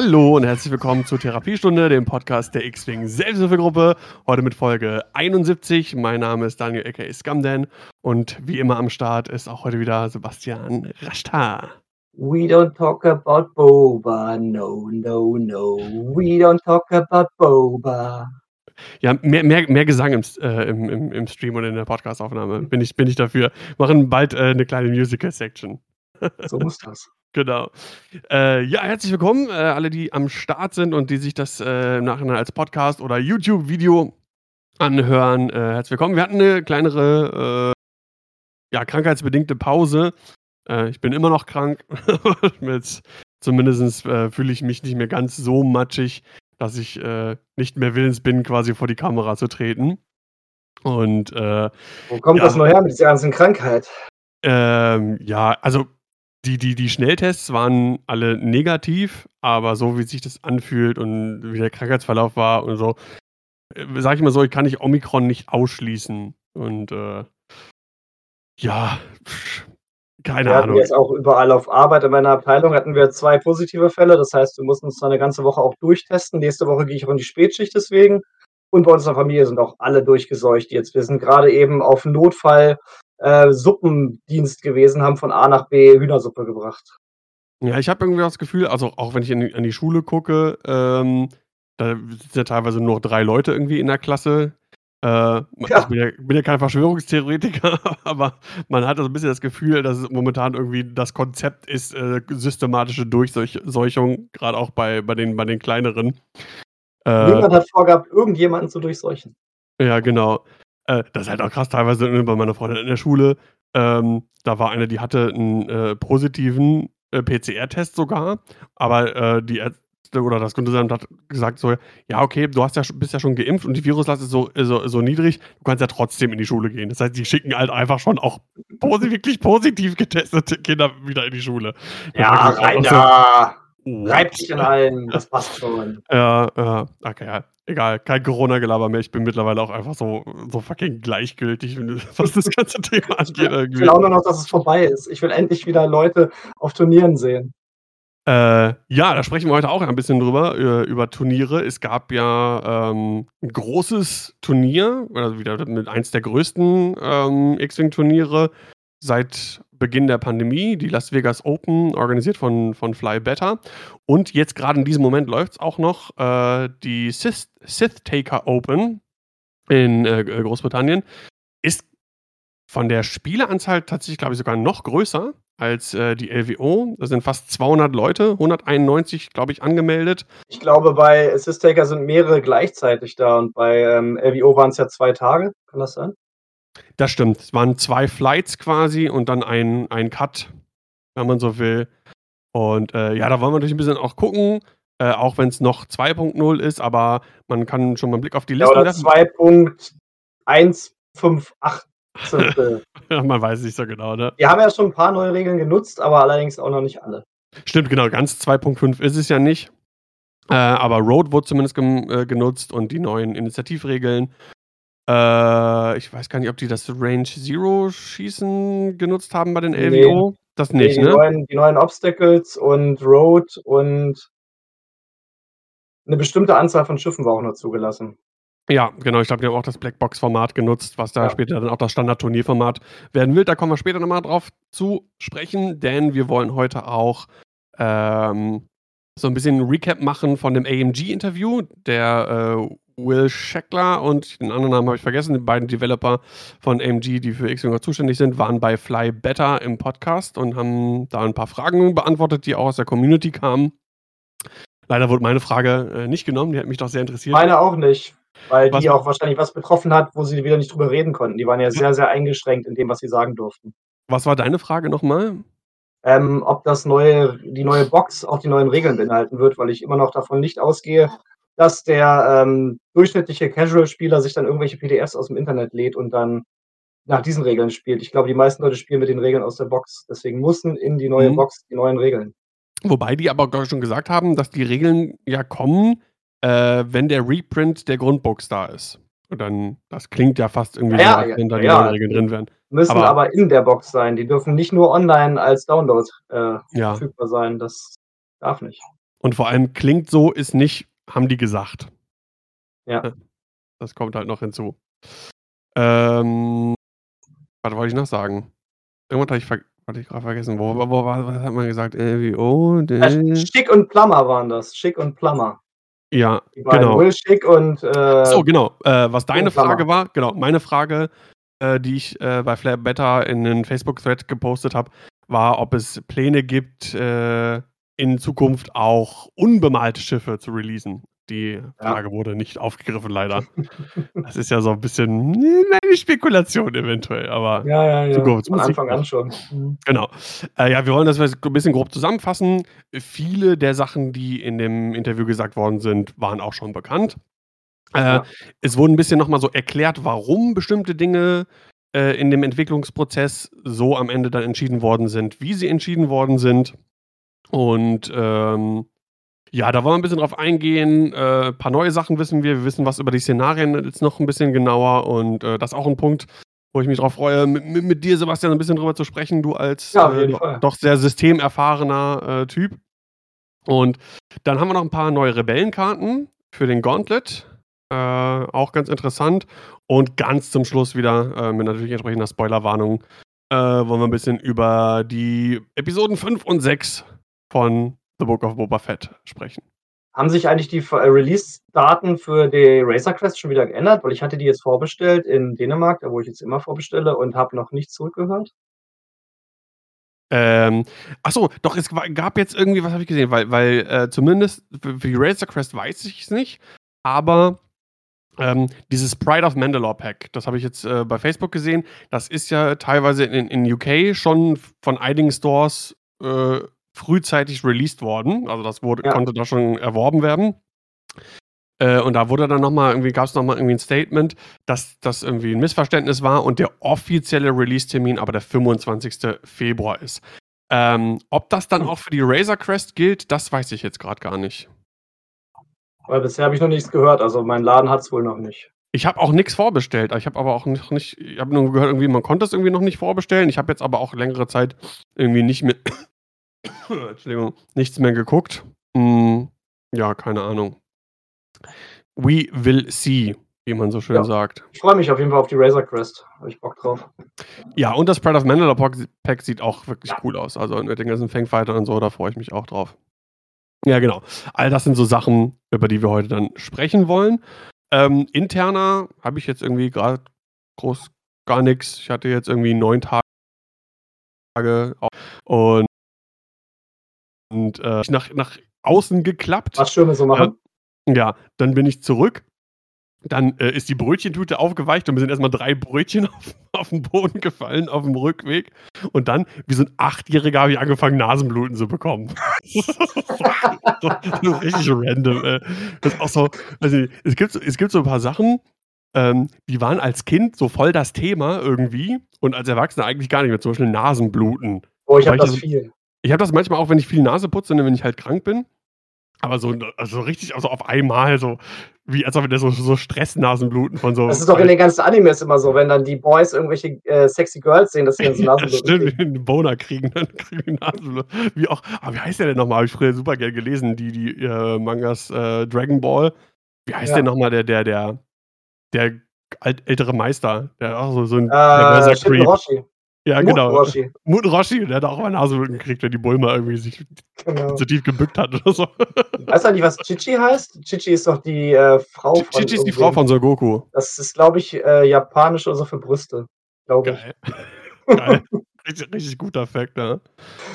Hallo und herzlich willkommen zur Therapiestunde, dem Podcast der X-Wing Selbsthilfegruppe. Heute mit Folge 71. Mein Name ist Daniel aka Scamden und wie immer am Start ist auch heute wieder Sebastian Rashtar. We don't talk about Boba, no, no, no. We don't talk about Boba. Ja, mehr, mehr, mehr Gesang im, äh, im, im, im Stream und in der Podcastaufnahme. Bin ich, bin ich dafür. Machen bald äh, eine kleine Musical-Section. So muss das. Genau. Äh, ja, herzlich willkommen, äh, alle, die am Start sind und die sich das äh, im Nachhinein als Podcast oder YouTube-Video anhören. Äh, herzlich willkommen. Wir hatten eine kleinere, äh, ja, krankheitsbedingte Pause. Äh, ich bin immer noch krank. Jetzt, zumindest fühle ich mich nicht mehr ganz so matschig, dass ich nicht mehr willens bin, quasi vor die Kamera zu treten. Und wo kommt ja, das noch her mit dieser ganzen Krankheit? Ähm, ja, also die, die, die Schnelltests waren alle negativ, aber so wie sich das anfühlt und wie der Krankheitsverlauf war und so, äh, sage ich mal so, ich kann ich Omikron nicht ausschließen. Und äh, ja, keine wir Ahnung. Wir jetzt auch überall auf Arbeit in meiner Abteilung hatten wir zwei positive Fälle. Das heißt, wir mussten uns da eine ganze Woche auch durchtesten. Nächste Woche gehe ich auch in die Spätschicht deswegen. Und bei uns in der Familie sind auch alle durchgeseucht jetzt. Wir sind gerade eben auf Notfall äh, Suppendienst gewesen, haben von A nach B Hühnersuppe gebracht. Ja, ich habe irgendwie das Gefühl, also auch wenn ich in die, an die Schule gucke, ähm, da sind ja teilweise nur drei Leute irgendwie in der Klasse. Äh, ja. Ich bin ja, bin ja, kein Verschwörungstheoretiker, aber man hat so ein bisschen das Gefühl, dass es momentan irgendwie das Konzept ist, äh, systematische Durchseuchung, gerade auch bei, bei, den, bei den kleineren. Äh, Niemand hat vorgehabt, irgendjemanden zu durchseuchen. Ja, genau. Äh, das ist halt auch krass, teilweise bei meiner Freundin in der Schule. Ähm, da war eine, die hatte einen äh, positiven äh, PCR-Test sogar, aber äh, die Ärzte oder das Gesundheitsamt hat gesagt so, ja okay, du hast ja, bist ja schon geimpft und die Viruslast ist so, so, so niedrig, du kannst ja trotzdem in die Schule gehen. Das heißt, die schicken halt einfach schon auch posi wirklich positiv getestete Kinder wieder in die Schule. ja, rein da! So, Reib dich an allen, das passt schon. Ja, ja, okay, ja egal, kein Corona-Gelaber mehr. Ich bin mittlerweile auch einfach so, so fucking gleichgültig, was das ganze Thema angeht. Irgendwie. Ich will auch nur noch, dass es vorbei ist. Ich will endlich wieder Leute auf Turnieren sehen. Äh, ja, da sprechen wir heute auch ein bisschen drüber, über, über Turniere. Es gab ja ähm, ein großes Turnier, also wieder mit eins der größten ähm, X-Wing-Turniere seit Beginn der Pandemie, die Las Vegas Open, organisiert von, von Fly Better. Und jetzt gerade in diesem Moment läuft es auch noch äh, die Sith, Sith, Taker Open in äh, Großbritannien. Ist von der Spieleranzahl tatsächlich, glaube ich, sogar noch größer als äh, die LWO. Da sind fast 200 Leute, 191, glaube ich, angemeldet. Ich glaube, bei Assist Taker sind mehrere gleichzeitig da und bei ähm, LWO waren es ja zwei Tage. Kann das sein? Das stimmt. Es waren zwei Flights quasi und dann ein, ein Cut, wenn man so will. Und äh, ja, da wollen wir natürlich ein bisschen auch gucken, äh, auch wenn es noch 2.0 ist, aber man kann schon mal einen Blick auf die Liste ja, oder 2.158. ja, man weiß nicht so genau, ne? Wir haben ja schon ein paar neue Regeln genutzt, aber allerdings auch noch nicht alle. Stimmt, genau. Ganz 2.5 ist es ja nicht. Äh, aber Road wurde zumindest äh, genutzt und die neuen Initiativregeln. Äh, ich weiß gar nicht, ob die das Range Zero Schießen genutzt haben bei den LWO. Nee. Das nicht, nee, die ne? Neuen, die neuen Obstacles und Road und eine bestimmte Anzahl von Schiffen war auch noch zugelassen. Ja, genau. Ich glaube, die haben auch das Blackbox-Format genutzt, was da ja. später dann auch das Standard-Turnierformat werden will. Da kommen wir später nochmal drauf zu sprechen, denn wir wollen heute auch ähm, so ein bisschen Recap machen von dem AMG-Interview. Der äh, Will Scheckler und den anderen Namen habe ich vergessen, die beiden Developer von AMG, die für X-Wing zuständig sind, waren bei Fly Better im Podcast und haben da ein paar Fragen beantwortet, die auch aus der Community kamen. Leider wurde meine Frage äh, nicht genommen, die hat mich doch sehr interessiert. Meine auch nicht, weil was die auch wahrscheinlich was betroffen hat, wo sie wieder nicht drüber reden konnten. Die waren ja sehr, sehr eingeschränkt in dem, was sie sagen durften. Was war deine Frage nochmal? Ähm, ob das neue, die neue Box auch die neuen Regeln beinhalten wird, weil ich immer noch davon nicht ausgehe, dass der ähm, durchschnittliche Casual-Spieler sich dann irgendwelche PDFs aus dem Internet lädt und dann nach diesen Regeln spielt. Ich glaube, die meisten Leute spielen mit den Regeln aus der Box. Deswegen mussten in die neue mhm. Box die neuen Regeln. Wobei die aber schon gesagt haben, dass die Regeln ja kommen, äh, wenn der Reprint der Grundbox da ist. Und dann, das klingt ja fast irgendwie ja, so, ja, wenn da die ja, neuen Regeln drin wären. Müssen aber, aber, in der Box sein. Die dürfen nicht nur online als Download äh, verfügbar sein. Das darf nicht. Und vor allem klingt so, ist nicht, haben die gesagt. Ja. Das kommt halt noch hinzu. Ähm, was wollte ich noch sagen? Irgendwas habe ich, ver hatte ich gerade vergessen. Wo, wo, wo, was hat man gesagt? LWO? Äh, Schick und Plummer waren das. Schick und Plummer. Ja, genau. Will Schick und äh, So, genau. Äh, was deine Plummer. Frage war, genau, meine Frage, äh, die ich äh, bei Flair Better in den Facebook-Thread gepostet habe, war, ob es Pläne gibt, äh, in Zukunft auch unbemalte Schiffe zu releasen. Die Frage wurde nicht aufgegriffen, leider. das ist ja so ein bisschen eine Spekulation eventuell, aber ja, ja, ja. Von Anfang an schon. Mhm. Genau. Äh, ja, wir wollen das ein bisschen grob zusammenfassen. Viele der Sachen, die in dem Interview gesagt worden sind, waren auch schon bekannt. Äh, Ja. Es wurde ein bisschen nochmal so erklärt, warum bestimmte Dinge äh, in dem Entwicklungsprozess so am Ende dann entschieden worden sind, wie sie entschieden worden sind. Und ähm, ja, da wollen wir ein bisschen drauf eingehen. Äh, ein paar neue Sachen wissen wir. Wir wissen was über die Szenarien jetzt noch ein bisschen genauer. Und äh, das ist auch ein Punkt, wo ich mich drauf freue, mit, mit, dir, Sebastian, ein bisschen drüber zu sprechen. Du als Ja, äh, doch sehr systemerfahrener äh, Typ. Und dann haben wir noch ein paar neue Rebellenkarten für den Gauntlet. Äh, auch ganz interessant. Und ganz zum Schluss wieder äh, mit natürlich entsprechender Spoilerwarnung äh, wollen wir ein bisschen über die Episoden 5 und 6 von The Book of Boba Fett sprechen. Haben sich eigentlich die äh, Release-Daten für die Razer Quest schon wieder geändert? Weil ich hatte die jetzt vorbestellt in Dänemark, da wo ich jetzt immer vorbestelle und habe noch nichts zurückgehört. Ähm, achso, doch, es gab jetzt irgendwie, was habe ich gesehen? Weil, weil äh, zumindest für für die Razer Quest weiß ich es nicht, aber ähm, dieses Pride of Mandalore Pack, das habe ich jetzt äh, bei Facebook gesehen, das ist ja teilweise in, in UK schon von einigen Stores äh, frühzeitig released worden. Also das wurde, Ja. konnte da schon erworben werden. Äh, und da wurde dann nochmal, irgendwie gab es nochmal irgendwie ein Statement, dass das irgendwie ein Missverständnis war und der offizielle Release-Termin aber der 25. Februar ist. Ähm, ob das dann Hm. auch für die Razor Crest gilt, das weiß ich jetzt gerade gar nicht. Weil bisher habe ich noch nichts gehört. Also mein Laden hat es wohl noch nicht. Ich habe auch nichts vorbestellt. Ich habe aber auch noch nicht, ich habe nur gehört, irgendwie, man konnte es irgendwie noch nicht vorbestellen. Ich habe jetzt aber auch längere Zeit irgendwie nicht mehr, Entschuldigung, nichts mehr geguckt. Hm, ja, keine Ahnung. We will see, wie man so schön Ja. sagt. Ich freue mich auf jeden Fall auf die Razer Quest. Habe ich Bock drauf. Ja, und das Pride of Mandalore Pack- Pack sieht auch wirklich Ja. cool aus. Also mit den ganzen Fangfightern und so, da freue ich mich auch drauf. Ja, genau. All das sind so Sachen, über die wir heute dann sprechen wollen. Ähm, interner habe ich jetzt irgendwie gerade groß gar nichts. Ich hatte jetzt irgendwie neun Tage und, und äh, nach, nach außen geklappt. Was Schönes so machen. Ja, dann bin ich zurück. Dann äh, ist die Brötchentüte aufgeweicht und mir sind erstmal drei Brötchen auf, auf den Boden gefallen auf dem Rückweg. Und dann, wie so ein Achtjähriger, habe ich angefangen, Nasenbluten zu bekommen. so, so richtig random. Äh. Das ist auch so, also es gibt, so- es gibt so ein paar Sachen, ähm, die waren als Kind so voll das Thema irgendwie und als Erwachsener eigentlich gar nicht mehr. Zum Beispiel Nasenbluten. Oh, ich habe das das- viel. Ich habe das manchmal auch, wenn ich viel Nase putze und wenn ich halt krank bin. Aber so also richtig, also auf einmal, so wie als ob der so, so Stressnasenbluten von so. Das ist doch in den ganzen Animes immer so, wenn dann die Boys irgendwelche äh, sexy Girls sehen, dass sie dann so ja, Nasenbluten stimmt, kriegen. wenn die einen Boner kriegen, dann kriegen die Nasenbluten. Wie auch, aber wie heißt der denn nochmal? Habe ich früher super gern gelesen, die, die äh, Mangas äh, Dragon Ball. Wie heißt Ja. der nochmal, der, der, der, der alt, ältere Meister, der auch so, so ein Äh, Roshi. Ja, Muten genau. Roshi. Muten Roshi, der hat auch mal Nasenbluten gekriegt, wenn die Bulma irgendwie sich Genau. zu tief gebückt hat oder so. Weißt du eigentlich, was Chichi heißt? Chichi ist doch die äh, Frau von. Chichi ist die. Frau von Son Goku. Das ist, glaube ich, äh, japanisch oder so für Brüste. Glaube ich. Geil. Geil. Richtig, richtig guter Fact, ne?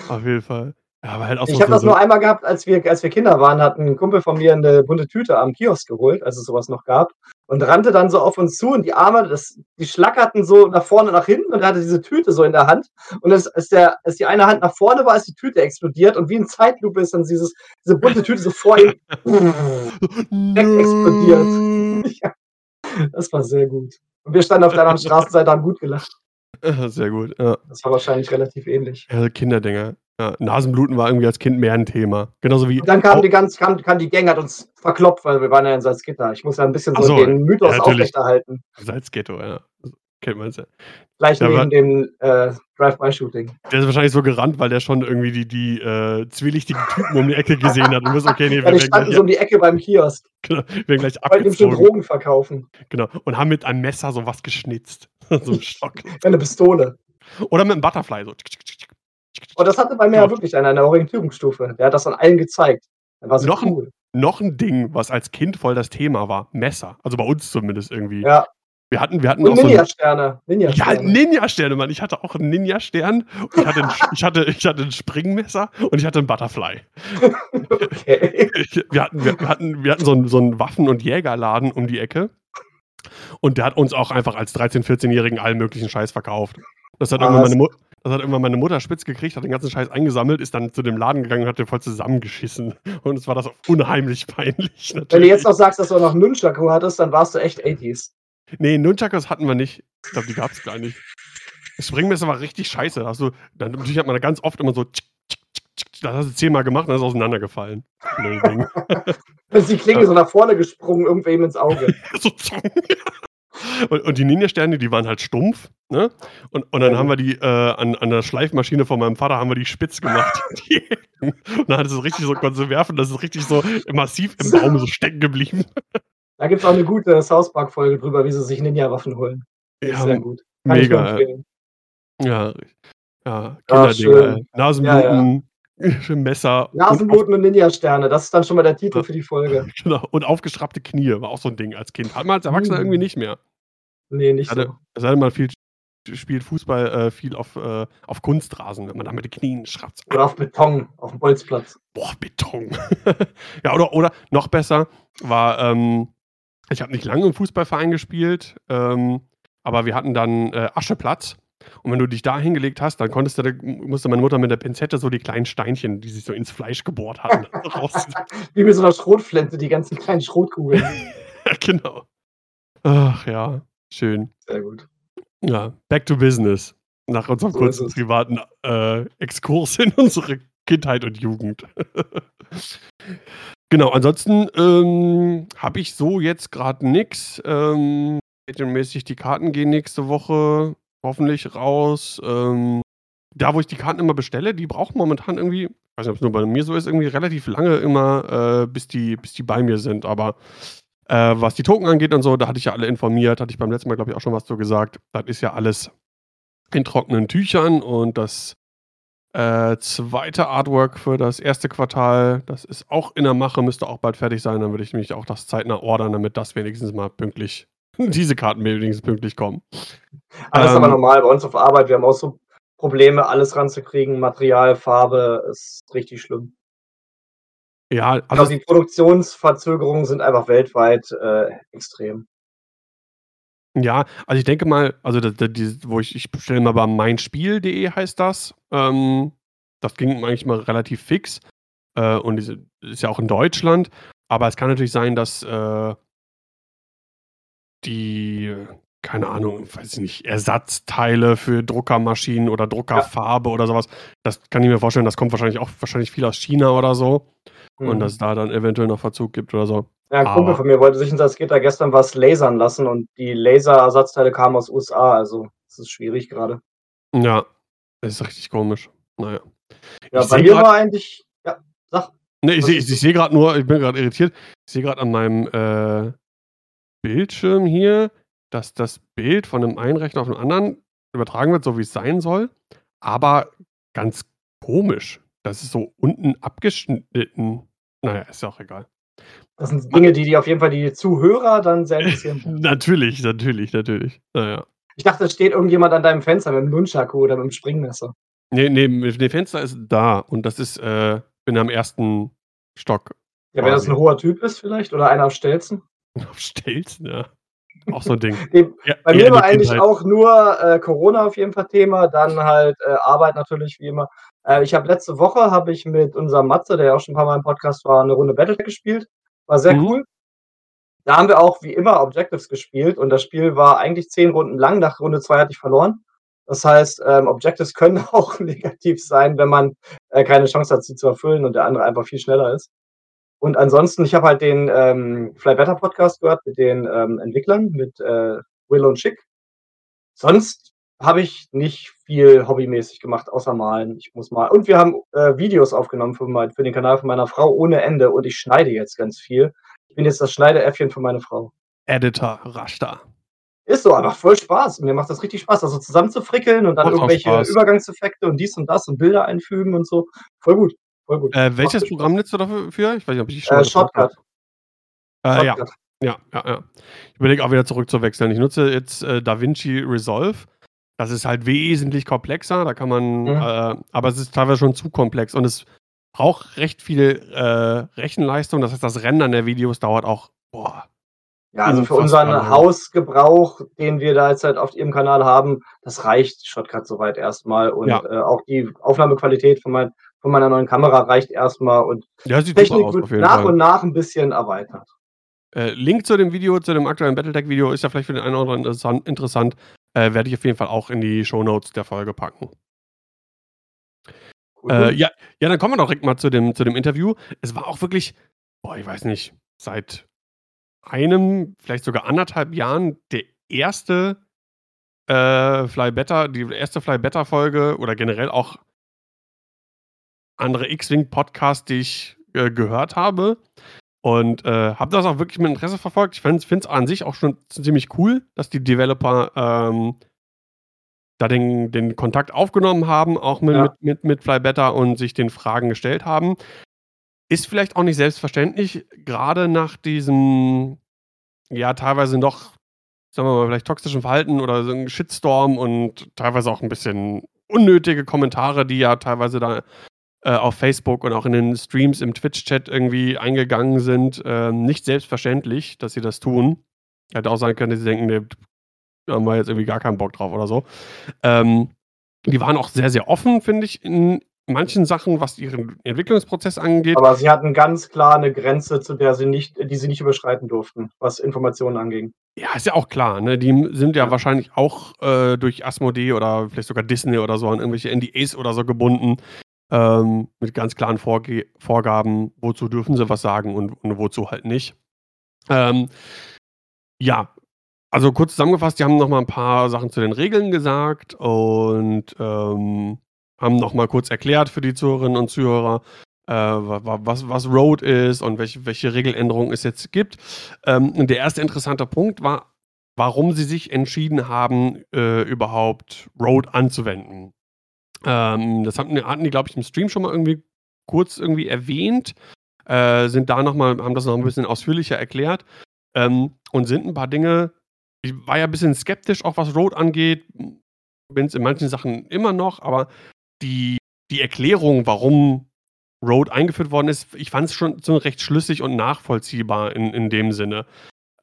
Auf jeden Fall. Ja, halt Ich habe so, das nur einmal gehabt, als wir, als wir Kinder waren, hat ein Kumpel von mir eine bunte Tüte am Kiosk geholt, als es sowas noch gab, und rannte dann so auf uns zu und die Arme, das, die schlackerten so nach vorne, nach hinten und er hatte diese Tüte so in der Hand. Und als, als, der, als die eine Hand nach vorne war, ist die Tüte explodiert und wie in Zeitlupe ist dann dieses, diese bunte Tüte so vor ihm. explodiert. ja, das war sehr gut. Und wir standen auf der anderen Straßenseite, haben gut gelacht. Sehr gut. Ja. Das war wahrscheinlich relativ ähnlich. Ja, Kinderdinger. Ja, Nasenbluten war irgendwie als Kind mehr ein Thema. Genauso wie. Und dann kam die ganz, kam, kam die Gang, hat uns verkloppt, weil wir waren ja in Salzgitter. Ich muss ja ein bisschen so, so, den Mythos ja, aufrechterhalten. Salzghetto, ja. kennt man's ja. Gleich war neben dem, äh, Drive-by-Shooting. der ist wahrscheinlich so gerannt, weil der schon irgendwie die die, äh, zwielichtigen Typen um die Ecke gesehen hat und wusste: „Okay, ne, Ja, wir standen gleich so um die Ecke beim Kiosk. genau, wir werden gleich Wollten bestimmt abgezogen.“ Drogen verkaufen. Genau. Und haben mit einem Messer so was geschnitzt. So 'n Stock. Ja, 'ne Pistole. Oder mit 'm Butterfly so. Und das hatte bei mir ja wirklich einer in der Orientierungsstufe. Der hat das dann allen gezeigt. Der war so Noch cool. noch 'n Ding, was als Kind voll das Thema war, Messer. Also, bei uns zumindest irgendwie. Ja. Wir hatten wir hatten Und auch so 'n Ninjasterne. ja, Ninjasterne. Ninjasterne, Mann. Ich hatte auch 'n Ninjastern ich hatte 'n Sch ich hatte ich hatte 'n Springmesser und ich hatte 'n Butterfly. Okay. Wir hatten wir hatten wir hatten so 'n so 'n Waffen und Jägerladen um die Ecke. Und der hat uns auch einfach als 13 14-Jährigen allen möglichen Scheiß verkauft. Das hat irgendwann Was? meine Mut das hat irgendwann meine Mutter spitz gekriegt, hat den ganzen Scheiß eingesammelt, ist dann zu dem Laden gegangen und hat den voll zusammengeschissen. Und es war das unheimlich peinlich Wenn du natürlich. jetzt noch sagst, dass du noch Nunchaku hattest, dann warst du echt 80s. Ne, Nunchakus hatten wir nicht. Ich glaube, die gab's gar nicht. Das Springmesser war richtig scheiße. Hast du dann natürlich hat man da ganz oft immer so das hast du 10-mal gemacht und dann ist es auseinandergefallen. Ist die Klinge so nach vorne gesprungen, irgendwem ins Auge. So. Und und die Ninjasterne, die waren halt stumpf, ne? Und und dann haben wir die, äh, an an der Schleifmaschine von meinem Vater haben wir die spitz gemacht. Und dann hat es richtig so werfen, das ist richtig so massiv im Baum so stecken geblieben. Da gibt's auch 'ne gute South Park-Folge drüber, wie sie sich Ninja-Waffen holen. Die ist Ja, sehr gut. Kann mega. Ja, ja, Kinderdinger, ey. Ja, ja. Nasenbluten, Messer und Nasenbluten und Ninjasterne, das ist dann schon mal der Titel Ja. für die Folge. genau. Und aufgeschraubte Knie war auch so 'n Ding als Kind. Hat man als Erwachsener irgendwie Uh. nicht mehr. Ne, nicht Hatte so. es denn, man viel spielt Fußball, äh, viel auf, äh auf Kunstrasen, wenn man da mit den Knien schrappt. Oder auf Beton, auf'm Bolzplatz. Boah, Beton. Ja, oder oder noch besser war, ähm ich habe nicht lange im Fußballverein gespielt, ähm, aber wir hatten dann, äh, Ascheplatz. Und wenn du dich da hingelegt hast, dann konntest du musste meine Mutter mit der Pinzette so die kleinen Steinchen, die sich so ins Fleisch gebohrt hatten, raus Wie mit so 'ner Schrotflinte, die ganzen kleinen Schrotkugeln. Ja, genau. Ach ja, schön. Sehr gut. Ja, back to business. Nach unserem So kurzen es. privaten, äh, Exkurs in unsere Kindheit und Jugend. Genau, ansonsten, ähm, habe ich so jetzt grad nix. Ähm, mäßig die Karten gehen nächste Woche hoffentlich raus. Ähm, da, wo ich die Karten immer bestelle, die brauchen momentan irgendwie ich weiß nicht, ob's nur bei mir so ist, irgendwie relativ lange immer, äh, bis die bis die bei mir sind. Aber, äh, was die Token angeht und so, da hatte ich ja alle informiert, hatte ich beim letzten Mal, glaube ich, auch schon was zu gesagt. Das ist ja alles in trockenen Tüchern und das, äh, 2. Artwork für das 1. Quartal, das ist auch in der Mache, müsste auch bald fertig sein. Dann würde ich nämlich auch das zeitnah ordern, damit das wenigstens mal pünktlich diese Karten wenigstens pünktlich kommen. Das ist aber Ähm normal bei uns auf Arbeit. Wir haben auch so Probleme, alles ranzukriegen. Material, Farbe, ist richtig schlimm. Ja, also glaube, die Produktionsverzögerungen sind einfach weltweit, äh, extrem. Ja, also ich denke mal, also da da dieses wo ich ich bestelle immer bei meinspiel.de heißt das. Ähm, das ging eigentlich mal relativ fix. Äh, und diese ist ja auch in Deutschland. Aber es kann natürlich sein, dass, äh die, keine Ahnung, weiß ich nicht, Ersatzteile für Druckermaschinen oder Ja. Druckerfarbe oder so was, das kann ich mir vorstellen, das kommt wahrscheinlich auch wahrscheinlich viel aus China oder so. Und dass Mhm. es da dann eventuell noch Verzug gibt oder so. Ja, 'n Kumpel von mir wollte sich 'n Salzgitter gestern was lasern lassen und die Laserersatzteile kamen aus USA, also es ist schwierig grade. Ja, ist richtig komisch. Na ja. Ich bei mir grad war eigentlich ja, sag. Ne, ich ich du? sehe grad nur ich bin grad irritiert. Ich sehe grad an meinem, äh, Bildschirm hier, dass das Bild von 'nem einen Rechner auf 'n anderen übertragen wird, so wie's sein soll, aber ganz komisch. Das ist so unten abgeschnitten. Na ja, ist ja auch egal. Das sind Dinge, die die auf jeden Fall die Zuhörer dann sehr interessieren. Natürlich, natürlich, natürlich. Na ja. Ich dachte, es steht irgendjemand an deinem Fenster mit'm Nunchaku oder mit'm Springmesser. Ne, ne, ne, Fenster ist da und das ist, äh bin am 1. Stock Ja, wenn das 'n quasi. hoher Typ ist vielleicht oder einer auf Stelzen. Auf Stelzen, ja. Auch so 'n Ding. Ne, Ja, bei mir war eigentlich Kindheit. auch nur, äh, Corona auf jeden Fall Thema, dann halt, äh, Arbeit natürlich wie immer. Äh, ich habe letzte Woche habe ich mit unserem Matze, der ja auch schon 'n paar Mal im Podcast war, 'ne Runde Battletech gespielt. War sehr Mhm. cool. Da haben wir auch wie immer Objectives gespielt und das Spiel war eigentlich 10 Runden lang. Nach Runde 2 hatte ich verloren. Das heißt, ähm, Objectives können auch negativ sein, wenn man, äh, keine Chance hat, sie zu erfüllen und der andere einfach viel schneller ist. Und ansonsten, ich habe halt den, ähm, Fly Better Podcast gehört mit den, ähm, Entwicklern, mit, äh, Will und Chick. sonst habe ich nicht viel hobbymäßig gemacht, außer malen. Ich muss mal und wir haben, äh, Videos aufgenommen für mein für den Kanal von meiner Frau ohne Ende und ich schneide jetzt ganz viel. Ich bin jetzt das Schneideäffchen für meine Frau. Editor Rashta. Ist so, aber voll Spaß. Mir macht das richtig Spaß, das so zusammenzufrickeln und dann Macht auch irgendwelche Spaß. Übergangseffekte und dies und das und Bilder einfügen und so. Voll gut. Äh, welches. Programm nutzt du dafür für? Ich weiß nicht, ob ich dich schon Äh. Shotcut. Äh, ja. Shotcut. Ja, ja, ja. Ich überlege auch wieder zurückzuwechseln. Ich nutze jetzt, äh, DaVinci Resolve. Das ist halt wesentlich komplexer. Da kann man, Mhm. äh aber es ist teilweise schon zu komplex und es braucht recht viel, äh, Rechenleistung. Das heißt, das Rendern der Videos dauert auch, boah, Ja, also für unseren lange. Hausgebrauch, den wir da jetzt halt auf Ihrem Kanal haben, das reicht Shotcut soweit erst mal und, Ja. äh, auch die Aufnahmequalität von mein von meiner neuen Kamera reicht erst mal und Ja, Technik aus wird nach Fall. und nach 'n bisschen erweitert. Äh, Link zu dem Video, zu dem aktuellen Battletech-Video ist ja vielleicht für den einen oder anderen interessant interessant. Äh, werde ich auf jeden Fall auch in die Shownotes der Folge packen. Cool, Äh, ja, ja, dann kommen wir doch direkt mal zu dem zu dem Interview. Es war auch wirklich, boah, ich weiß nicht, seit einem, vielleicht sogar 1,5 Jahren der erste, äh, Fly Better die erste Fly Better Folge oder generell auch andere X-Wing Podcast, die ich, äh, gehört habe und, äh, habe das auch wirklich mit Interesse verfolgt. Ich finde es an sich auch schon ziemlich cool, dass die Developer, ähm, da den den Kontakt aufgenommen haben, auch mit Ja. mit mit mit Fly Better und sich den Fragen gestellt haben. Ist vielleicht auch nicht selbstverständlich, grade nach diesem, ja, teilweise noch, sagen wir mal, vielleicht toxischen Verhalten oder so 'n Shitstorm und teilweise auch 'n bisschen unnötige Kommentare, die ja teilweise da, äh, auf Facebook und auch in den Streams im Twitch-Chat irgendwie eingegangen sind. Ähm, nicht selbstverständlich, dass sie das tun. Hätte auch sein können, dass sie denken: „Ne, da haben wir jetzt irgendwie gar keinen Bock drauf“ oder so. Ähm, die waren auch sehr, sehr offen, finde ich, in manchen Sachen, was ihren Entwicklungsprozess angeht. Aber sie hatten ganz klar 'ne Grenze, zu der sie nicht die sie nicht überschreiten durften, was Informationen anging. Ja, ist ja auch klar, ne? Die sind ja Ja. wahrscheinlich auch, äh, durch Asmodee oder vielleicht sogar Disney oder so an irgendwelche NDAs oder so gebunden, ähm, mit ganz klaren Vorge Vorgaben, wozu dürfen sie was sagen und und wozu halt nicht. Ähm, ja, also kurz zusammengefasst, die haben noch mal 'n paar Sachen zu den Regeln gesagt und, ähm, haben noch mal kurz erklärt für die Zuhörerinnen und Zuhörer, äh, wa wa was was Road ist und welche welche Regeländerungen es jetzt gibt. Ähm, der erste interessante Punkt war, warum sie sich entschieden haben, äh, überhaupt Road anzuwenden. Ähm, das hatten hatten die, glaube ich, im Stream schon mal irgendwie kurz irgendwie erwähnt, äh, sind da noch mal haben das noch 'n bisschen ausführlicher erklärt, ähm, und sind 'n paar Dinge ich war ja bisschen skeptisch, auch was Road angeht, bin's in manchen Sachen immer noch, aber die die Erklärung, warum Road eingeführt worden ist, ich fand's schon so recht schlüssig und nachvollziehbar in in dem Sinne.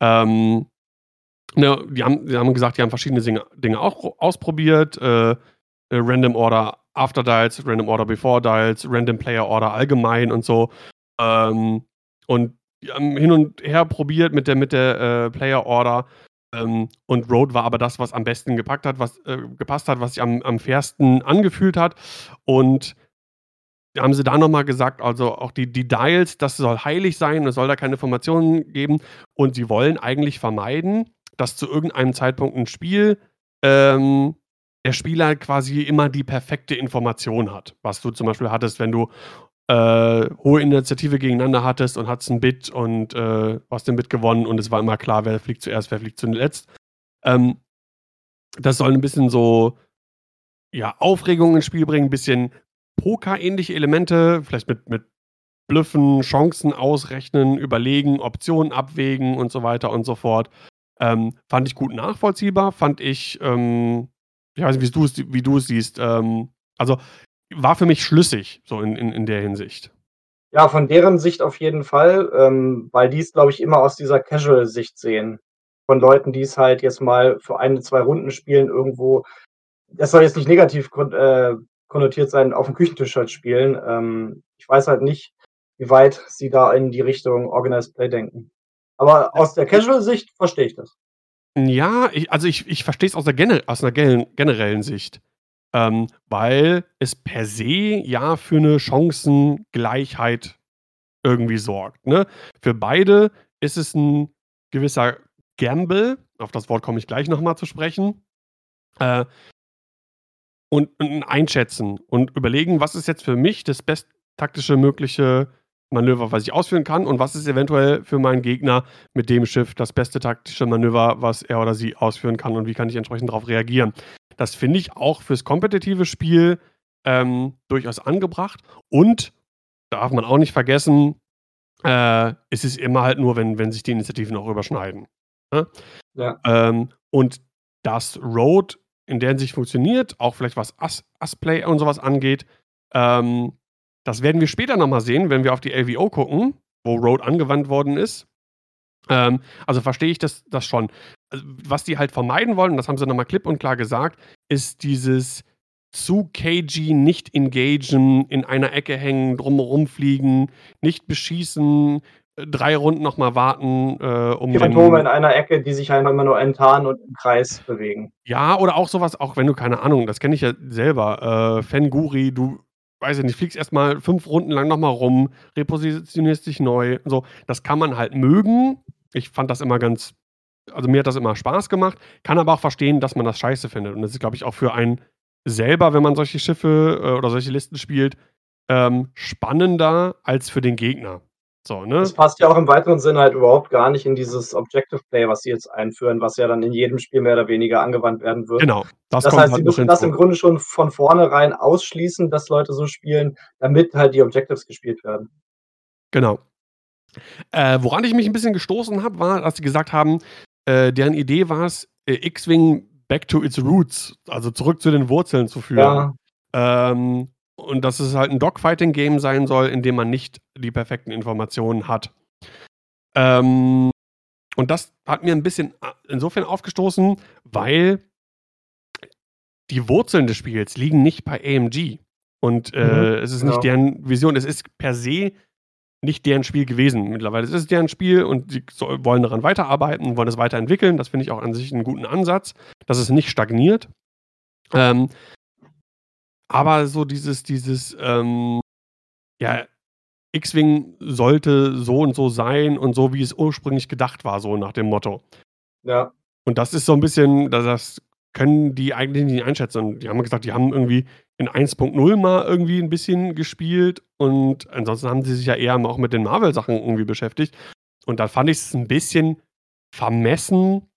Ähm, ne, die haben die haben gesagt, die haben verschiedene Singe Dinge auch ausprobiert, äh, äh, Random Order After Dials, Random Order Before Dials, Random Player Order allgemein und so. Ähm, und haben hin und her probiert mit der mit der, äh, Player Order, ähm, und Road war aber das, was am besten gepackt hat, was, äh, gepasst hat, was sich am am fairsten angefühlt hat. Und haben sie da noch mal gesagt, also auch die die Dials, das soll heilig sein, es soll da keine Informationen geben und sie wollen eigentlich vermeiden, dass zu irgendeinem Zeitpunkt 'n Spiel, ähm, der Spieler quasi immer die perfekte Information hat. Was du zum Beispiel hattest, wenn du, äh, hohe Initiative gegeneinander hattest und hattest 'n Bit und, äh, hast den Bit gewonnen und es war immer klar, wer fliegt zuerst, wer fliegt zuletzt. Ähm, das soll 'n bisschen so, ja, Aufregung ins Spiel bringen, 'n bisschen Poker-ähnliche Elemente, vielleicht mit mit Blöffen, Chancen ausrechnen, überlegen, Optionen abwägen und so weiter und so fort. Ähm, fand ich gut nachvollziehbar, fand ich, ähm ich weiß nicht, wie du's wie du es siehst, ähm, also, war für mich schlüssig, so in in in der Hinsicht. Ja, von deren Sicht auf jeden Fall, ähm, weil die's, glaube ich, immer aus dieser Casual-Sicht sehen. Von Leuten, die's halt jetzt mal für 1, 2 Runden spielen irgendwo das soll jetzt nicht negativ kon äh, konnotiert sein, aufm Küchentisch halt spielen. Ähm, ich weiß halt nicht, wie weit sie da in die Richtung Organized Play denken. Aber aus der Casual-Sicht verstehe ich das. Ja, ich also, ich ich verstehe es aus aus 'ner gel generellen Sicht, ähm, weil es per se ja für 'ne Chancengleichheit irgendwie sorgt, ne? Für beide ist es 'n gewisser Gamble, auf das Wort komme ich gleich noch mal zu sprechen. Äh, und, und einschätzen und überlegen, was ist jetzt für mich das besttaktische mögliche Manöver, was ich ausführen kann und was ist eventuell für meinen Gegner mit dem Schiff das beste taktische Manöver, was er oder sie ausführen kann und wie kann ich entsprechend darauf reagieren. Das finde ich auch fürs kompetitive Spiel ähm, durchaus angebracht und darf man auch nicht vergessen, äh, es ist immer halt nur, wenn, wenn sich die Initiativen auch überschneiden. Ne? Ja. Ähm, und das Road in der Hinsicht funktioniert, auch vielleicht was Us-Play und sowas angeht. Ähm, das werden wir später nochmal sehen, wenn wir auf die LVO gucken, wo Road angewandt worden ist. Ähm, also verstehe ich das, das schon. Also, was die halt vermeiden wollen, das haben sie nochmal klipp und klar gesagt, ist dieses zu KG nicht engagen, in einer Ecke hängen, drumherum fliegen, nicht beschießen, drei Runden nochmal warten, äh, um. Die Phantome in einer Ecke, die sich einfach immer nur enttarnen und im Kreis bewegen. Ja, oder auch sowas, auch wenn du keine Ahnung, das kenne ich ja selber. Äh, Fenguri, du, weiß ich nicht, fliegst erstmal fünf Runden lang nochmal rum, repositionierst dich neu. So, das kann man halt mögen. Ich fand das immer ganz, also mir hat das immer Spaß gemacht, kann aber auch verstehen, dass man das scheiße findet. Und das ist, glaube ich, auch für einen selber, wenn man solche Schiffe äh, oder solche Listen spielt, ähm, spannender als für den Gegner. So, ne? Das passt ja auch im weiteren Sinne halt überhaupt gar nicht in dieses Objective Play, was sie jetzt einführen, was ja dann in jedem Spiel mehr oder weniger angewandt werden wird. Genau. Das, das heißt, halt sie müssen das im Grunde schon von vornherein ausschließen, dass Leute so spielen, damit halt die Objectives gespielt werden. Genau. Äh, woran ich mich ein bisschen gestoßen habe, war, dass sie gesagt haben, äh, deren Idee war es, äh, X-Wing back to its roots, also zurück zu den Wurzeln zu führen. Ja. Ähm, und dass es halt ein Dogfighting-Game sein soll, in dem man nicht die perfekten Informationen hat. Ähm, und das hat mir ein bisschen insofern aufgestoßen, weil die Wurzeln des Spiels liegen nicht bei AMG. Und äh, mhm, es ist nicht genau. deren Vision. Es ist per se nicht deren Spiel gewesen. Mittlerweile ist es deren Spiel und sie wollen daran weiterarbeiten, wollen es weiterentwickeln. Das finde ich auch an sich einen guten Ansatz, dass es nicht stagniert. Ähm, aber so dieses, dieses, ähm, ja, X-Wing sollte so und so sein und so, wie es ursprünglich gedacht war, so nach dem Motto. Ja. Und das ist so ein bisschen, das können die eigentlich nicht einschätzen. Und die haben gesagt, die haben irgendwie in 1.0 mal irgendwie ein bisschen gespielt und ansonsten haben sie sich ja eher auch mit den Marvel-Sachen irgendwie beschäftigt. Und da fand ich es ein bisschen vermessen,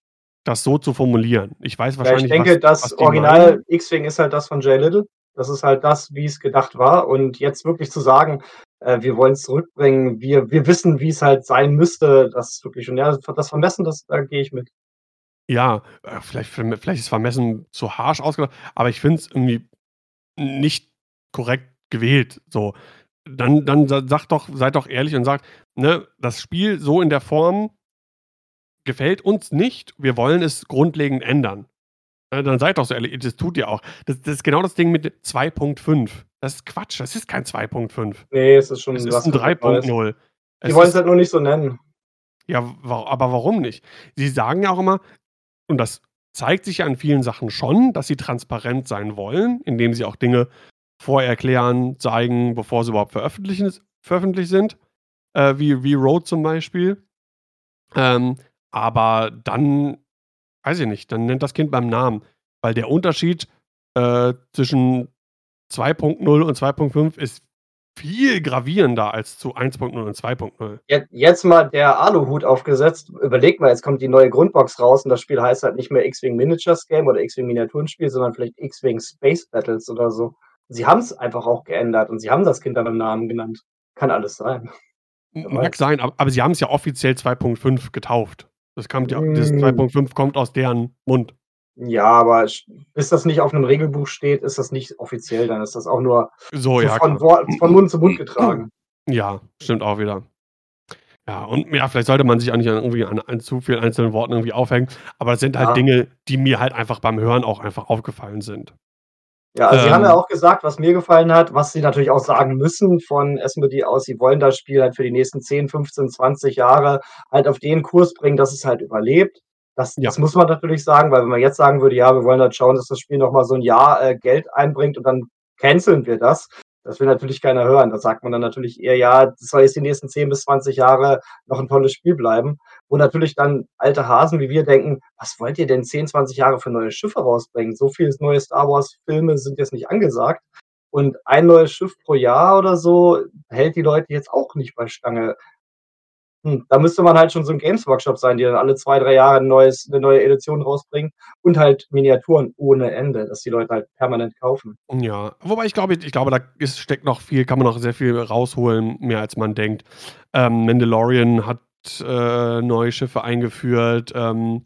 das so zu formulieren. Ich weiß wahrscheinlich. Ja, ich denke, was, das was Original X-Wing ist halt das von Jay Little. Das ist halt das, wie es gedacht war. Und jetzt wirklich zu sagen, äh, wir wollen es zurückbringen, wir, wir wissen, wie es halt sein müsste, das ist wirklich schon, ja, das Vermessen, das, da gehe ich mit. Ja, äh, vielleicht, vielleicht ist Vermessen zu harsch ausgedrückt, aber ich finde es irgendwie nicht korrekt gewählt. So. Dann, dann sagt doch, seid doch ehrlich und sagt, ne, das Spiel so in der Form gefällt uns nicht, wir wollen es grundlegend ändern. Äh, dann seid doch so ehrlich, das tut ihr auch. Das, das ist genau das Ding mit 2.5. Das ist Quatsch, das ist kein 2.5. Nee, es ist schon es ist ein 3.0. Die wollen es halt nur nicht so nennen. Ja, aber warum nicht? Sie sagen ja auch immer, und das zeigt sich ja an vielen Sachen schon, dass sie transparent sein wollen, indem sie auch Dinge vorerklären, zeigen, bevor sie überhaupt veröffentlicht sind, äh, wie, wie Road zum Beispiel. Ähm, aber dann weiß ich nicht, dann nennt das Kind beim Namen. Weil der Unterschied äh, zwischen 2.0 und 2.5 ist viel gravierender als zu 1.0 und 2.0. Jetzt mal der Aluhut aufgesetzt. Überleg mal, jetzt kommt die neue Grundbox raus und das Spiel heißt halt nicht mehr X-Wing Miniatures Game oder X-Wing Miniaturenspiel, sondern vielleicht X-Wing Space Battles oder so. Sie haben es einfach auch geändert und sie haben das Kind dann beim Namen genannt. Kann alles sein. Mag sein, aber, aber sie haben es ja offiziell 2.5 getauft. Das kommt ja, das 2.5 hm. kommt aus deren Mund. Ja, aber bis das nicht auf einem Regelbuch steht, ist das nicht offiziell, dann ist das auch nur so, ja, von, von, Mund zu Mund getragen. Ja, stimmt auch wieder. Ja, und ja, vielleicht sollte man sich auch nicht an, irgendwie an, an zu vielen einzelnen Worten irgendwie aufhängen, aber das sind halt ja. Dinge, die mir halt einfach beim Hören auch einfach aufgefallen sind. Ja, also ähm, Sie haben ja ähm. auch gesagt, was mir gefallen hat, was Sie natürlich auch sagen müssen von Esmodi aus, Sie wollen das Spiel halt für die nächsten 10, 15, 20 Jahre halt auf den Kurs bringen, dass es halt überlebt. Das, ja. das muss man natürlich sagen, weil wenn man jetzt sagen würde, ja, wir wollen halt schauen, dass das Spiel nochmal so ein Jahr äh, Geld einbringt und dann canceln wir das, Das will natürlich keiner hören. Da sagt man dann natürlich eher: „Ja, das soll jetzt die nächsten 10 bis 20 Jahre noch 'n tolles Spiel bleiben.“ Wo natürlich dann alte Hasen wie wir denken: „Was wollt ihr denn 10, 20 Jahre für neue Schiffe rausbringen? So viel neue Star-Wars-Filme sind jetzt nicht angesagt.“ Und ein neues Schiff pro Jahr oder so hält die Leute jetzt auch nicht bei Stange. Hm, da müsste man halt schon so 'n Games Workshop sein, die dann alle 2, 3 Jahre 'n neues 'ne neue Edition rausbringen und halt Miniaturen ohne Ende, dass die Leute halt permanent kaufen. Ja, wobei ich glaube ich glaube, da ist steckt noch viel kann man noch sehr viel rausholen, mehr als man denkt. Ähm, Mandalorian hat, äh, neue Schiffe eingeführt, ähm,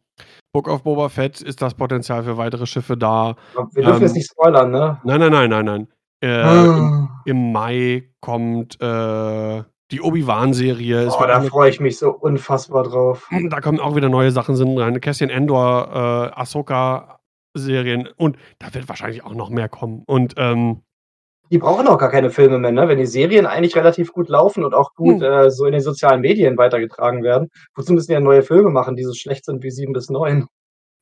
Book of Boba Fett ist das Potenzial für weitere Schiffe da. Wir dürfen jetzt Ähm nicht spoilern, ne? nein, nein, nein, nein, nein. Äh, im im Mai kommt, äh, die Obi-Wan-Serie. Oh, da freue ich mich so unfassbar drauf. Da kommen auch wieder neue Sachen sind rein. Cassian Andor, äh, Ahsoka-Serien und da wird wahrscheinlich auch noch mehr kommen. Und, ähm Die brauchen auch gar keine Filme mehr, ne? Wenn die Serien eigentlich relativ gut laufen und auch gut, Hm. äh, so in den sozialen Medien weitergetragen werden, wozu müssen die dann neue Filme machen, die so schlecht sind wie 7 bis 9,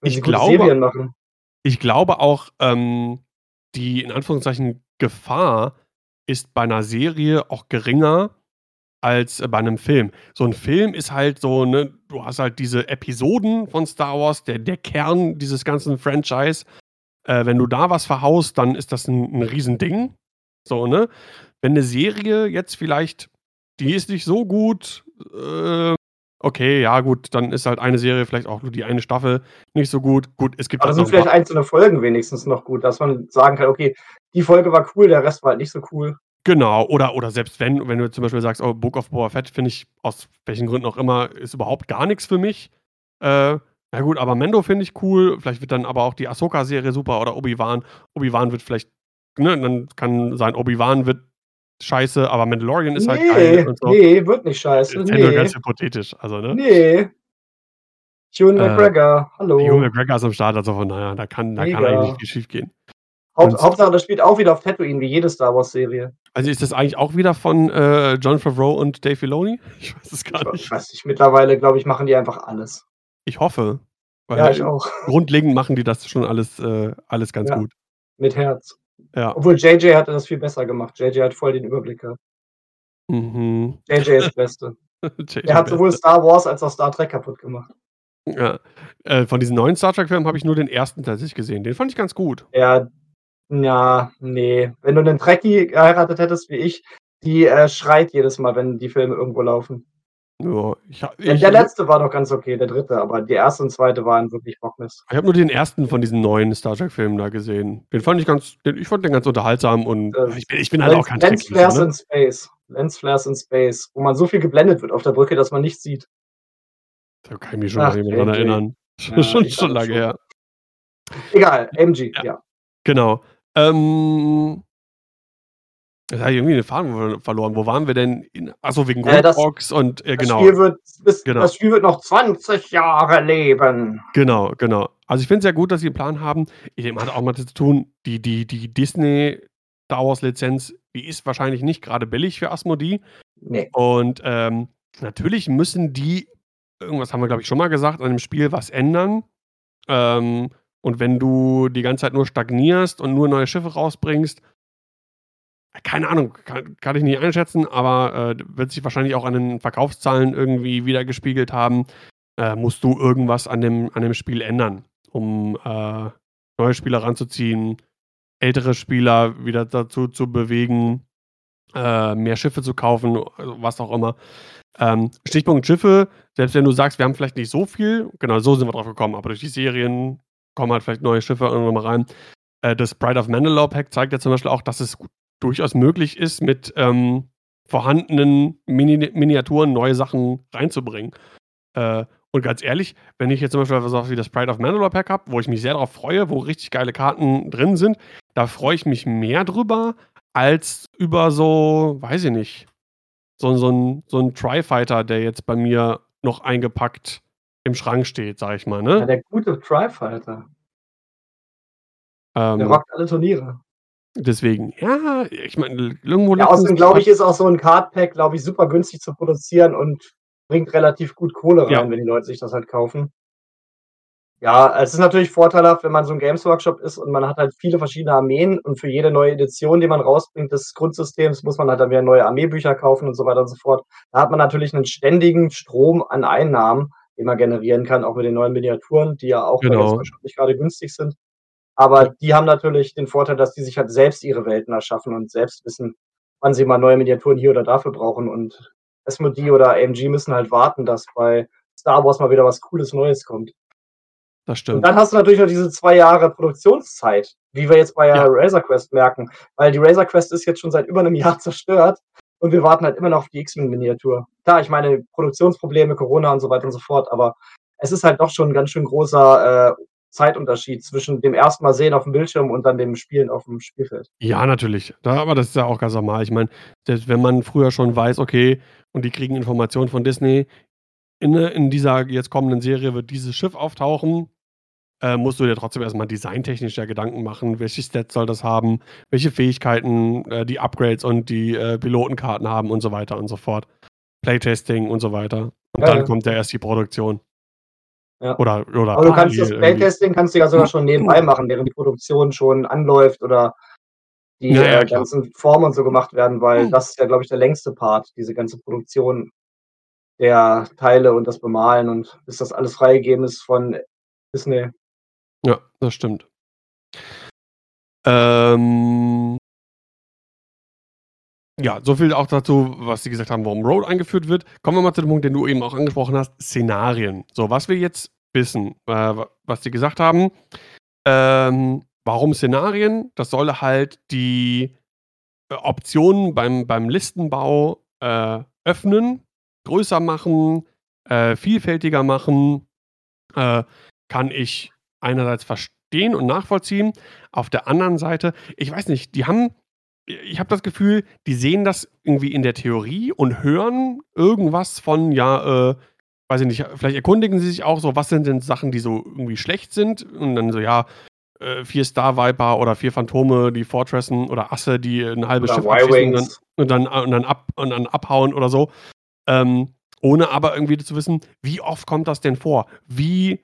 wenn Ich glaube Serien machen? ich glaube auch, ähm, die in Anführungszeichen Gefahr ist bei 'ner Serie auch geringer als, bei 'nem Film. So 'n Film ist halt so, ne du hast halt diese Episoden von Star Wars, der der Kern dieses ganzen Franchise. Äh, wenn du da was verhaust, dann ist das 'n 'n Riesending, so, ne? Wenn 'ne Serie jetzt vielleicht die ist nicht so gut, äh, okay, ja gut, dann ist halt eine Serie vielleicht auch nur die eine Staffel nicht so gut. Gut, es gibt Aber noch sind vielleicht einzelne Folgen wenigstens noch gut, dass man sagen kann: „Okay, die Folge war cool, der Rest war halt nicht so cool.“ Genau, oder oder selbst wenn wenn du zum Beispiel sagst: „Oh, Book of Boba Fett finde ich aus welchen Gründen auch immer ist überhaupt gar nix für mich.“ Äh, ja gut, aber Mando finde ich cool. Vielleicht wird dann aber auch die Ahsoka-Serie super oder Obi-Wan. Obi-Wan wird vielleicht ne, dann kann sein, Obi-Wan wird scheiße, aber Mandalorian ist halt geil Ne, und so. ne, wird nicht scheiße, Ist ja nur ganz hypothetisch, also, ne? Ne. Ewan Äh, McGregor, Ewan hallo. McGregor ist am Start, also von daher, da kann da kann eigentlich nicht Mega. viel schiefgehen. Haupt Und Hauptsache, das spielt auch wieder auf Tatooine wie jede Star-Wars-Serie. Also, ist das eigentlich auch wieder von, äh, Jon Favreau und Dave Filoni? Ich weiß es Ich gar wa nicht. weiß nicht, mittlerweile, glaube ich, machen die einfach alles. Ich hoffe, Ja, ich weil auch. grundlegend machen die das schon alles äh, alles ganz Ja, gut. mit Herz. Ja. Obwohl JJ hatte das viel besser gemacht. JJ hat voll den Überblick gehabt. Mhm. JJ ist Beste. JJ Der hat sowohl. Star Wars als auch Star Trek kaputt gemacht. Ja. Äh, von diesen neuen Star Trek-Filmen habe ich nur den 1. tatsächlich gesehen. Den fand ich ganz gut. Ja, ja, ne. Wenn du 'nen Trekkie geheiratet hättest wie ich, die, äh, schreit jedes Mal, wenn die Filme irgendwo laufen. Ja, ich ich der letzte war noch ganz okay, der 3., aber die 1. und 2. waren wirklich Bockmist. Ich habe nur den 1. von diesen neuen Star Trek-Filmen da gesehen. Den fand ich ganz den ich fand den ganz unterhaltsam und Das ich bin ich bin halt auch Lens kein Lens Flares ne? in Space Lens Flares in Space, wo man so viel geblendet wird auf der Brücke, dass man nichts sieht. Da kann ich mich schon Ach, nicht mehr dran erinnern. Ja, Schon schon lange schon. her. Egal, MG, Ja. ja. Genau. Ähm jetzt habe ich irgendwie den Faden ver verloren. Wo waren wir denn in ach so, wegen Äh, das Goldbox und äh, das genau. Spiel wird bis Genau. das Spiel wird noch 20 Jahre leben. Genau, genau. Also, ich finde es sehr gut, dass sie 'n Plan haben. Ich mal, hat auch mit zu tun, die die die Disney Star Wars Lizenz, die ist wahrscheinlich nicht grade billig für Asmodee. Ne. Und, ähm, natürlich müssen die irgendwas haben wir, glaube ich, schon mal gesagt, an dem Spiel was ändern. Ähm, und wenn du die ganze Zeit nur stagnierst und nur neue Schiffe rausbringst keine Ahnung, kann kann ich nicht einschätzen, aber, äh, wird sich wahrscheinlich auch an den Verkaufszahlen irgendwie widergespiegelt haben. Äh, musst du irgendwas an dem an dem Spiel ändern, um, äh, neue Spieler ranzuziehen, ältere Spieler wieder dazu zu bewegen, äh, mehr Schiffe zu kaufen, was auch immer. Ähm, Stichpunkt Schiffe, selbst wenn du sagst, wir haben vielleicht nicht so viel genau, so sind wir drauf gekommen, aber durch die Serien kommen halt vielleicht neue Schiffe irgendwann mal rein. Äh, das Pride of Mandalore Pack zeigt ja zum Beispiel auch, dass es durchaus möglich ist, mit, ähm, vorhandenen Mini Miniaturen neue Sachen reinzubringen. Äh, und ganz ehrlich, wenn ich jetzt zum Beispiel was wie das Pride of Mandalore Pack habe, wo ich mich sehr drauf freue, wo richtig geile Karten drin sind, da freue ich mich mehr drüber als über so, weiß ich nicht, so so 'n so 'n Tri-Fighter, der jetzt bei mir noch eingepackt im Schrank steht, sage ich mal, Ja, ne? der gute Tri-Fighter. Der Ähm rockt alle Turniere. Deswegen, ja, ich meine, irgendwo Ja, außerdem glaube ich, ist auch so 'n Card Pack, glaube ich, super günstig zu produzieren und bringt relativ gut Kohle Ja. rein, wenn die Leute sich das halt kaufen. Ja, es ist natürlich vorteilhaft, wenn man so 'n Games Workshop ist und man hat halt viele verschiedene Armeen und für jede neue Edition, die man rausbringt des Grundsystems, muss man halt dann wieder neue Armeebücher kaufen und so weiter und so fort. Da hat man natürlich 'nen ständigen Strom an Einnahmen, den man generieren kann, auch mit den neuen Miniaturen, die ja auch bei Games Genau. Workshop nicht grade günstig sind. Aber die haben natürlich den Vorteil, dass die sich halt selbst ihre Welten erschaffen und selbst wissen, wann sie mal neue Miniaturen hier oder dafür brauchen und Asmodee oder AMG müssen halt warten, dass bei Star Wars mal wieder was Cooles Neues kommt. Das Und stimmt. dann hast du natürlich noch diese 2 Jahre Produktionszeit, wie wir jetzt bei, Ja. Razor Quest merken, weil die Razor Quest ist jetzt schon seit über 'nem Jahr zerstört und wir warten halt immer noch auf die X-Wing-Miniatur. Klar, ich meine, Produktionsprobleme, Corona und so weiter und so fort, aber es ist halt doch schon 'n ganz schön großer, äh, Zeitunterschied zwischen dem ersten Mal sehen aufm Bildschirm und dann dem Spielen aufm Spielfeld. Ja, natürlich. Da aber das ist ja auch ganz normal. Ich meine, wenn man früher schon weiß, okay, und die kriegen Informationen von Disney, in, in dieser jetzt kommenden Serie wird dieses Schiff auftauchen, äh, musst du dir trotzdem erst mal designtechnisch ja Gedanken machen, welche Stats soll das haben, welche Fähigkeiten, äh, die Upgrades und die, äh, Pilotenkarten haben und so weiter und so fort. Playtesting und so weiter. Und Ja, dann ja. kommt ja erst die Produktion. Ja. Oder oder Aber du kannst das. Playtesting kannst du ja sogar schon nebenbei machen, während die Produktion schon anläuft oder die, Ja, ja, äh, ganzen Formen und so gemacht werden, weil das ist ja, glaube ich, der längste Part, diese ganze Produktion der Teile und das Bemalen und bis das alles freigegeben ist von Disney. Ja, das stimmt. Ähm ja, so viel auch dazu, was sie gesagt haben, warum Road eingeführt wird. Kommen wir mal zu dem Punkt, den du eben auch angesprochen hast, Szenarien. So, was wir jetzt wissen, äh, wa was sie gesagt haben, ähm, warum Szenarien? Das soll halt die, äh, Optionen beim beim Listenbau, äh, öffnen, größer machen, äh, vielfältiger machen. Äh, kann ich einerseits verstehen und nachvollziehen. Auf der anderen Seite ich weiß nicht, die haben ich habe das Gefühl, die sehen das irgendwie in der Theorie und hören irgendwas von, ja, äh, weiß ich nicht, vielleicht erkundigen sie sich auch so, was sind denn Sachen, die so irgendwie schlecht sind und dann so, ja, äh, 4 Star Viper oder 4 Phantome, die fortressen oder Asse, die 'n halbes Schiff abschießen und dann und dann und dann ab und dann abhauen oder so. Ähm, ohne aber irgendwie zu wissen, wie oft kommt das denn vor? Wie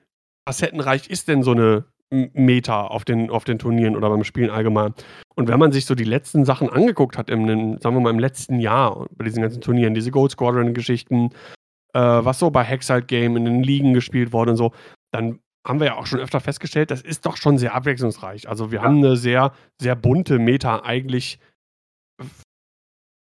facettenreich ist denn so 'ne M Meta auf den auf den Turnieren oder beim Spielen allgemein? Und wenn man sich so die letzten Sachen angeguckt hat im sagen wir mal, im letzten Jahr bei diesen ganzen Turnieren, diese Gold Squadron-Geschichten, äh, was so bei Hexite Game in den Ligen gespielt wurde und so, dann haben wir ja auch schon öfter festgestellt, das ist doch schon sehr abwechslungsreich. Also, wir Ja. haben 'ne sehr, sehr bunte Meta eigentlich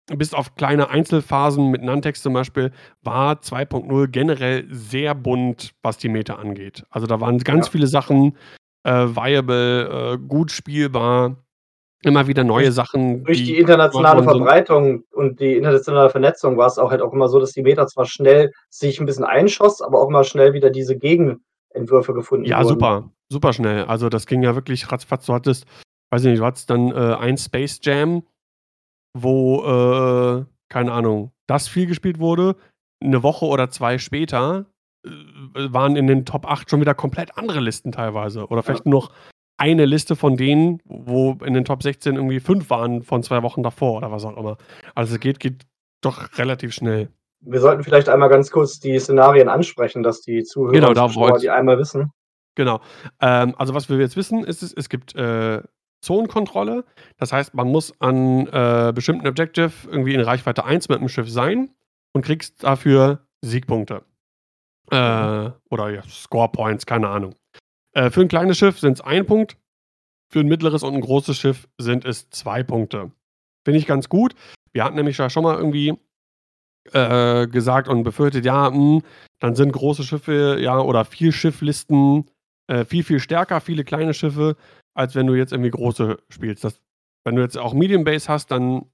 bis auf kleine Einzelphasen mit Nantex zum Beispiel, war 2.0 generell sehr bunt, was die Meta angeht. Also, da waren ganz Ja. viele Sachen, äh, viable, äh, gut spielbar, immer wieder neue Sachen, durch die die internationale. Verbreitung und die internationale Vernetzung war's auch halt auch immer so, dass die Meta zwar schnell sich 'n bisschen einschoss, aber auch mal schnell wieder diese Gegenentwürfe gefunden Ja, wurden. super, superschnell. Also, das ging ja wirklich ratzfatz. Du hattest weiß ich nicht, du hattest dann, äh, ein Space Jam, wo, äh, keine Ahnung, das viel gespielt wurde. 'Ne Woche oder 2 später, äh, waren in den Top 8 schon wieder komplett andere Listen teilweise oder Ja. vielleicht nur noch eine Liste von denen, wo in den Top 16 irgendwie 5 waren von 2 Wochen davor oder was auch immer. Also, geht geht doch relativ schnell. Wir sollten vielleicht einmal ganz kurz die Szenarien ansprechen, dass die Zuhörer Genau, da Zuschauer die einmal wissen. Genau. Ähm, also, was wir jetzt wissen, ist es es gibt, äh, Zonenkontrolle. Das heißt, man muss an, äh, bestimmten Objective irgendwie in Reichweite 1 mit 'm Schiff sein und kriegst dafür Siegpunkte. Äh, oder ja, Score Points, keine Ahnung. Äh, für 'n kleines Schiff sind's 1 Punkt, für 'n mittleres und 'n großes Schiff sind es 2 Punkte. Finde ich ganz gut. Wir hatten nämlich ja schon mal irgendwie, äh, gesagt und befürchtet, ja, hm, dann sind große Schiffe, ja, oder Vielschifflisten, äh, viel, viel stärker, viele kleine Schiffe, als wenn du jetzt irgendwie große spielst. Das wenn du jetzt auch Medium Base hast, dann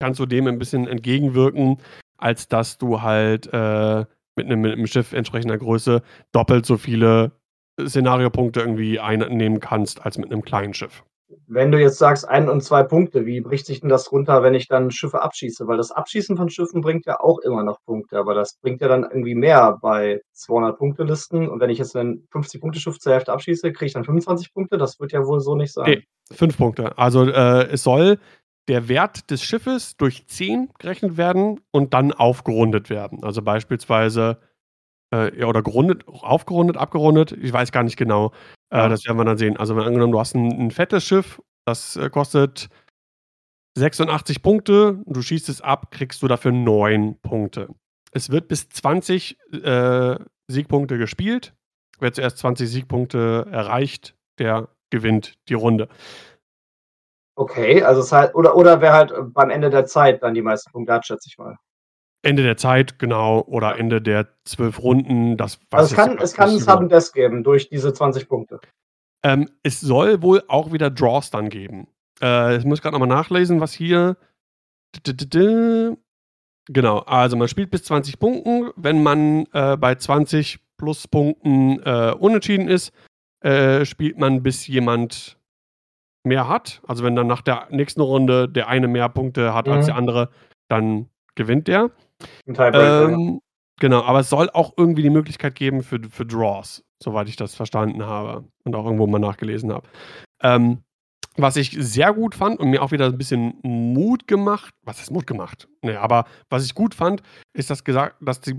kannst du dem 'n bisschen entgegenwirken, als dass du halt, äh, mit 'nem mit 'nem Schiff entsprechender Größe doppelt so viele Szenariopunkte irgendwie einnehmen kannst als mit 'nem kleinen Schiff. Wenn du jetzt sagst, 1 und 2 Punkte, wie bricht sich denn das runter, wenn ich dann Schiffe abschieße? Weil das Abschießen von Schiffen bringt ja auch immer noch Punkte, aber das bringt ja dann irgendwie mehr bei 200-Punkte-Listen. Und wenn ich jetzt 'nen 50-Punkte-Schiff zur Hälfte abschieße, kriege ich dann 25 Punkte? Das wird ja wohl so nicht sein. Ne, 5 Punkte. Also, äh, es soll der Wert des Schiffes durch 10 gerechnet werden und dann aufgerundet werden. Also, beispielsweise Äh, ja, oder gerundet, aufgerundet, abgerundet, ich weiß gar nicht genau. Äh, Ja. das werden wir dann sehen. Also, wenn angenommen, du hast 'n 'n fettes Schiff, das, äh, kostet 86 Punkte, du schießt es ab, kriegst du dafür 9 Punkte. Es wird bis 20, äh, Siegpunkte gespielt. Wer zuerst 20 Siegpunkte erreicht, der gewinnt die Runde. Okay, also es halt oder oder wer halt, äh, beim Ende der Zeit dann die meisten Punkte hat, schätze ich mal. Ende der Zeit, genau, oder Ende der 12 Runden, das Also, es kann es kann 'n nicht genau. Sudden Death geben durch diese 20 Punkte. Ähm, es soll wohl auch wieder Draws dann geben. Äh, ich muss grad noch mal nachlesen, was hier genau, also, man spielt bis 20 Punkten. Wenn man, äh, bei 20 plus Punkten, äh, unentschieden ist, äh, spielt man, bis jemand mehr hat. Also, wenn dann nach der nächsten Runde der eine mehr Punkte hat als der Mhm. andere, dann gewinnt der. Ähm, genau, aber es soll auch irgendwie die Möglichkeit geben für für Draws, soweit ich das verstanden habe und auch irgendwo mal nachgelesen habe. Ähm, was ich sehr gut fand und mir auch wieder 'n bisschen Mut gemacht was heißt Mut gemacht? Ne, aber was ich gut fand, ist, dass gesagt dass die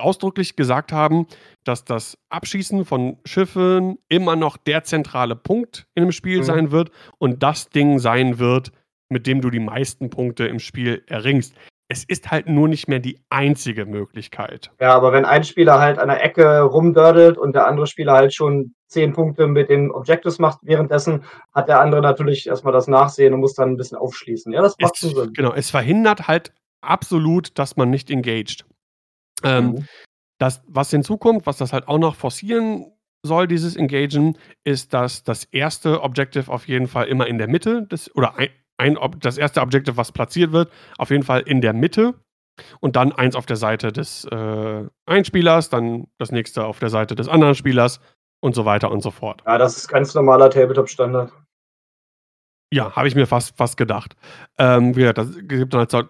ausdrücklich gesagt haben, dass das Abschießen von Schiffen immer noch der zentrale Punkt in 'nem Spiel Mhm. sein wird und das Ding sein wird, mit dem du die meisten Punkte im Spiel erringst. Es ist halt nur nicht mehr die einzige Möglichkeit. Ja, aber wenn ein Spieler halt an der Ecke rumdödelt und der andere Spieler halt schon 10 Punkte mit den Objectives macht währenddessen, hat der andere natürlich erst mal das Nachsehen und muss dann 'n bisschen aufschließen. Ja, das macht Es Sinn. genau, es verhindert halt absolut, dass man nicht engaged. Ähm, Mhm. das was hinzukommt, was das halt auch noch forcieren soll, dieses Engagen, ist, dass das erste Objective auf jeden Fall immer in der Mitte des oder ei ein Ob das erste Objective, was platziert wird, auf jeden Fall in der Mitte und dann eins auf der Seite des, äh, einen Spielers, dann das nächste auf der Seite des anderen Spielers und so weiter und so fort. Ja, das ist ganz normaler Tabletop-Standard. Ja, habe ich mir fast fast gedacht. Ähm, wie gesagt, das gibt dann halt so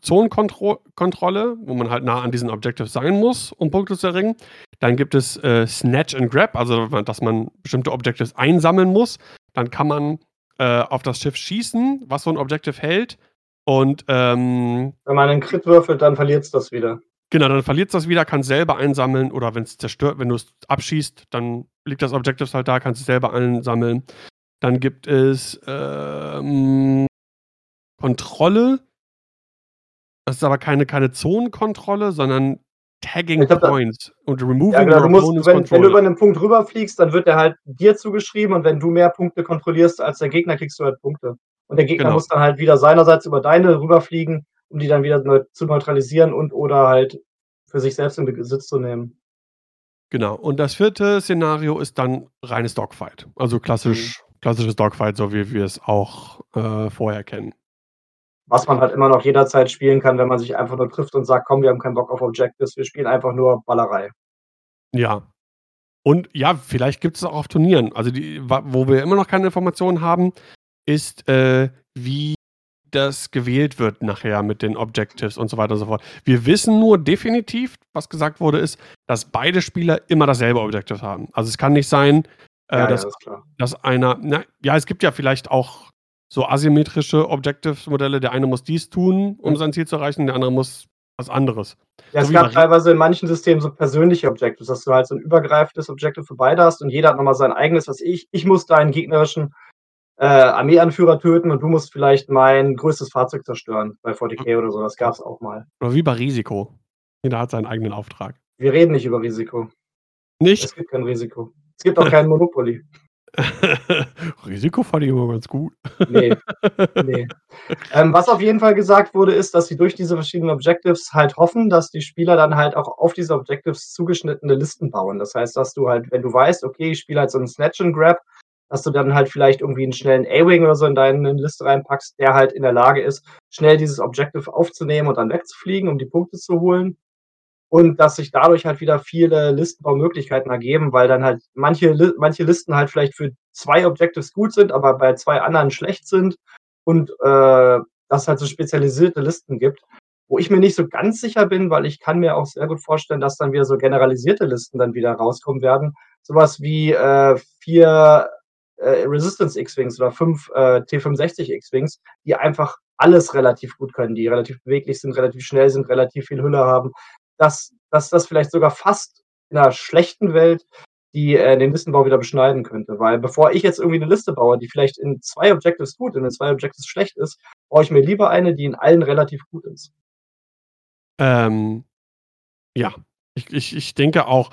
Zonenkontro Kontrolle, wo man halt nah an diesen Objectives sein muss, um Punkte zu erringen. Dann gibt es, äh, Snatch and Grab, also, dass man bestimmte Objectives einsammeln muss. Dann kann man, äh, auf das Schiff schießen, was so 'n Objective hält und, ähm Wenn man 'nen Crit würfelt, dann verliert's das wieder. Genau, dann verliert's das wieder, kann's selber einsammeln oder wenn's zerstört wenn du's abschießt, dann liegt das Objective halt da, kannst es selber einsammeln. Dann gibt es, ähm, Kontrolle. Das ist aber keine keine Zonenkontrolle, sondern Tagging da Points und Removing Ja, genau, du musst opponent's wenn wenn du über 'nen Punkt rüberfliegst, dann wird der halt dir zugeschrieben und wenn du mehr Punkte kontrollierst als der Gegner, kriegst du halt Punkte. Und der Gegner Genau. muss dann halt wieder seinerseits über deine rüberfliegen, um die dann wieder neu zu neutralisieren und oder halt für sich selbst in Besitz zu nehmen. Genau. Und das 4. Szenario ist dann reines Dogfight. Also, Mhm. klassisch klassisches Dogfight, so wie wir es auch, äh, vorher kennen. Was man halt immer noch jederzeit spielen kann, wenn man sich einfach nur trifft und sagt: „Komm, wir haben keinen Bock auf Objectives, wir spielen einfach nur Ballerei.“ Ja. Und ja, vielleicht gibt's es auch auf Turnieren. Also, die wo wir immer noch keine Informationen haben, ist, äh, wie das gewählt wird nachher mit den Objectives und so weiter und so fort. Wir wissen nur definitiv, was gesagt wurde, ist, dass beide Spieler immer dasselbe Objective haben. Also, es kann nicht sein, äh, Ja, ja, dass ist klar. dass einer na ja, es gibt ja vielleicht auch so asymmetrische Objectives-Modelle. Der eine muss dies tun, um sein Ziel zu erreichen, der andere muss was anderes. Ja, So es gab teilweise in manchen Systemen so persönliche Objectives, dass du halt so 'n übergreifendes Objective für beide hast und jeder hat noch mal sein eigenes, was ich ich muss deinen gegnerischen, äh, Armeeanführer töten und du musst vielleicht mein größtes Fahrzeug zerstören bei 40k oder so. Das gab's auch mal. Oder wie bei Risiko. Jeder hat seinen eigenen Auftrag. Wir reden nicht über Risiko. Nicht? Es gibt kein Risiko. Es gibt auch kein Monopoly. Risiko fand ich immer ganz gut. Ne, ne. Ähm, was auf jeden Fall gesagt wurde, ist, dass sie durch diese verschiedenen Objectives halt hoffen, dass die Spieler dann halt auch auf diese Objectives zugeschnittene Listen bauen. Das heißt, dass du halt, wenn du weißt: „Okay, ich spiele halt so 'n Snatch and Grab“, dass du dann halt vielleicht irgendwie 'n schnellen A-Wing oder so in deine Liste reinpackst, der halt in der Lage ist, schnell dieses Objective aufzunehmen und dann wegzufliegen, um die Punkte zu holen. Und dass sich dadurch halt wieder viele Listenbaumöglichkeiten ergeben, weil dann halt manche manche Listen halt vielleicht für 2 Objectives gut sind, aber bei 2 anderen schlecht sind und, äh, dass halt so spezialisierte Listen gibt. Wo ich mir nicht so ganz sicher bin, weil ich kann mir auch sehr gut vorstellen, dass dann wieder so generalisierte Listen dann wieder rauskommen werden. So was wie, äh, 4, äh, Resistance X-Wings oder 5, äh, T65 X-Wings, die einfach alles relativ gut können, die relativ beweglich sind, relativ schnell sind, relativ viel Hülle haben. Dass dass das vielleicht sogar fast in einer schlechten Welt, die äh, den Listenbau wieder beschneiden könnte. Weil bevor ich jetzt irgendwie eine Liste baue, die vielleicht in zwei Objectives gut und in zwei Objectives schlecht ist, brauche ich mir lieber eine, die in allen relativ gut ist. Ähm, ja, ich, ich, ich denke auch,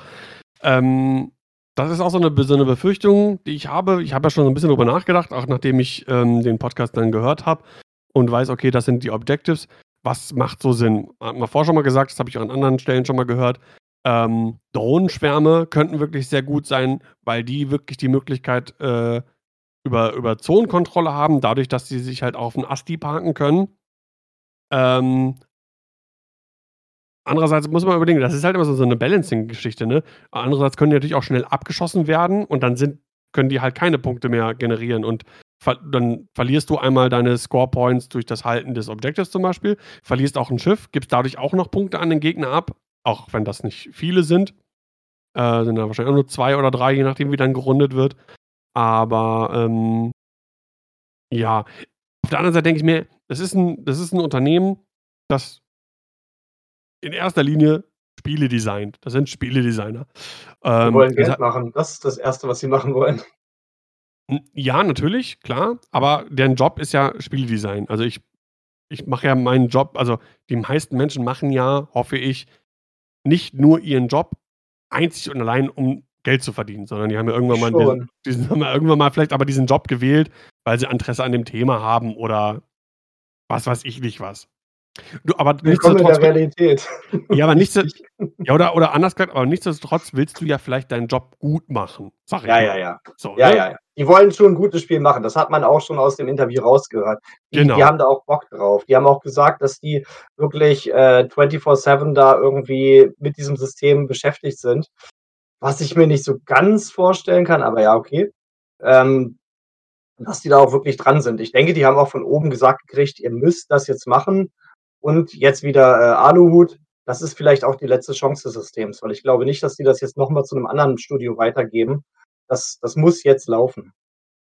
ähm, das ist auch so eine, so eine Befürchtung, die ich habe. Ich habe ja schon ein bisschen darüber nachgedacht, auch nachdem ich ähm, den Podcast dann gehört habe und weiß, okay, das sind die Objectives. Was macht so Sinn? Hat man vorher schon mal gesagt, das habe ich auch an anderen Stellen schon mal gehört. Ähm, Drohnenschwärme könnten wirklich sehr gut sein, weil die wirklich die Möglichkeit äh, über, über Zonenkontrolle haben, dadurch, dass sie sich halt auf den Asti parken können. Ähm, andererseits muss man überlegen, das ist halt immer so, so eine Balancing-Geschichte, ne? Andererseits können die natürlich auch schnell abgeschossen werden und dann sind, können die halt keine Punkte mehr generieren und ver dann verlierst du einmal deine Score Points durch das Halten des Objectives zum Beispiel, verlierst auch ein Schiff, gibst dadurch auch noch Punkte an den Gegner ab, auch wenn das nicht viele sind. Äh, sind da wahrscheinlich auch nur zwei oder drei, je nachdem, wie dann gerundet wird. Aber ähm, ja, auf der anderen Seite denke ich mir, das ist ein, das ist ein Unternehmen, das in erster Linie Spiele designt. Das sind Spieledesigner. Ähm, die wollen Geld machen. Das ist das Erste, was sie machen wollen. Ja, natürlich, klar. Aber deren Job ist ja Spieldesign. Also ich, ich mache ja meinen Job, also die meisten Menschen machen ja, hoffe ich, nicht nur ihren Job einzig und allein, um Geld zu verdienen, sondern die haben ja irgendwann mal, diesen, diesen, haben ja irgendwann mal vielleicht aber diesen Job gewählt, weil sie Interesse an dem Thema haben oder was weiß ich nicht was. Du, aber nichtsdestotrotz, der Realität. Ja, aber nichtsdestotrotz, ja, oder, oder anders gesagt, aber nichtsdestotrotz willst du ja vielleicht deinen Job gut machen. Sag ich ja, mal. ja, ja. So, ja, ne? ja, ja. Die wollen schon ein gutes Spiel machen. Das hat man auch schon aus dem Interview rausgehört. Die, genau. die haben da auch Bock drauf. Die haben auch gesagt, dass die wirklich äh, 24-7 da irgendwie mit diesem System beschäftigt sind. Was ich mir nicht so ganz vorstellen kann, aber ja, okay. Ähm, dass die da auch wirklich dran sind. Ich denke, die haben auch von oben gesagt gekriegt, ihr müsst das jetzt machen. Und jetzt wieder äh, Aluhut. Das ist vielleicht auch die letzte Chance des Systems, weil ich glaube nicht, dass die das jetzt nochmal zu einem anderen Studio weitergeben. Das, das muss jetzt laufen.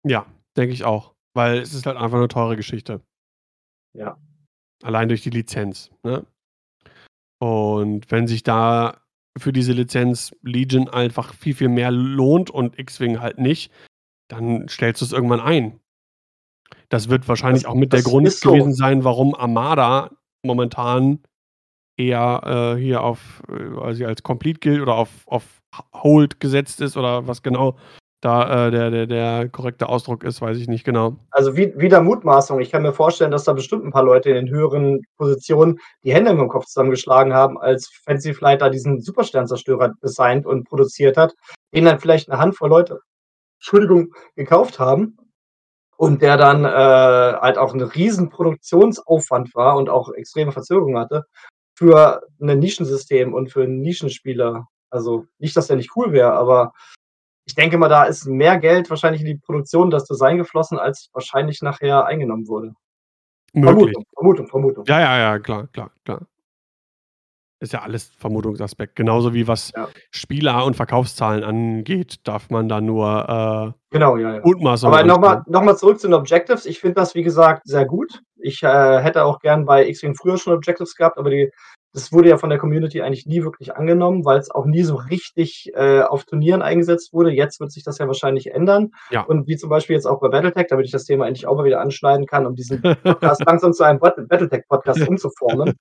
Ja, denke ich auch. Weil es ist halt einfach eine teure Geschichte. Ja. Allein durch die Lizenz. Ne? Und wenn sich da für diese Lizenz Legion einfach viel, viel mehr lohnt und X-Wing halt nicht, dann stellst du es irgendwann ein. Das wird wahrscheinlich das, auch mit der Grund so. gewesen sein, warum Armada momentan eher äh, hier auf, äh, als Complete gilt oder auf, auf Hold gesetzt ist oder was genau da äh, der, der, der korrekte Ausdruck ist, weiß ich nicht genau. Also wie, wieder Mutmaßung. Ich kann mir vorstellen, dass da bestimmt ein paar Leute in den höheren Positionen die Hände im Kopf zusammengeschlagen haben, als Fancy Flight da diesen Supersternzerstörer designt und produziert hat, den dann vielleicht eine Handvoll Leute, Entschuldigung, gekauft haben und der dann äh, halt auch ein riesen Produktionsaufwand war und auch extreme Verzögerungen hatte für ein Nischensystem und für einen Nischenspieler. Also nicht, dass der nicht cool wäre, aber ich denke mal, da ist mehr Geld wahrscheinlich in die Produktion, das Design geflossen, als wahrscheinlich nachher eingenommen wurde. Möglich. Vermutung, Vermutung, Vermutung. Ja, ja, ja, klar, klar, klar. Ist ja alles Vermutungsaspekt. Genauso wie was ja. Spieler und Verkaufszahlen angeht, darf man da nur äh, genau, ja, ja. Mutmaßungen Aber nochmal noch mal zurück zu den Objectives. Ich finde das, wie gesagt, sehr gut. Ich äh, hätte auch gern bei X-Wing früher schon Objectives gehabt, aber die das wurde ja von der Community eigentlich nie wirklich angenommen, weil es auch nie so richtig äh, auf Turnieren eingesetzt wurde. Jetzt wird sich das ja wahrscheinlich ändern. Ja. Und wie zum Beispiel jetzt auch bei Battletech, damit ich das Thema endlich auch mal wieder anschneiden kann, um diesen Podcast langsam zu einem Battletech-Podcast umzuformen.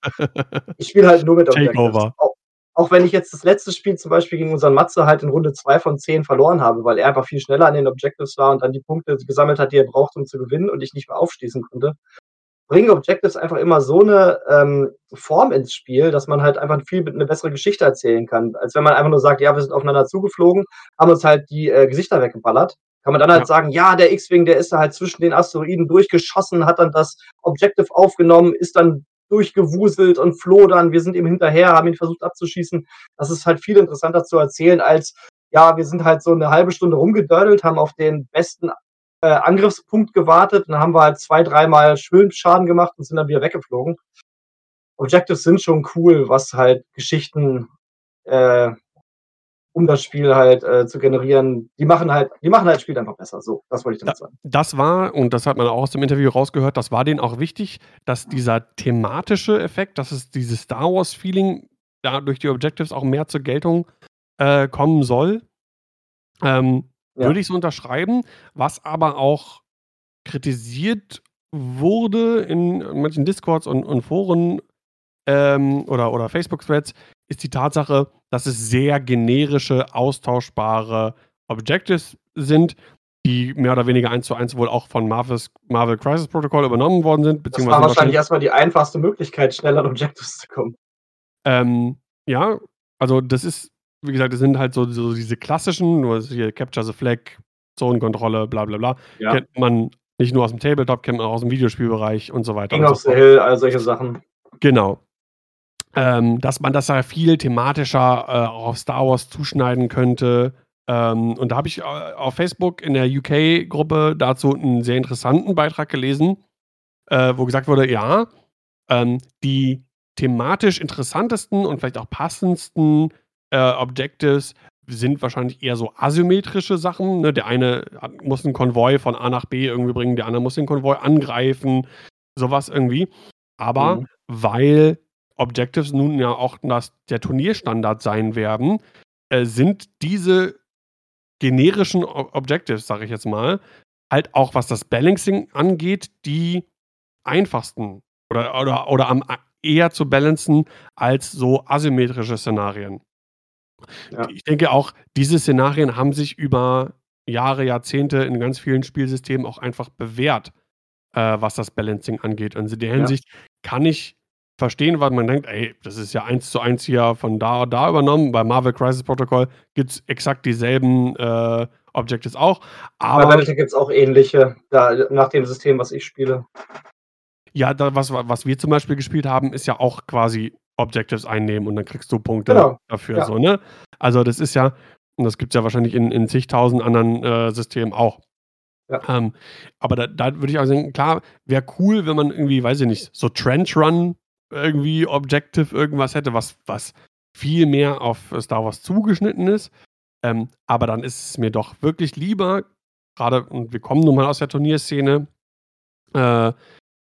Ich spiele halt nur mit Objectives. Auch, auch wenn ich jetzt das letzte Spiel zum Beispiel gegen unseren Matze halt in Runde 2 von 10 verloren habe, weil er einfach viel schneller an den Objectives war und dann die Punkte gesammelt hat, die er braucht, um zu gewinnen und ich nicht mehr aufschließen konnte, bringen Objectives einfach immer so eine ähm, Form ins Spiel, dass man halt einfach viel eine bessere Geschichte erzählen kann. Als wenn man einfach nur sagt, ja, wir sind aufeinander zugeflogen, haben uns halt die äh, Gesichter weggeballert. Kann man dann halt ja. sagen, ja, der X-Wing, der ist da halt zwischen den Asteroiden durchgeschossen, hat dann das Objective aufgenommen, ist dann durchgewuselt und floh dann, wir sind ihm hinterher, haben ihn versucht abzuschießen. Das ist halt viel interessanter zu erzählen als, ja, wir sind halt so eine halbe Stunde rumgedördelt, haben auf den besten äh, Angriffspunkt gewartet. Dann haben wir halt zwei, dreimal Schwimmschaden gemacht und sind dann wieder weggeflogen. Objectives sind schon cool, was halt Geschichten, äh, um das Spiel halt äh, zu generieren, die machen halt, die machen halt das Spiel einfach besser. So, das wollte ich damit sagen. Das war, und das hat man auch aus dem Interview rausgehört, das war denen auch wichtig, dass dieser thematische Effekt, dass es dieses Star Wars-Feeling da durch die Objectives auch mehr zur Geltung äh, kommen soll. Ähm, Ja. würde ich so unterschreiben, was aber auch kritisiert wurde in manchen Discords und und Foren, ähm, oder oder Facebook-Threads, ist die Tatsache, dass es sehr generische, austauschbare Objectives sind, die mehr oder weniger 1 zu 1 wohl auch von Marvel's Marvel Crisis Protocol übernommen worden sind, Das beziehungsweise war wahrscheinlich wahrscheinlich erst mal die einfachste Möglichkeit, schnell an Objectives zu kommen. Ähm, ja, also das ist wie gesagt, das sind halt so so diese klassischen, nur hier Capture the Flag, Zonenkontrolle, bla bla bla. Ja. Kennt man nicht nur aus'm Tabletop, kennt man auch aus'm Videospielbereich und so weiter King und so of the. Hill, all solche Sachen. Genau. Ähm, dass man das ja viel thematischer, äh, auch auf Star Wars zuschneiden könnte. Ähm, und da habe ich, äh, auf Facebook in der UK-Gruppe dazu 'n sehr interessanten Beitrag gelesen, äh, wo gesagt wurde, ja, ähm, die thematisch interessantesten und vielleicht auch passendsten, äh, Objectives sind wahrscheinlich eher so asymmetrische Sachen, ne? Der eine muss 'n Konvoi von A nach B irgendwie bringen, der andere muss den Konvoi angreifen, so was irgendwie. Aber Mhm. weil Objectives nun ja auch das der Turnierstandard sein werden, äh, sind diese generischen O Objectives, sage ich jetzt mal, halt auch, was das Balancing angeht, die einfachsten oder oder oder am eher zu balancen als so asymmetrische Szenarien. Ja. Ich denke auch, diese Szenarien haben sich über Jahre, Jahrzehnte in ganz vielen Spielsystemen auch einfach bewährt, äh, was das Balancing angeht. Und in der Ja. Hinsicht kann ich verstehen, weil man denkt: „Ey, das ist ja 1 zu 1 hier von da und da übernommen.“ Bei Marvel Crisis Protocol gibt's exakt dieselben, äh, Objectives auch, Bei aber Battletech gibt's auch ähnliche, da nach dem System, was ich spiele. Ja, da was was wir zum Beispiel gespielt haben, ist ja auch quasi Objectives einnehmen und dann kriegst du Punkte Genau, dafür ja. so, ne? Also, das ist ja und das gibt's ja wahrscheinlich in in zigtausend anderen, äh, Systemen auch. Ja. Ähm, aber da da würde ich auch sagen, klar, wäre cool, wenn man irgendwie, weiß ich nicht, so Trench Run irgendwie Objective irgendwas hätte, was was viel mehr auf Star Wars zugeschnitten ist. Ähm, aber dann ist es mir doch wirklich lieber, grade und wir kommen nun mal aus der Turnierszene, äh,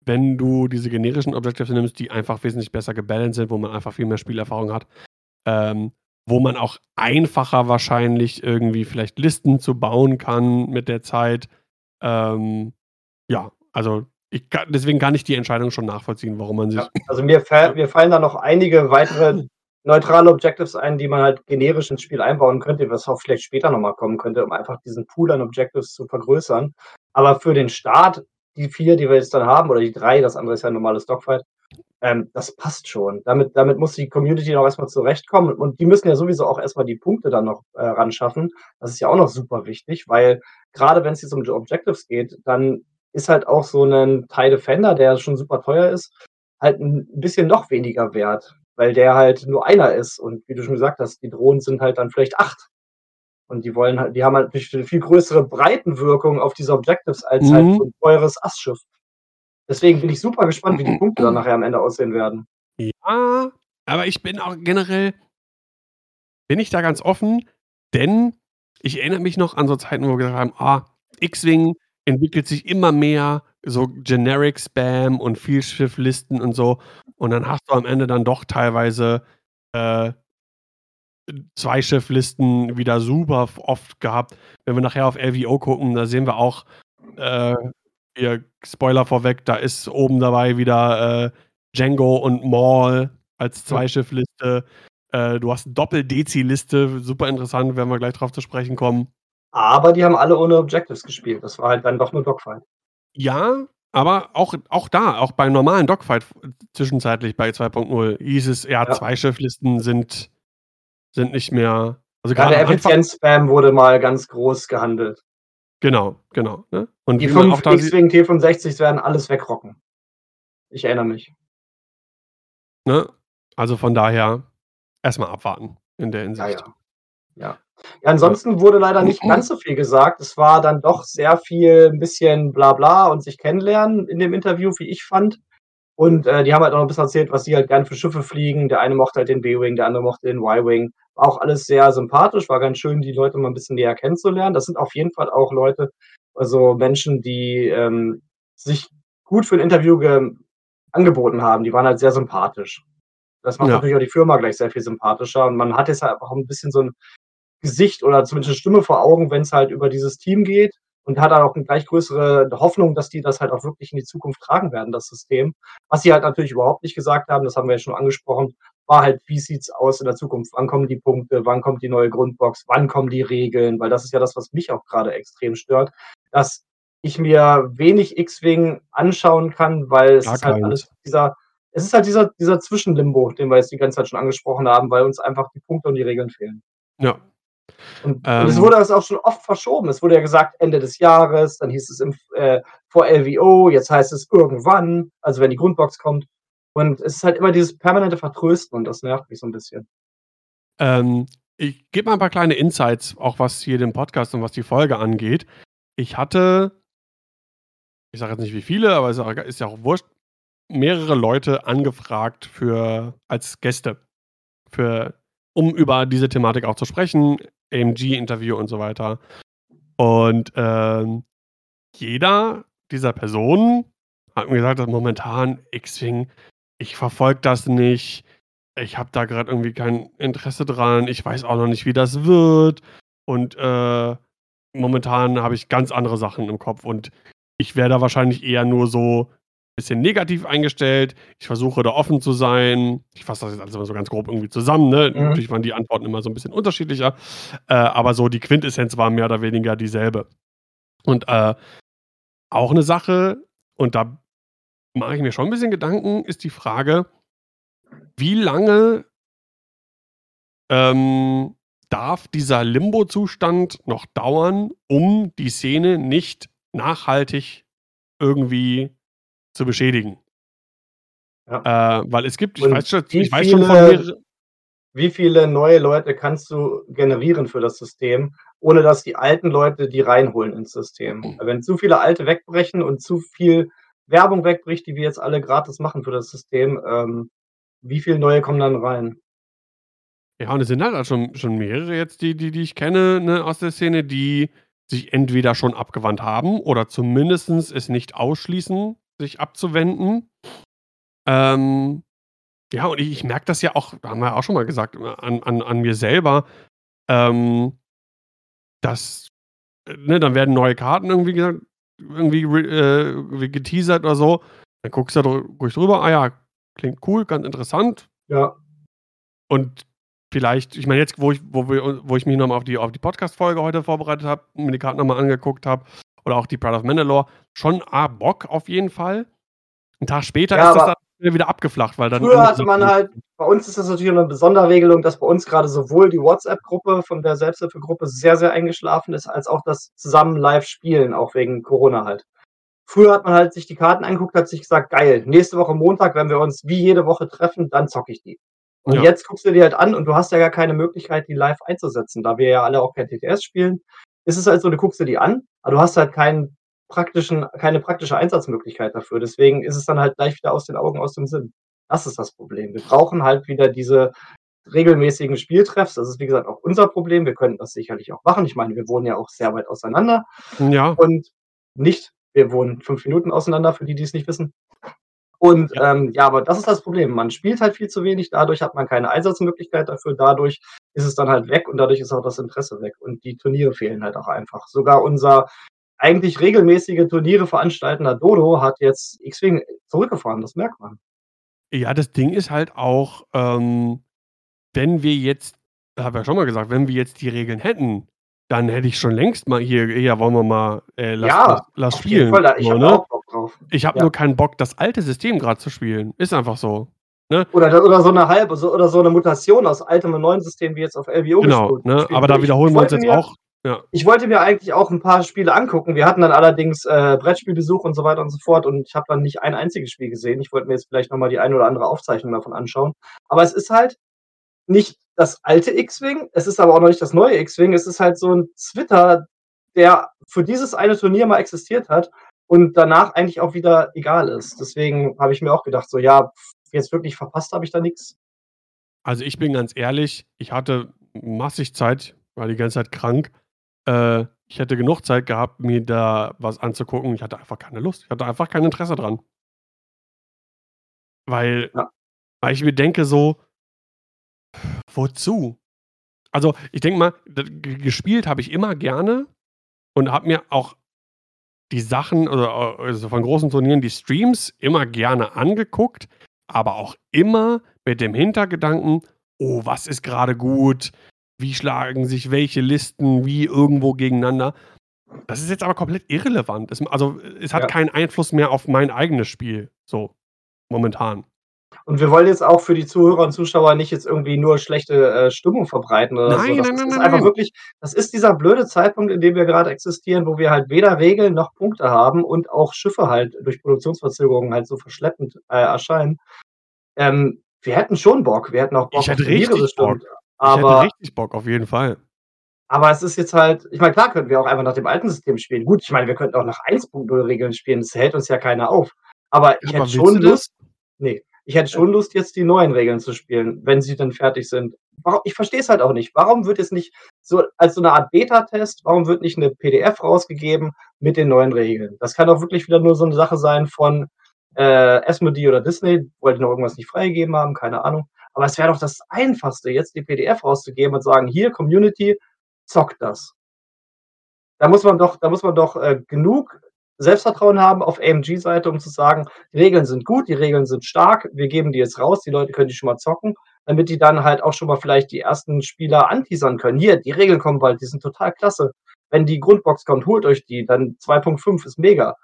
wenn du diese generischen Objectives nimmst, die einfach wesentlich besser gebalanced sind, wo man einfach viel mehr Spielerfahrung hat, ähm, wo man auch einfacher wahrscheinlich irgendwie vielleicht Listen zu bauen kann mit der Zeit. Ähm, ja, also ich ka deswegen kann ich die Entscheidung schon nachvollziehen, warum man sich Ja, also mir mir fallen da noch einige weitere neutrale Objectives ein, die man halt generisch ins Spiel einbauen könnte, was auch vielleicht später noch mal kommen könnte, um einfach diesen Pool an Objectives zu vergrößern. Aber für den Start, die 4, die wir jetzt dann haben oder die 3, das andere ist ja 'n normales Dogfight, ähm, das passt schon. Damit damit muss die Community auch erst mal zurechtkommen und die müssen ja sowieso auch erst mal die Punkte dann noch, äh, ran schaffen. Das ist ja auch noch super wichtig, weil grade wenn's jetzt um die Objectives geht, dann ist halt auch so 'nen TIE Defender, der schon super teuer ist, halt 'n bisschen noch weniger wert, weil der halt nur einer ist und wie du schon gesagt hast, die Drohnen sind halt dann vielleicht 8. Und die wollen halt die haben halt natürlich 'ne viel größere Breitenwirkung auf diese Objectives als halt Mhm. so 'n teures Assschiff. Deswegen bin ich super gespannt, wie die Punkte dann nachher am Ende aussehen werden. Ja, aber ich bin auch generell bin ich da ganz offen, denn ich erinnere mich noch an so Zeiten, wo wir gesagt haben: „Ah, X-Wing entwickelt sich immer mehr, so Generic Spam und Vielschifflisten und so.“ Und dann hast du am Ende dann doch teilweise, äh, Zweischifflisten wieder super oft gehabt. Wenn wir nachher auf LVO gucken, da sehen wir auch, äh, hier Spoiler vorweg, da ist oben dabei wieder, äh, Jango und Maul als. Zweischiffliste. Äh, du hast Doppel-Dezi-Liste, super interessant, werden wir gleich drauf zu sprechen kommen. Aber die haben alle ohne Objectives gespielt. Das war halt dann doch nur Dogfight. Ja, aber auch auch da, auch beim normalen Dogfight f zwischenzeitlich bei 2.0 hieß es, ja, Ja. Zweischifflisten sind sind nicht mehr also Ja, grade der Effizienz-Spam wurde mal ganz groß gehandelt. Genau, genau, ne? Und Die wie man auch 5 da sieht X-Wing T65s werden alles wegrocken. Ich erinnere mich. Ne? Also von daher erst mal abwarten in der Ja, Hinsicht. ja. Ja. Ja, ansonsten wurde leider nicht ganz so viel gesagt. Es war dann doch sehr viel 'n bisschen Blabla und sich kennenlernen in dem Interview, wie ich fand. Und, äh, die haben halt auch noch 'n bisschen erzählt, was sie halt gerne für Schiffe fliegen. Der eine mochte halt den B-Wing, der andere mochte den Y-Wing. Auch alles sehr sympathisch, war ganz schön, die Leute mal 'n bisschen näher kennenzulernen. Das sind auf jeden Fall auch Leute also Menschen, die, ähm, sich gut für 'n Interview ge angeboten haben. Die waren halt sehr sympathisch. Das macht Ja. natürlich auch die Firma gleich sehr viel sympathischer und man hat jetzt halt auch 'n bisschen so 'n Gesicht oder zumindest 'ne Stimme vor Augen, wenn's halt über dieses Team geht und hat dann auch 'ne gleich größere Hoffnung, dass die das halt auch wirklich in die Zukunft tragen werden, das System. Was sie halt natürlich überhaupt nicht gesagt haben, das haben wir ja schon angesprochen, war halt: Wie sieht's aus in der Zukunft? Wann kommen die Punkte? Wann kommt die neue Grundbox? Wann kommen die Regeln? Weil das ist ja das, was mich auch grade extrem stört, dass ich mir wenig X-Wing anschauen kann, weil es Gar ist halt alles dieser es ist halt dieser dieser Zwischenlimbo, den wir jetzt die ganze Zeit schon angesprochen haben, weil uns einfach die Punkte und die Regeln fehlen. Ja. Und und es Ähm wurde das auch schon oft verschoben. Es wurde ja gesagt, Ende des Jahres, dann hieß es im äh, vor LVO, jetzt heißt es irgendwann, also wenn die Grundbox kommt. Und es ist halt immer dieses permanente Vertrösten und das nervt mich so 'n bisschen. Ähm, ich gebe mal 'n paar kleine Insights, auch was hier den Podcast und was die Folge angeht. Ich hatte ich sage jetzt nicht wie viele, aber auch ist ja auch wurscht, mehrere Leute angefragt für als Gäste, für um über diese Thematik auch zu sprechen, AMG-Interview und so weiter. Und, ähm, jeder dieser Personen hat mir gesagt, dass momentan X-Wing ich verfolge das nicht. Ich habe da grad irgendwie kein Interesse dran. Ich weiß auch noch nicht, wie das wird. Und, äh, momentan habe ich ganz andere Sachen im Kopf und ich wäre da wahrscheinlich eher nur so bisschen negativ eingestellt. Ich versuche da offen zu sein. Ich fasse das jetzt alles immer so ganz grob irgendwie zusammen, ne? Mhm. Natürlich waren die Antworten immer so 'n bisschen unterschiedlicher, äh, aber so die Quintessenz war mehr oder weniger dieselbe. Und, äh, auch 'ne Sache, und da mache ich mir schon 'n bisschen Gedanken, ist die Frage: Wie lange ähm, darf dieser Limbo-Zustand noch dauern, um die Szene nicht nachhaltig irgendwie zu beschädigen? Ja. Äh, weil es gibt ich Und weiß schon ich weiß schon von viele mehrere wie viele neue Leute kannst du generieren für das System, ohne dass die alten Leute die reinholen ins System? Weil wenn zu viele Alte wegbrechen und zu viel Werbung wegbricht, die wir jetzt alle gratis machen für das System, ähm, wie viel neue kommen dann rein? Ja, und es sind halt schon schon mehrere jetzt, die die die ich kenne, ne, aus der Szene, die sich entweder schon abgewandt haben oder zumindestens es nicht ausschließen, sich abzuwenden. Ähm, ja, und ich ich merke das ja auch haben wir ja auch schon mal gesagt, an an an mir selber, ähm, dass äh, ne, dann werden neue Karten irgendwie gesagt irgendwie äh, geteasert oder so. Dann guckst du da ruhig drüber: „Ah ja, klingt cool, ganz interessant.“ Ja. Und vielleicht ich meine jetzt, wo ich wo wir wo ich mich noch mal auf die auf die Podcast-Folge heute vorbereitet habe, mir die Karten noch mal angeguckt habe oder auch die Pride of Mandalore, schon A Bock auf jeden Fall. 'N Tag später Ja, ist das dann wieder abgeflacht, weil dann früher hatte man halt bei uns ist das natürlich immer 'ne Sonderregelung, dass bei uns grade sowohl die WhatsApp-Gruppe von der Selbsthilfegruppe sehr, sehr eingeschlafen ist, als auch das zusammen live spielen, auch wegen Corona halt. Früher hat man halt sich die Karten angeguckt, hat sich gesagt: „Geil, nächste Woche Montag, wenn wir uns wie jede Woche treffen, dann zocke ich die.“ Und Ja. jetzt guckst du dir halt an und du hast ja gar keine Möglichkeit, die live einzusetzen. Da wir ja alle auch kein TTS spielen, ist es halt so, du guckst dir die an, aber du hast halt keinen praktischen keine praktische Einsatzmöglichkeit dafür. Deswegen ist es dann halt gleich wieder aus den Augen, aus dem Sinn. Das ist das Problem. Wir brauchen halt wieder diese regelmäßigen Spieltreffs. Das ist, wie gesagt, auch unser Problem. Wir könnten das sicherlich auch machen. Ich meine, wir wohnen ja auch sehr weit auseinander Ja. und nicht wir wohnen 5 Minuten auseinander, für die, die's nicht wissen. Und, Ja. ähm, ja, aber das ist das Problem. Man spielt halt viel zu wenig, dadurch hat man keine Einsatzmöglichkeit dafür, dadurch ist es dann halt weg und dadurch ist auch das Interesse weg und die Turniere fehlen halt auch einfach. Sogar unser eigentlich regelmäßige Turniere veranstaltender Dodo hat jetzt X-Wing zurückgefahren, das merkt man. Ja, das Ding ist halt auch, ähm, wenn wir jetzt habe ja schon mal gesagt, wenn wir jetzt die Regeln hätten, dann hätte ich schon längst mal hier: „Ja, wollen wir mal, äh, lass lass Ja, lass jeden spielen“, da ich so, habe ne? auch drauf. Ich habe Ja. nur keinen Bock, das alte System grad zu spielen. Ist einfach so, ne? Oder oder so 'ne halbe so oder so 'ne Mutation aus altem und neuem System, wie jetzt auf LVO Genau, gespielt ne? Aber da wiederholen ich wir uns jetzt mir auch ja. ich wollte mir eigentlich auch 'n paar Spiele angucken. Wir hatten dann allerdings, äh, Brettspielbesuch und so weiter und so fort und ich habe dann nicht ein einziges Spiel gesehen. Ich wollte mir jetzt vielleicht noch mal die eine oder andere Aufzeichnung davon anschauen. Aber es ist halt nicht das alte X-Wing, es ist aber auch noch nicht das neue X-Wing. Es ist halt so 'n Zwitter, der für dieses eine Turnier mal existiert hat und danach eigentlich auch wieder egal ist. Deswegen habe ich mir auch gedacht, so: „Ja, jetzt wirklich verpasst habe ich da nix.“ Also, ich bin ganz ehrlich, ich hatte massig Zeit, war die ganze Zeit krank. Äh, ich hätte genug Zeit gehabt, mir da was anzugucken. Ich hatte einfach keine Lust. Ich hatte einfach kein Interesse dran. Weil Ja. weil ich mir denke so: „Wozu?“ Also, ich denke mal, gespielt habe ich immer gerne und habe mir auch die Sachen, oder, also von großen Turnieren, die Streams immer gerne angeguckt, aber auch immer mit dem Hintergedanken: „Oh, was ist grade gut? Wie schlagen sich welche Listen wie irgendwo gegeneinander?“ Das ist jetzt aber komplett irrelevant. Es also, es hat Ja. keinen Einfluss mehr auf mein eigenes Spiel, so momentan. Und wir wollen jetzt auch für die Zuhörer und Zuschauer nicht jetzt irgendwie nur schlechte, äh, Stimmung verbreiten oder so. Nein, Das nein, ist nein, ist nein, einfach wirklich das ist dieser blöde Zeitpunkt, in dem wir grade existieren, wo wir halt weder Regeln noch Punkte haben und auch Schiffe halt durch Produktionsverzögerungen halt so verschleppend, äh, erscheinen. Ähm, wir hätten schon Bock. Wir hätten auch Ich Bock auf hätte Turniere richtig Bock. bestimmt, Ich hätte aber richtig Bock, auf jeden Fall. aber es ist jetzt halt ich meine, klar könnten wir auch einfach nach dem alten System spielen. Gut, ich meine, wir könnten auch nach 1.0 Regeln spielen, das hält uns ja keiner auf. Aber ich hätte aber willst schon? Lust ne, ich hätte schon Lust, jetzt die neuen Regeln zu spielen, wenn sie dann fertig sind. Ich verstehe es halt auch nicht. Warum wird jetzt nicht so als so 'ne Art Betatest warum wird nicht 'ne PDF rausgegeben mit den neuen Regeln? Das kann doch wirklich wieder nur so 'ne Sache sein von, äh, Asmodee oder Disney, weil die noch irgendwas nicht freigegeben haben, keine Ahnung. Aber es wäre doch das Einfachste, jetzt die PDF rauszugeben und sagen: „Hier, Community, zockt das.“ Da muss man doch da muss man doch, äh, genug Selbstvertrauen haben auf AMG-Seite, um zu sagen: „Die Regeln sind gut, die Regeln sind stark. Wir geben die jetzt raus, die Leute können die schon mal zocken“, damit die dann halt auch schon mal vielleicht die ersten Spieler anteasern können: „Hier, die Regeln kommen bald, die sind total klasse. Wenn die Grundbox kommt, holt euch die, dann 2.5 ist mega.“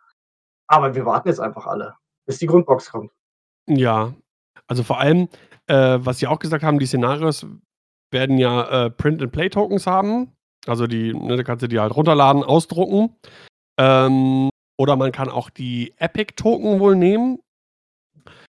Aber wir warten jetzt einfach alle, bis die Grundbox kommt. Ja, also vor allem, äh, was sie auch gesagt haben, die Szenarios werden ja, äh, Print-and-Play-Tokens haben. Also die ne, da kannst du die halt runterladen, ausdrucken. Ähm, oder man kann auch die Epic-Token wohl nehmen.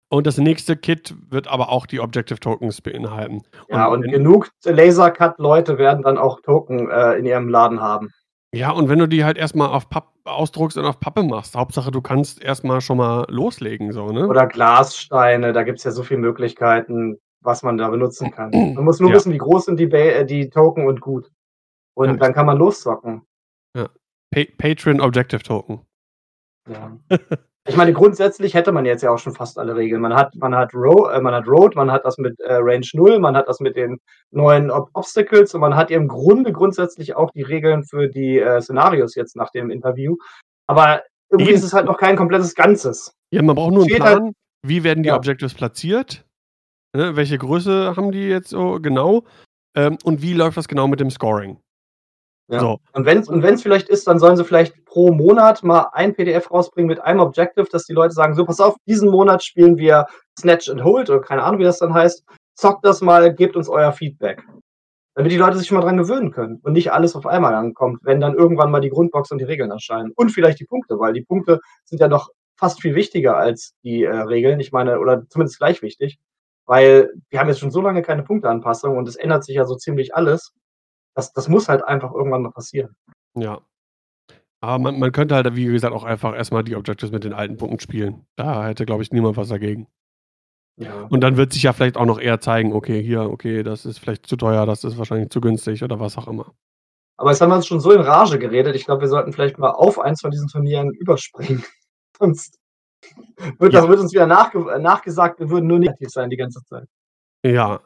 Und das nächste Kit wird aber auch die Objective-Tokens beinhalten. Ja, Und und genug Lasercut-Leute werden dann auch Token, äh, in ihrem Laden haben. Ja, und wenn du die halt erst mal auf Papp ausdruckst und auf Pappe machst, Hauptsache du kannst erst mal schon mal loslegen so, ne? Oder Glassteine, da gibt's ja so viel Möglichkeiten, was man da benutzen kann. Man muss nur Ja. wissen, wie groß sind die Ba äh, die Token und gut. Ja, Und dann kann man loszocken. Ja. Pa Patreon Objective Token. Ja. Ich meine, grundsätzlich hätte man jetzt ja auch schon fast alle Regeln. Man hat man hat Ro äh, man hat Road, man hat das mit, äh, Range 0, man hat das mit den neuen Ob Obstacles und man hat ja im Grunde grundsätzlich auch die Regeln für die, äh, Szenarios jetzt nach dem Interview. Aber irgendwie ist es halt noch kein komplettes Ganzes. Ja, man braucht nur 'n Fehlt halt Plan. Wie werden die ja. Objectives platziert? Ne, welche Größe haben die jetzt so genau? Ähm, und wie läuft das genau mit dem Scoring? Ja. So. Und wenn's und wenn's vielleicht ist, dann sollen sie vielleicht pro Monat mal ein PDF rausbringen mit einem Objective, dass die Leute sagen: „So, pass auf, diesen Monat spielen wir Snatch and Hold“ oder keine Ahnung, wie das dann heißt. „Zockt das mal, gebt uns euer Feedback.“ Damit die Leute sich schon mal dran gewöhnen können und nicht alles auf einmal ankommt, wenn dann irgendwann mal die Grundbox und die Regeln erscheinen. Und vielleicht die Punkte, weil die Punkte sind ja noch fast viel wichtiger als die, äh, Regeln. Ich meine oder zumindest gleich wichtig, weil wir haben jetzt schon so lange keine Punkteanpassung und es ändert sich ja so ziemlich alles. Das das muss halt einfach irgendwann mal passieren. Ja. Aber man man könnte halt, wie gesagt, auch einfach erst mal die Objectives mit den alten Punkten spielen. Da hätte, glaube ich, niemand was dagegen. Ja. Und dann wird sich ja vielleicht auch noch eher zeigen: „Okay, hier, okay, das ist vielleicht zu teuer, das ist wahrscheinlich zu günstig“ oder was auch immer. Aber jetzt haben wir uns schon so in Rage geredet. Ich glaube, wir sollten vielleicht mal auf eins von diesen Turnieren überspringen. Sonst wird das Ja. wird uns wieder nachge nachgesagt, wir würden nur negativ sein die ganze Zeit. Ja.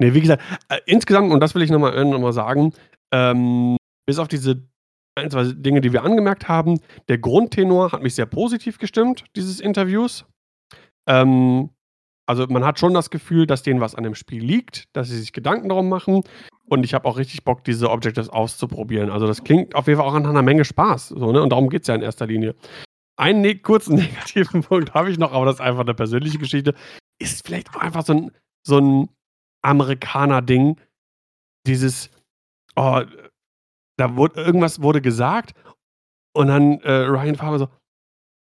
Ne, wie gesagt, äh, insgesamt, und das will ich noch mal äh, noch mal sagen, ähm, bis auf diese 1, 2 Dinge, die wir angemerkt haben, der Grundtenor hat mich sehr positiv gestimmt, dieses Interviews. Ähm, also, man hat schon das Gefühl, dass denen was an dem Spiel liegt, dass sie sich Gedanken darum machen. Und ich habe auch richtig Bock, diese Objectives auszuprobieren. Also, das klingt auf jeden Fall auch nach 'ner Menge Spaß, so, ne? Und darum geht's ja in erster Linie. Einen ne kurzen negativen Punkt habe ich noch, aber das ist einfach 'ne persönliche Geschichte. Ist vielleicht auch einfach so 'n so 'n Amerikaner-Ding. Dieses, oh, da wurde irgendwas wurde gesagt und dann, äh, Ryan Farmer so: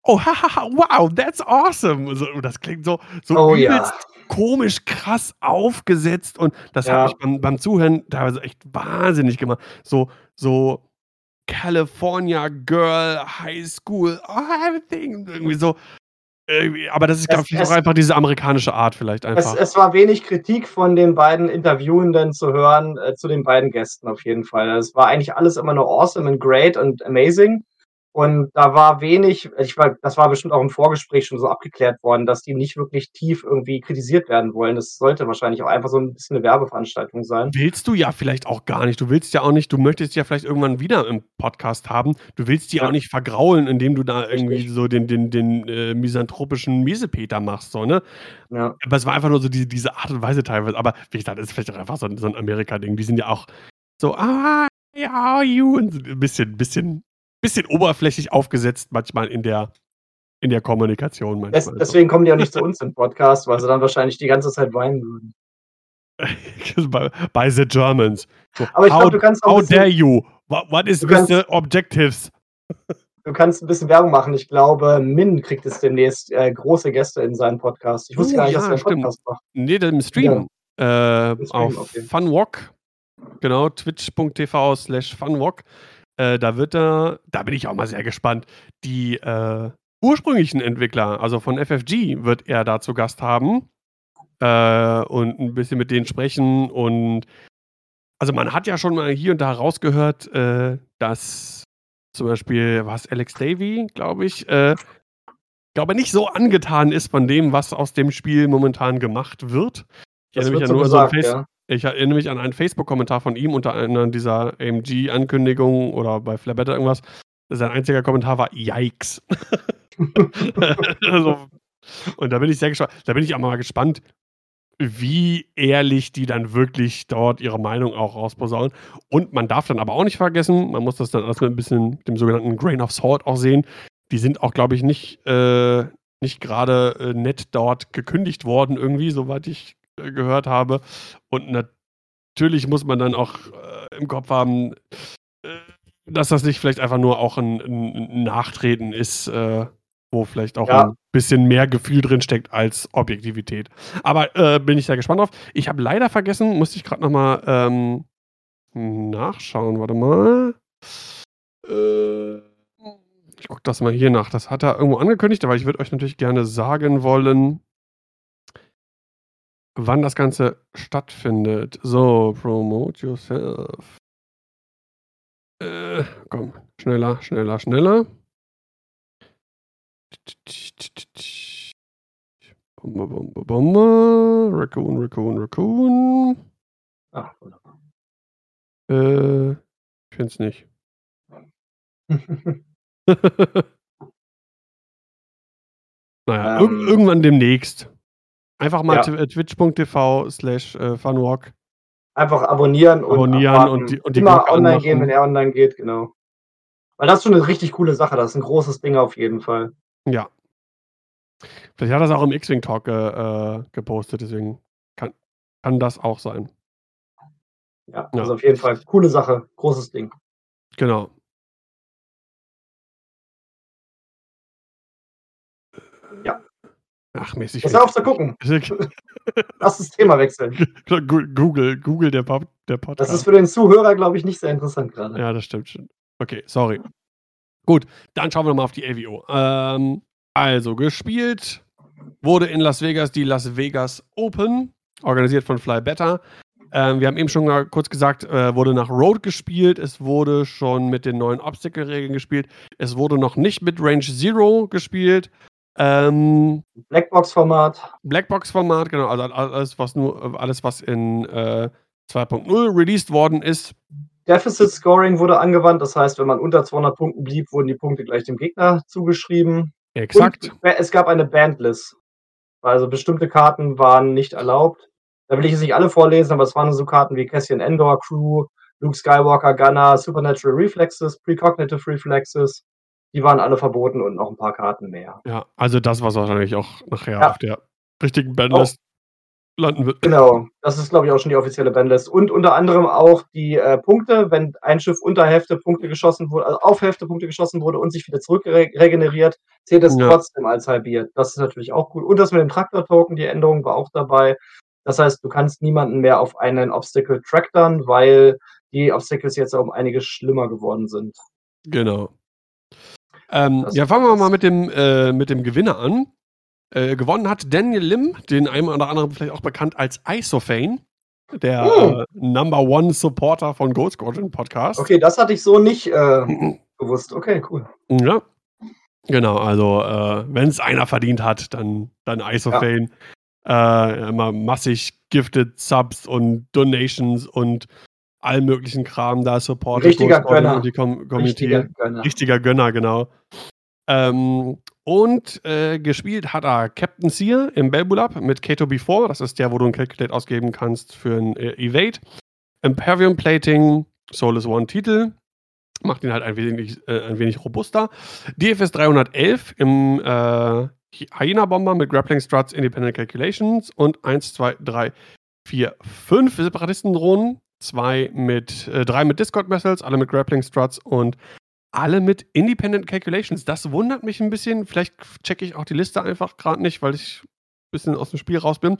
„Oh, ha, ha, ha, wow, that's awesome.“ So, das klingt so so Oh ja. übelst komisch krass aufgesetzt und das hat Ja. mich beim beim Zuhören teilweise echt wahnsinnig gemacht. So so California Girl, High School, oh, everything irgendwie so. Aber das ist, glaube Es ich, auch es einfach diese amerikanische Art vielleicht Es einfach. es war wenig Kritik von den beiden Interviewenden zu hören, äh, zu den beiden Gästen auf jeden Fall. Es war eigentlich alles immer nur awesome and great und amazing. Und da war wenig, ich war, das war bestimmt auch im Vorgespräch schon so abgeklärt worden, dass die nicht wirklich tief irgendwie kritisiert werden wollen. Das sollte wahrscheinlich auch einfach so ein bisschen eine Werbeveranstaltung sein. Willst du ja vielleicht auch gar nicht. Du willst ja auch nicht, du möchtest ja vielleicht irgendwann wieder im Podcast haben. Du willst die Ja. auch nicht vergraulen, indem du da irgendwie Richtig. so den, den, den äh, misanthropischen Miesepeter machst, so, ne? Ja. Aber es war einfach nur so die, diese Art und Weise teilweise. Aber wie gesagt, das ist vielleicht auch einfach so ein, so ein Amerika-Ding. Die sind ja auch so, ah, how are you? Und ein bisschen, bisschen, bisschen oberflächlich aufgesetzt manchmal in der, in der Kommunikation. Manchmal so. deswegen kommen die auch nicht zu uns im Podcast, weil sie dann wahrscheinlich die ganze Zeit weinen würden. by, the Germans. So, Aber ich how, glaube, du kannst auch how dare you? What, what is Du with kannst- the objectives? Du kannst ein bisschen Werbung machen. Ich glaube, Min kriegt jetzt demnächst äh, große Gäste in seinen Podcast. Ich wusste Oh, gar nicht, ja, dass er einen. Podcast macht. Nee, im Stream. Äh, Im Stream, auf okay. Funwalk. Genau, twitch.tv slash Funwalk. Äh, da wird er, da bin ich auch mal sehr gespannt, die äh, ursprünglichen Entwickler, also von FFG, wird er da zu Gast haben. Äh, und ein bisschen mit denen sprechen. Und also man hat ja schon mal hier und da rausgehört, äh, dass zum Beispiel, was Alex Davy, glaube ich, äh, glaube nicht so angetan ist von dem, was aus dem Spiel momentan gemacht wird. Ich Das erinnere mich ja nur an so gesagt, Face ja. Ich erinnere mich an einen Facebook-Kommentar von ihm unter einer dieser AMG-Ankündigungen oder bei Flabetter irgendwas. Sein einziger Kommentar war Yikes. also, und da bin ich sehr gespannt. Da bin ich auch mal gespannt, wie ehrlich die dann wirklich dort ihre Meinung auch rausposaunen. Und man darf dann aber auch nicht vergessen, man muss das dann alles mit ein bisschen dem sogenannten Grain of Salt auch sehen. Die sind auch, glaube ich, nicht, äh, nicht gerade äh, nett dort gekündigt worden, irgendwie, soweit ich gehört habe. Und natürlich muss man dann auch äh, im Kopf haben, äh, dass das nicht vielleicht einfach nur auch ein, ein, Nachtreten ist, äh, wo vielleicht auch Ja. ein bisschen mehr Gefühl drin steckt als Objektivität. Aber äh, bin ich sehr gespannt drauf. Ich habe leider vergessen, musste ich gerade noch mal ähm, nachschauen. Warte mal. Äh, ich gucke das mal hier nach. Das hat er irgendwo angekündigt, aber ich würde euch natürlich gerne sagen wollen, wann das Ganze stattfindet. So, promote yourself. Äh, komm, schneller, schneller, schneller. Bombe, Bombe, Bombe. Raccoon, Raccoon, Raccoon. Ah, wunderbar. Äh, ich finde es nicht. naja, Ähm. irg irgendwann demnächst. Einfach mal Ja. äh, twitch.tv slash äh, funwalk. Einfach abonnieren und Abonnieren abwarten. und die- und die immer Glocke online anmachen. gehen, wenn er online geht, genau. Weil das ist schon eine richtig coole Sache. Das ist ein großes Ding auf jeden Fall. Ja. Vielleicht hat er es auch im X-Wing Talk äh, gepostet, deswegen kann, kann das auch sein. Ja, Ja. also auf jeden Fall coole Sache, großes Ding. Genau. Ach, mäßig. Hör auf zu gucken. Lass das Thema wechseln. Google, Google, der, Pod, der Podcast. Das ist für den Zuhörer, glaube ich, nicht sehr interessant gerade. Ja, das stimmt schon. Okay, sorry. Gut, dann schauen wir mal auf die LWO. Ähm, also, gespielt wurde in Las Vegas die Las Vegas Open, organisiert von Fly Better. Ähm, wir haben eben schon mal kurz gesagt, äh, wurde nach Road gespielt, es wurde schon mit den neuen Obstacle-Regeln gespielt, es wurde noch nicht mit Range Zero gespielt. Ähm, Blackbox-Format. Blackbox-Format, genau, also alles, was nur, alles, was in äh, 2.0 released worden ist. Deficit Scoring wurde angewandt. Das heißt, wenn man unter 200 Punkten blieb, wurden die Punkte gleich dem Gegner zugeschrieben. Exakt. Und es gab eine Bandlist. Also bestimmte Karten waren nicht erlaubt. Da will ich jetzt nicht alle vorlesen, aber es waren so Karten wie Cassian Endor, Crew, Luke Skywalker, Gunner, Supernatural Reflexes, Precognitive Reflexes. Die waren alle verboten und noch ein paar Karten mehr. Ja, also das, was wahrscheinlich auch nachher Ja. auf der richtigen Bandlist landen wird. Genau, das ist, glaube ich, auch schon die offizielle Bandlist. Und unter anderem auch die äh, Punkte, wenn ein Schiff unter Hälfte Punkte geschossen wurde, also auf Hälfte Punkte geschossen wurde und sich wieder zurück regeneriert, zählt es Ja. trotzdem als halbiert. Das ist natürlich auch cool. Und das mit dem Traktor-Token, die Änderung war auch dabei. Das heißt, du kannst niemanden mehr auf einen Obstacle tractern, weil die Obstacles jetzt um einiges schlimmer geworden sind. Genau. Ähm, ja, fangen wir mal mit dem, äh, mit dem Gewinner an. Äh, gewonnen hat Daniel Lim, den einem oder anderen vielleicht auch bekannt als Isophane, der Hm. äh, Number One Supporter von Ghost Squadron Podcast. Okay, das hatte ich so nicht äh, bewusst. Okay, cool. Ja. Genau, also äh, wenn es einer verdient hat, dann, dann Isofane. Ja. Äh, immer massig gifted Subs und Donations und allen möglichen Kram da Support. Richtiger Gönner. Die Com Community. Richtiger Gönner. Richtiger Gönner, genau. Ähm, und äh, gespielt hat er Captain Sear im Belbulab mit Kato B4. Das ist der, wo du ein Calculate ausgeben kannst für ein äh, Evade. Imperium Plating, Soulless One Titel. Macht ihn halt ein wenig, äh, ein wenig robuster. DFS 311 im äh, Hyena-Bomber mit Grappling Struts, Independent Calculations und 1, 2, 3, 4, 5 Separatistendrohnen. Zwei mit, äh, drei mit Discord-Missiles, alle mit Grappling Struts und alle mit Independent Calculations. Das wundert mich ein bisschen. Vielleicht checke ich auch die Liste einfach gerade nicht, weil ich ein bisschen aus dem Spiel raus bin.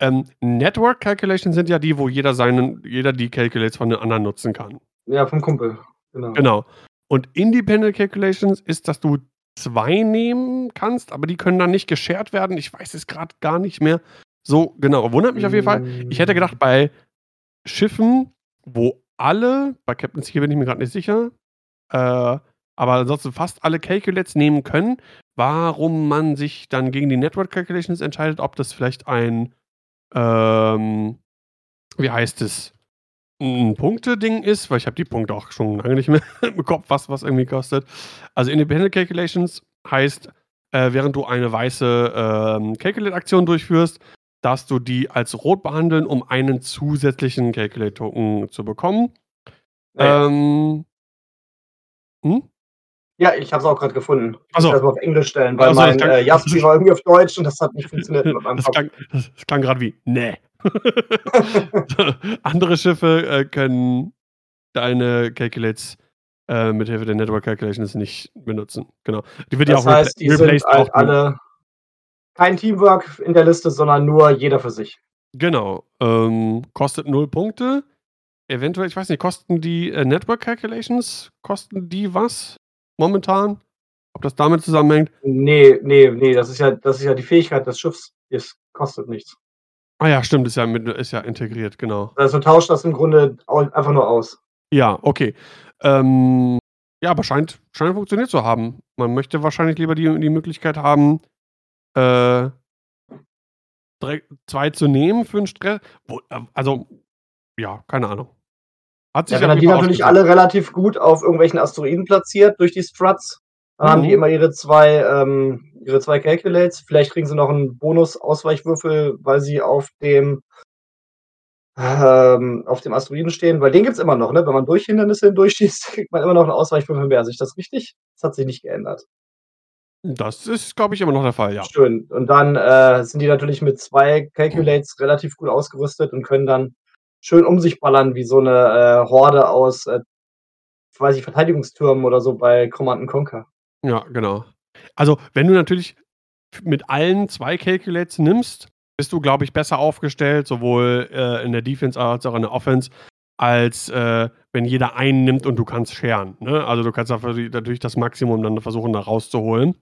Ähm, Network Calculations sind ja die, wo jeder seinen, jeder die Calculates von den anderen nutzen kann. Ja, vom Kumpel. Genau. Genau. Und Independent Calculations ist, dass du zwei nehmen kannst, aber die können dann nicht geshared werden. Ich weiß es gerade gar nicht mehr so genau. Wundert mich auf jeden Fall. Ich hätte gedacht, bei Schiffen, wo alle, bei Captain Sea bin ich mir gerade nicht sicher, äh, aber ansonsten fast alle Calculates nehmen können, warum man sich dann gegen die Network Calculations entscheidet, ob das vielleicht ein, ähm, wie heißt es, ein Punkte-Ding ist, weil ich habe die Punkte auch schon lange nicht mehr im Kopf, was was irgendwie kostet. Also Independent Calculations heißt, äh, während du eine weiße ähm, Calculate-Aktion durchführst, darfst du die als rot behandeln, um einen zusätzlichen Calculate-Token zu bekommen. Ja, ähm, hm? ja ich habe es auch gerade gefunden. Ich muss das mal auf Englisch stellen, weil also, mein klang, äh, Jaspi war irgendwie auf Deutsch und das hat nicht funktioniert mit meinem das Kopf. Klang, das, klang gerade wie, nee. Andere Schiffe äh, können deine Calculates äh, mit Hilfe der Network Calculations nicht benutzen. Genau. Die wird das ja auch heißt, die sind halt alle kein Teamwork in der Liste, sondern nur jeder für sich. Genau. Ähm, kostet null Punkte. Eventuell, ich weiß nicht, kosten die äh, Network Calculations, kosten die was momentan? Ob das damit zusammenhängt? Nee, nee, nee, das ist ja, das ist ja die Fähigkeit des Schiffs. Es kostet nichts. Ah ja, stimmt, ist ja, mit, ist ja integriert, genau. Also tauscht das im Grunde einfach nur aus. Ja, okay. Ähm, ja, aber scheint, scheint funktioniert zu haben. Man möchte wahrscheinlich lieber die, die Möglichkeit haben, äh, drei, zwei zu nehmen für einen Stress. Wo, äh, also, ja, keine Ahnung. Hat sich ja, wenn die natürlich alle relativ gut auf irgendwelchen Asteroiden platziert durch die Struts, dann mhm. haben die mhm. immer ihre zwei, ähm, ihre zwei Calculates. Vielleicht kriegen sie noch einen Bonus-Ausweichwürfel, weil sie auf dem ähm, auf dem Asteroiden stehen, weil den gibt es immer noch, ne? Wenn man durch Hindernisse hindurchschießt, kriegt man immer noch einen Ausweichwürfel mehr. Ist das richtig? Das hat sich nicht geändert. Das ist, glaube ich, immer noch der Fall, ja. Schön. Und dann äh, sind die natürlich mit zwei Calculates relativ gut ausgerüstet und können dann schön um sich ballern, wie so eine äh, Horde aus, äh, weiß ich, Verteidigungstürmen oder so bei Command Conquer. Ja, genau. Also, wenn du natürlich mit allen zwei Calculates nimmst, bist du, glaube ich, besser aufgestellt, sowohl äh, in der Defense als auch in der Offense, als äh, wenn jeder einen nimmt und du kannst scheren. Ne? Also du kannst natürlich das Maximum dann versuchen, da rauszuholen.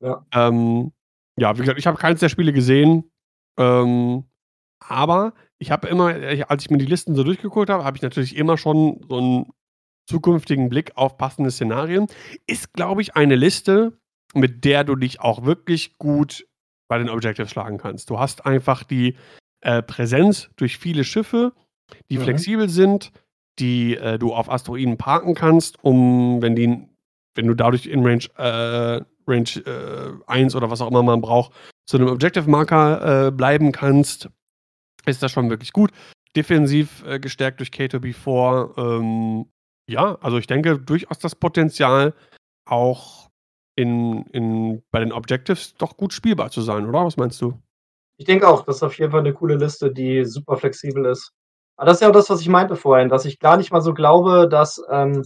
Ja. Ähm, ja, wie gesagt, ich habe keins der Spiele gesehen. Ähm, aber ich habe immer, als ich mir die Listen so durchgeguckt habe, habe ich natürlich immer schon so einen zukünftigen Blick auf passende Szenarien. Ist, glaube ich, eine Liste, mit der du dich auch wirklich gut bei den Objectives schlagen kannst. Du hast einfach die äh, Präsenz durch viele Schiffe die mhm. flexibel sind, die äh, du auf Asteroiden parken kannst, um, wenn die, wenn du dadurch in Range, äh, Range äh, 1 oder was auch immer man braucht, zu einem Objective-Marker äh, bleiben kannst, ist das schon wirklich gut. Defensiv äh, gestärkt durch K2B4. Ähm, ja, also ich denke durchaus das Potenzial, auch in, in, bei den Objectives doch gut spielbar zu sein, oder? Was meinst du? Ich denke auch, das ist auf jeden Fall eine coole Liste, die super flexibel ist. Aber das ist ja auch das, was ich meinte vorhin, dass ich gar nicht mal so glaube, dass ähm,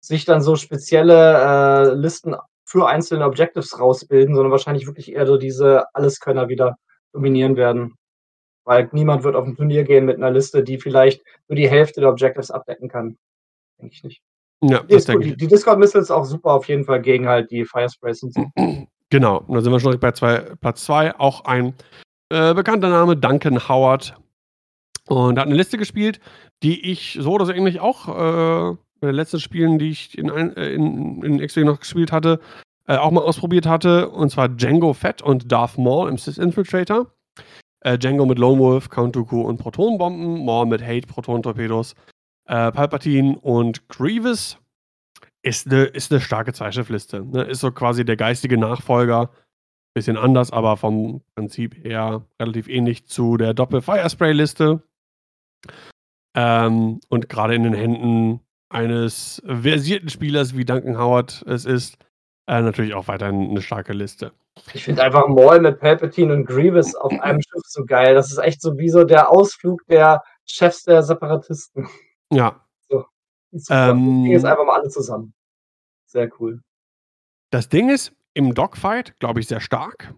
sich dann so spezielle äh, Listen für einzelne Objectives rausbilden, sondern wahrscheinlich wirklich eher so diese Alleskönner wieder dominieren werden. Weil niemand wird auf ein Turnier gehen mit einer Liste, die vielleicht nur die Hälfte der Objectives abdecken kann. Denke ich nicht. Ja, die, das denke ich. die Discord-Missiles auch super auf jeden Fall gegen halt die Firesprays und so. Genau, und da sind wir schon bei zwei, Platz 2. Auch ein äh, bekannter Name, Duncan Howard, und hat eine Liste gespielt, die ich so oder so ähnlich auch äh, bei den letzten Spielen, die ich in, äh, in, in X-Wing noch gespielt hatte, äh, auch mal ausprobiert hatte. Und zwar Django Fett und Darth Maul im Sith Infiltrator. Äh, Django mit Lone Wolf, Count Dooku und Protonenbomben. Maul mit Hate, Protonentorpedos. Äh, Palpatine und Grievous ist eine ist ne starke Zweischiffliste. Ne? Ist so quasi der geistige Nachfolger. Bisschen anders, aber vom Prinzip her relativ ähnlich zu der Doppel-Firespray-Liste. Ähm, und gerade in den Händen eines versierten Spielers wie Duncan Howard es ist, äh, natürlich auch weiterhin eine starke Liste. Ich finde einfach Maul mit Palpatine und Grievous auf einem Schiff so geil. Das ist echt so wie so der Ausflug der Chefs der Separatisten. Ja. So. Ähm, jetzt einfach mal alle zusammen. Sehr cool. Das Ding ist, im Dogfight, glaube ich, sehr stark.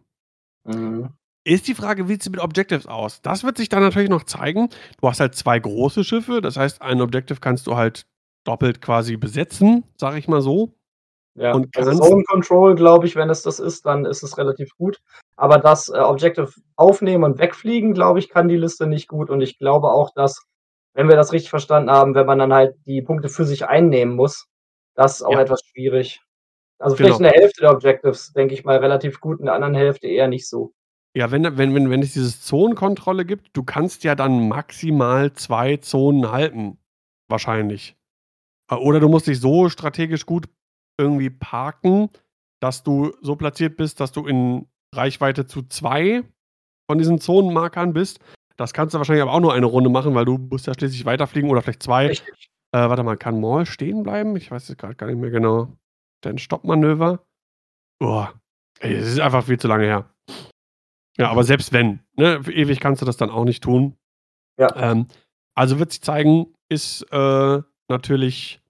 Mhm. Ist die Frage, wie sieht es mit Objectives aus? Das wird sich dann natürlich noch zeigen. Du hast halt zwei große Schiffe, das heißt, ein Objective kannst du halt doppelt quasi besetzen, sage ich mal so. Ja, und also Zone Control, glaube ich, wenn es das ist, dann ist es relativ gut. Aber das äh, Objective aufnehmen und wegfliegen, glaube ich, kann die Liste nicht gut. Und ich glaube auch, dass, wenn wir das richtig verstanden haben, wenn man dann halt die Punkte für sich einnehmen muss, das ist auch ja. etwas schwierig. Also vielleicht genau. in der Hälfte der Objectives, denke ich mal, relativ gut, in der anderen Hälfte eher nicht so. Ja, wenn, wenn, wenn, wenn es diese Zonenkontrolle gibt, du kannst ja dann maximal zwei Zonen halten. Wahrscheinlich. Äh, oder du musst dich so strategisch gut irgendwie parken, dass du so platziert bist, dass du in Reichweite zu zwei von diesen Zonenmarkern bist. Das kannst du wahrscheinlich aber auch nur eine Runde machen, weil du musst ja schließlich weiterfliegen oder vielleicht zwei. Äh, warte mal, kann Maul stehen bleiben? Ich weiß es gerade gar nicht mehr genau. Dein Stoppmanöver. Boah, es ist einfach viel zu lange her. Ja, aber selbst wenn, ne, ewig kannst du das dann auch nicht tun. Ja. Ähm, also wird sich zeigen, ist äh, natürlich,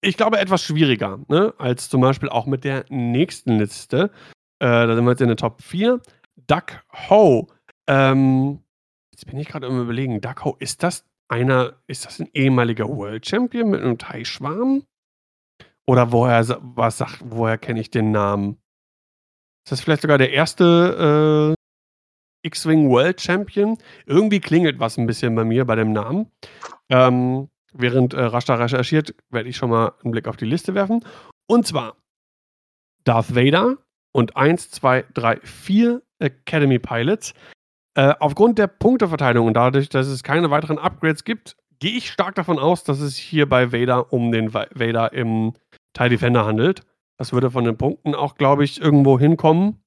ich glaube, etwas schwieriger, ne, als zum Beispiel auch mit der nächsten Liste. Äh, da sind wir jetzt in der Top 4. Duck Ho. Ähm, jetzt bin ich gerade im Überlegen. Duck Ho, ist das einer, ist das ein ehemaliger World Champion mit einem Thai-Schwarm? Oder woher, was sagt, woher kenne ich den Namen? Ist das vielleicht sogar der erste äh, X-Wing World Champion? Irgendwie klingelt was ein bisschen bei mir bei dem Namen. Ähm, während äh, Rashta recherchiert, werde ich schon mal einen Blick auf die Liste werfen. Und zwar Darth Vader und 1, 2, 3, 4 Academy Pilots. Äh, aufgrund der Punkteverteilung und dadurch, dass es keine weiteren Upgrades gibt, gehe ich stark davon aus, dass es hier bei Vader um den Vader im TIE Defender handelt. Das würde von den Punkten auch, glaube ich, irgendwo hinkommen.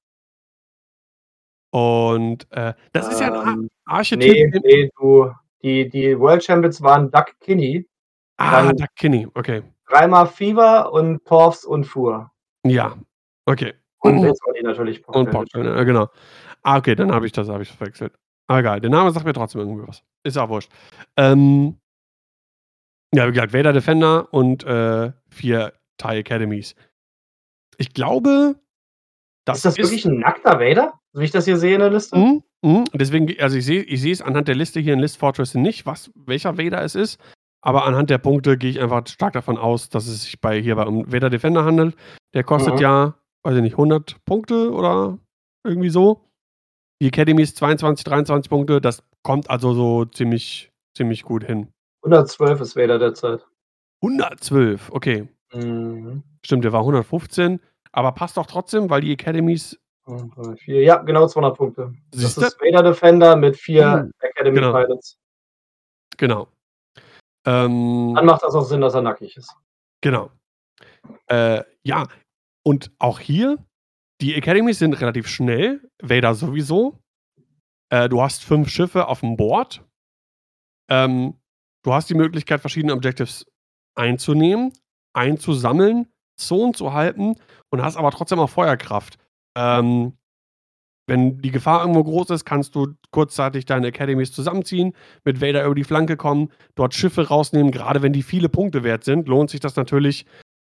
Und äh, das ist ja ein ähm, Archetyp. Nee, nee, du. Die, die World Champions waren Duck Kinney. Ah, Duck Kinney, okay. Dreimal Fever und Torfs und Fuhr. Ja, okay. Und jetzt war die natürlich Pork Und Pork, ja, genau. Ah, okay, dann habe ich das hab ich verwechselt. Aber egal, der Name sagt mir trotzdem irgendwie was. Ist auch wurscht. Ähm, ja, wie gesagt, Vader Defender und äh, vier TIE Academies. Ich glaube, das ist das wirklich ein nackter Vader, wie ich das hier sehe in der Liste? Mhm, mhm. Deswegen, also ich sehe ich es anhand der Liste hier in List Fortress nicht, was, welcher Vader es ist. Aber anhand der Punkte gehe ich einfach stark davon aus, dass es sich bei hier bei um Vader Defender handelt. Der kostet mhm. ja, weiß ich nicht, 100 Punkte oder irgendwie so. Die Academy ist 22, 23 Punkte. Das kommt also so ziemlich, ziemlich gut hin. 112 ist Vader derzeit. 112, okay. Mhm. Stimmt, der war 115, aber passt doch trotzdem, weil die Academies. Ja, genau 200 Punkte. Siehste? Das ist Vader Defender mit vier mhm. Academy genau. Pilots. Genau. Ähm, Dann macht das auch Sinn, dass er nackig ist. Genau. Äh, ja, und auch hier, die Academies sind relativ schnell. Vader sowieso. Äh, du hast fünf Schiffe auf dem Board. Ähm, du hast die Möglichkeit, verschiedene Objectives einzunehmen einzusammeln, Zonen zu halten und hast aber trotzdem auch Feuerkraft. Ähm, wenn die Gefahr irgendwo groß ist, kannst du kurzzeitig deine Academies zusammenziehen, mit Vader über die Flanke kommen, dort Schiffe rausnehmen. Gerade wenn die viele Punkte wert sind, lohnt sich das natürlich,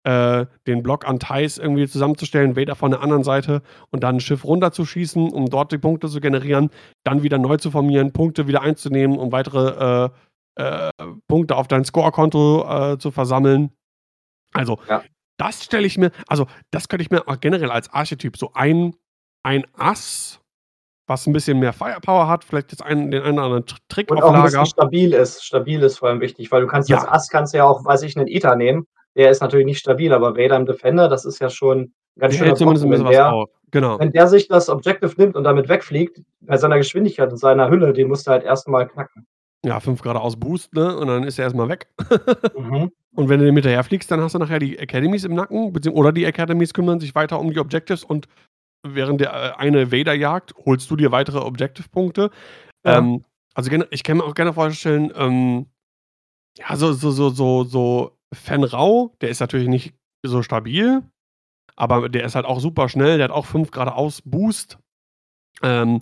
äh, den Block an Thais irgendwie zusammenzustellen, Vader von der anderen Seite und dann ein Schiff runterzuschießen, um dort die Punkte zu generieren, dann wieder neu zu formieren, Punkte wieder einzunehmen, um weitere äh, äh, Punkte auf dein Score-Konto äh, zu versammeln. Also, ja. das stelle ich mir, also das könnte ich mir auch generell als Archetyp so ein, ein Ass was 'n bisschen mehr Firepower hat, vielleicht das einen den einen oder anderen Tr Trick Und auf auch 'n bisschen Lager. stabil ist. Stabil ist vor allem wichtig, weil du kannst als Ja. Ass kannst du ja auch, weiß ich, 'nen Ether nehmen. Der ist natürlich nicht stabil, aber Vader im Defender, das ist ja schon ganz hält zumindest 'n Brocken. bisschen Wenn was der auf. Genau. wenn der sich das Objective nimmt und damit wegfliegt, bei seiner Geschwindigkeit und seiner Hülle, den musst du halt erst mal knacken. Ja, 5 geradeaus Boost, ne, und dann ist er erst mal weg. Mhm. Und wenn du dem hinterherfliegst, dann hast du nachher die Academies im Nacken, oder die Academies kümmern sich weiter um die Objectives und während der, äh, eine Vader jagt, holst du dir weitere Objective-Punkte. Ja. Ähm, also ich kann mir auch gerne vorstellen, ähm, ja, so so so so so Fenn Rau, der ist natürlich nicht so stabil, aber der ist halt auch super schnell, der hat auch 5 geradeaus Boost. Ähm,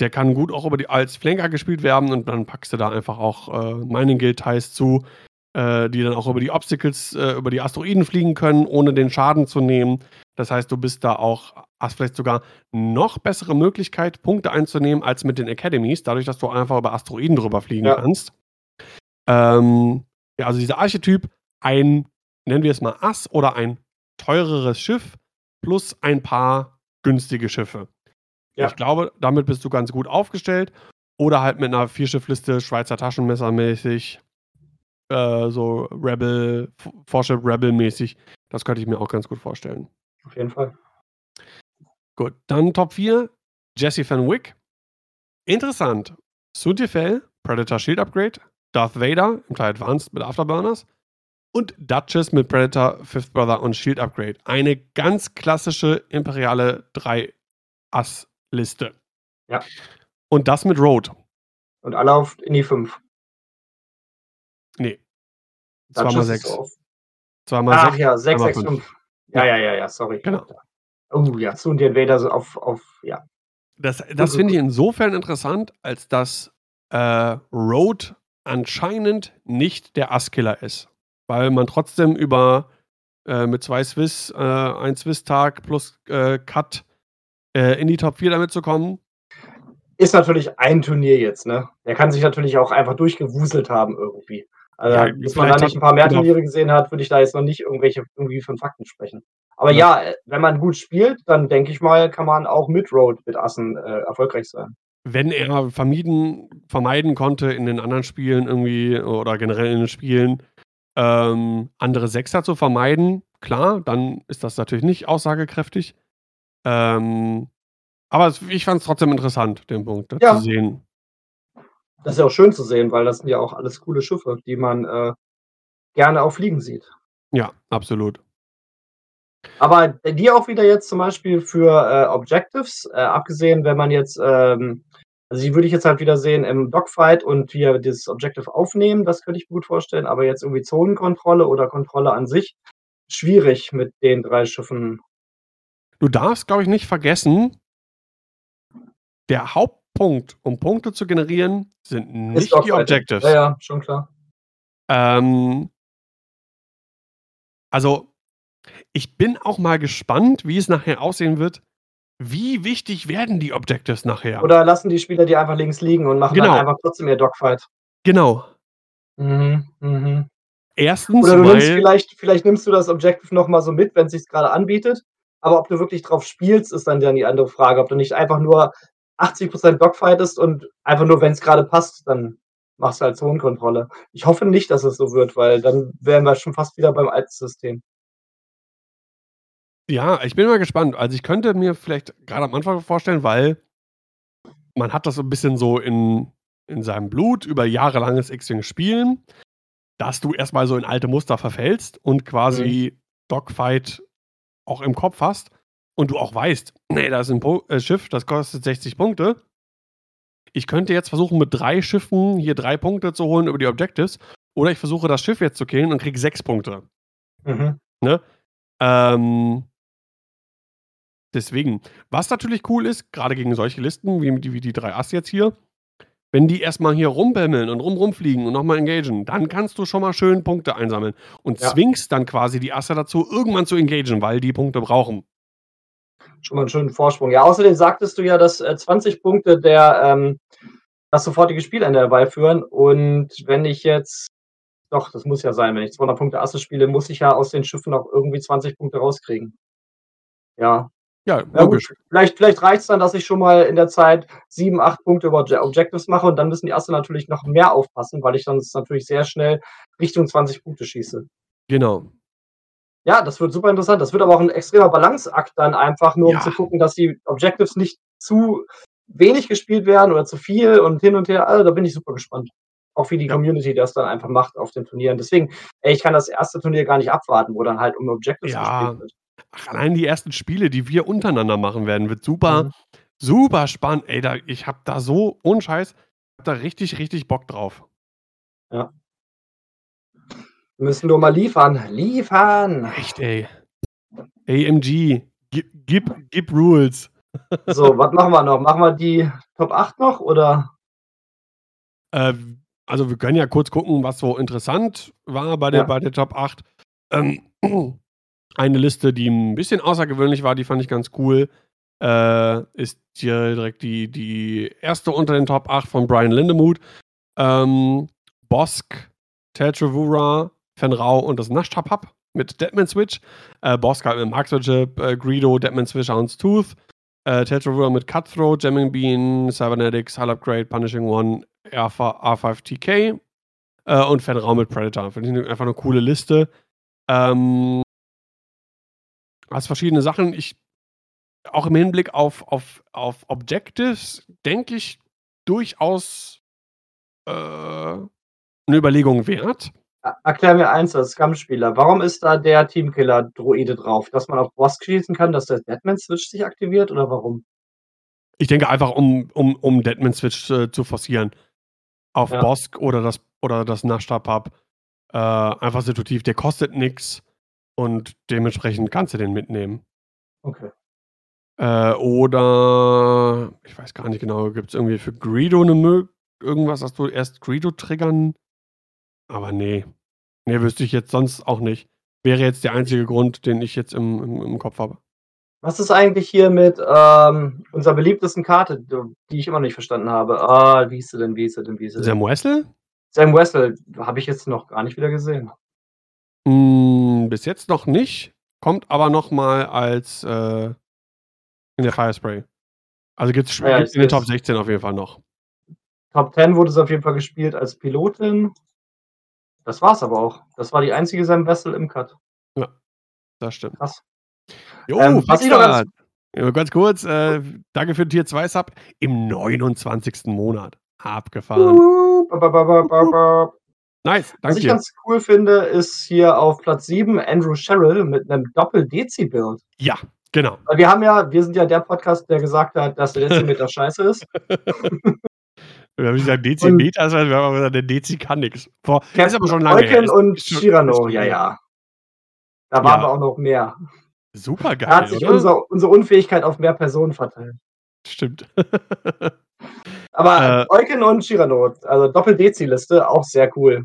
der kann gut auch über die als Flanker gespielt werden und dann packst du da einfach auch, äh, Mining Guild Ties zu, äh, die dann auch über die Obstacles, äh, über die Asteroiden fliegen können, ohne den Schaden zu nehmen. Das heißt, du bist da auch hast vielleicht sogar noch bessere Möglichkeit, Punkte einzunehmen als mit den Academies, dadurch, dass du einfach über Asteroiden drüber fliegen Ja. kannst. Ähm, ja, also dieser Archetyp, ein, nennen wir es mal Ass oder ein teureres Schiff plus ein paar günstige Schiffe. Ja. Ich glaube, damit bist du ganz gut aufgestellt. Oder halt mit 'ner Vierschiffliste, Schweizer Taschenmesser mäßig, äh, so Rebel, F Warship Rebel mäßig. Das könnte ich mir auch ganz gut vorstellen. Auf jeden Fall. Gut, dann Top 4, Jesse Van Wyck. Interessant. Suntifel, Predator Shield Upgrade, Darth Vader im Teil Advanced mit Afterburners und Duchess mit Predator, Fifth Brother und Shield Upgrade. Eine ganz klassische imperiale 3-Ass-Liste. Ja. Und das mit Road. Und alle auf in die 5. Ne. Duchess 2 mal ist 6. auf 2 mal Ach 6, ja, 6, 2 mal 6, 5. 5. Ja, ja, ja, ja, sorry. Genau. Oh ja, Sundian Vader so auf auf ja. Das das finde ich insofern interessant, als dass, äh, Road anscheinend nicht der Asskiller ist, weil man trotzdem über äh, mit 2 Swiss, äh, 1 Swiss-Tag plus, äh, Cut, äh, in die Top 4 damit zu kommen. Ist natürlich ein Turnier jetzt, ne? Der kann sich natürlich auch einfach durchgewuselt haben irgendwie. Also, Ja, bis man da nicht hat 'n paar mehr genau. Turniere gesehen hat, würde ich da jetzt noch nicht irgendwelche irgendwie von Fakten sprechen. Aber Ja. ja, wenn man gut spielt, dann denke ich mal, kann man auch mit Road mit Assen, äh, erfolgreich sein. Wenn er vermieden vermeiden konnte in den anderen Spielen irgendwie oder generell in den Spielen, ähm, andere Sechser zu vermeiden, klar, dann ist das natürlich nicht aussagekräftig. Ähm, aber es ich fand's trotzdem interessant, den Punkt Ja. zu sehen. Das ist ja auch schön zu sehen, weil das sind ja auch alles coole Schiffe, die man, äh, gerne auch fliegen sieht. Ja, absolut. Aber die auch wieder jetzt zum Beispiel für, äh, Objectives, äh, abgesehen, wenn man jetzt, ähm also, die würde ich jetzt halt wieder sehen im Dogfight und hier dieses Objective aufnehmen, das könnte ich mir gut vorstellen, aber jetzt irgendwie Zonenkontrolle oder Kontrolle an sich, schwierig mit den 3 Schiffen. Du darfst, glaube ich, nicht vergessen der Hauptpunkt, um Punkte zu generieren, sind nicht die. Objectives. Ja, ja, schon klar. Ähm also, ich bin auch mal gespannt, wie es nachher aussehen wird. Wie wichtig werden die Objectives nachher? Oder lassen die Spieler die einfach links liegen und machen Genau. dann einfach trotzdem ihr Dogfight. Genau. Mhm, mhm. 1. Oder du nimmst vielleicht vielleicht nimmst du das Objective noch mal so mit, wenn's sich's grade anbietet, aber ob du wirklich drauf spielst, ist dann dann die andere Frage. Ob du nicht einfach nur 80% Dogfightest und einfach nur, wenn's grade passt, dann machst du halt Zonenkontrolle. Ich hoffe nicht, dass es so wird, weil dann wären wir schon fast wieder beim alten System. Ja, ich bin mal gespannt. Also, ich könnte mir vielleicht grade am Anfang vorstellen, weil man hat das so 'n bisschen so in in seinem Blut über jahrelanges X-Wing Spielen, dass du erst mal so in alte Muster verfällst und Mhm. quasi Dogfight auch im Kopf hast und du auch weißt: „Ne, da ist 'n Po äh, Schiff, das kostet 60 Punkte.“ Ich könnte jetzt versuchen, mit 3 Schiffen hier 3 Punkte zu holen über die Objectives oder ich versuche, das Schiff jetzt zu killen und kriege 6 Punkte. Mhm. Ne? Ähm deswegen. Was natürlich cool ist, grade gegen solche Listen wie die wie die 3 Ass jetzt hier, wenn die erst mal hier rumbimmeln und rum rumfliegen und noch mal engagen, dann kannst du schon mal schön Punkte einsammeln und Ja. zwingst dann quasi die Asse dazu, irgendwann zu engagen, weil die Punkte brauchen. Schon mal 'n schönen Vorsprung. Ja, außerdem sagtest du ja, dass, äh, 20 Punkte der, ähm das sofortige Spielende herbeiführen und wenn ich jetzt doch, das muss ja sein, wenn ich 200 Punkte Asse spiele, muss ich ja aus den Schiffen auch irgendwie 20 Punkte rauskriegen. Ja. Ja, Ja logisch. vielleicht vielleicht reicht's dann, dass ich schon mal in der Zeit 7, 8 Punkte über Obje Objectives mache und dann müssen die Asse natürlich noch mehr aufpassen, weil ich sonst natürlich sehr schnell Richtung 20 Punkte schieße. Genau. Ja, das wird super interessant. Das wird aber auch 'n extremer Balanceakt dann einfach, nur um zu Ja. gucken, dass die Objectives nicht zu wenig gespielt werden oder zu viel und hin und her. Also, da bin ich super gespannt. Auch wie die Ja. Community das dann einfach macht auf den Turnieren. Deswegen, ey, ich kann das 1. Turnier gar nicht abwarten, wo dann halt um Objectives Ja. gespielt wird. Ach, allein die ersten Spiele, die wir untereinander machen werden, wird super Mhm. super spannend. Ey, da ich habe da so ohne Scheiß, habe da richtig, richtig Bock drauf. Ja. Müssen nur mal liefern. Liefern! Echt, ey. AMG, gib gib gib Rules. So, was machen wir noch? Machen wir die Top 8 noch oder? Äh, also, wir können ja kurz gucken, was so interessant war bei der Ja. bei der Top 8. Ähm, eine Liste, die 'n bisschen außergewöhnlich war, die fand ich ganz cool, äh, ist hier direkt die die 1. unter den Top 8 von Brian Lindemuth. Ähm, Bosk, Teltravura, Fenrau und das Naschtapap mit Deadman Switch. Äh, halt mit Marksmanship, äh, Greedo, Deadman Switch, Houndstooth. Äh, Teltravura mit Cutthroat, Jamming Bean, Cybernetics, Hull Upgrade, Punishing One, R5 R5TK äh, und Fenrau mit Predator. Finde ich einfach 'ne coole Liste. Ähm hast verschiedene Sachen. Ich auch im Hinblick auf auf auf Objectives denke ich durchaus, äh, 'ne Überlegung wert. Er erklär mir eins als Scum-Spieler. Warum ist da der Teamkiller-Droide drauf? Dass man auf Bosk schießen kann, dass der Deadman Switch sich aktiviert oder warum? Ich denke einfach, um um um Deadman Switch, äh, zu forcieren. Auf Ja. Bosk oder das oder das Naschtapap. Äh, einfach situativ. Der kostet nix und dementsprechend kannst du den mitnehmen. Okay. Äh, oder ich weiß gar nicht genau, gibt's irgendwie für Greedo 'ne Mög irgendwas, dass du erst Greedo triggern aber ne. Ne, wüsste ich jetzt sonst auch nicht. Wäre jetzt der einzige Grund, den ich jetzt im im im Kopf habe. Was ist eigentlich hier mit, ähm, unserer beliebtesten Karte, die ich immer noch nicht verstanden habe? Ah, wie hieß sie denn, wie hieß sie denn, wie hieß sie denn? Sam Wessel? Sam Wessel, habe ich jetzt noch gar nicht wieder gesehen. Hm, bis jetzt noch nicht, kommt aber noch mal als, äh in der Firespray. Also, gibt's Ah ja, in den Top es. 16 auf jeden Fall noch. Top 10 wurde sie auf jeden Fall gespielt als Pilotin. Das war's aber auch. Das war die einzige Sam Wessel im Cut. Ja, das stimmt. Krass. Jo, Ähm, was ich noch ganz ganz kurz, äh, danke für den Tier 2 Sub im 29. Monat. Abgefahren. Uh, ba, ba, ba. Nice, Was danke ich dir. ganz cool finde, ist hier auf Platz 7 Andrew Sherrill mit 'nem Doppel-Dezi-Build. Ja, genau. Weil wir haben ja wir sind ja der Podcast, der gesagt hat, dass der Dezimeter scheiße ist. Wir haben nicht gesagt, DC Und Beta, sondern wir haben aber gesagt, der DC kann nix. Vor ist aber schon lange her. Eucken Ist und schon schon ja, her. ja. Da waren wir Ja. auch noch mehr. Da hat sich unser unsere Unfähigkeit auf mehr Personen verteilt. Stimmt. Aber Äh Eucken und Cyrano, also Doppel-Dezi-Liste, auch sehr cool.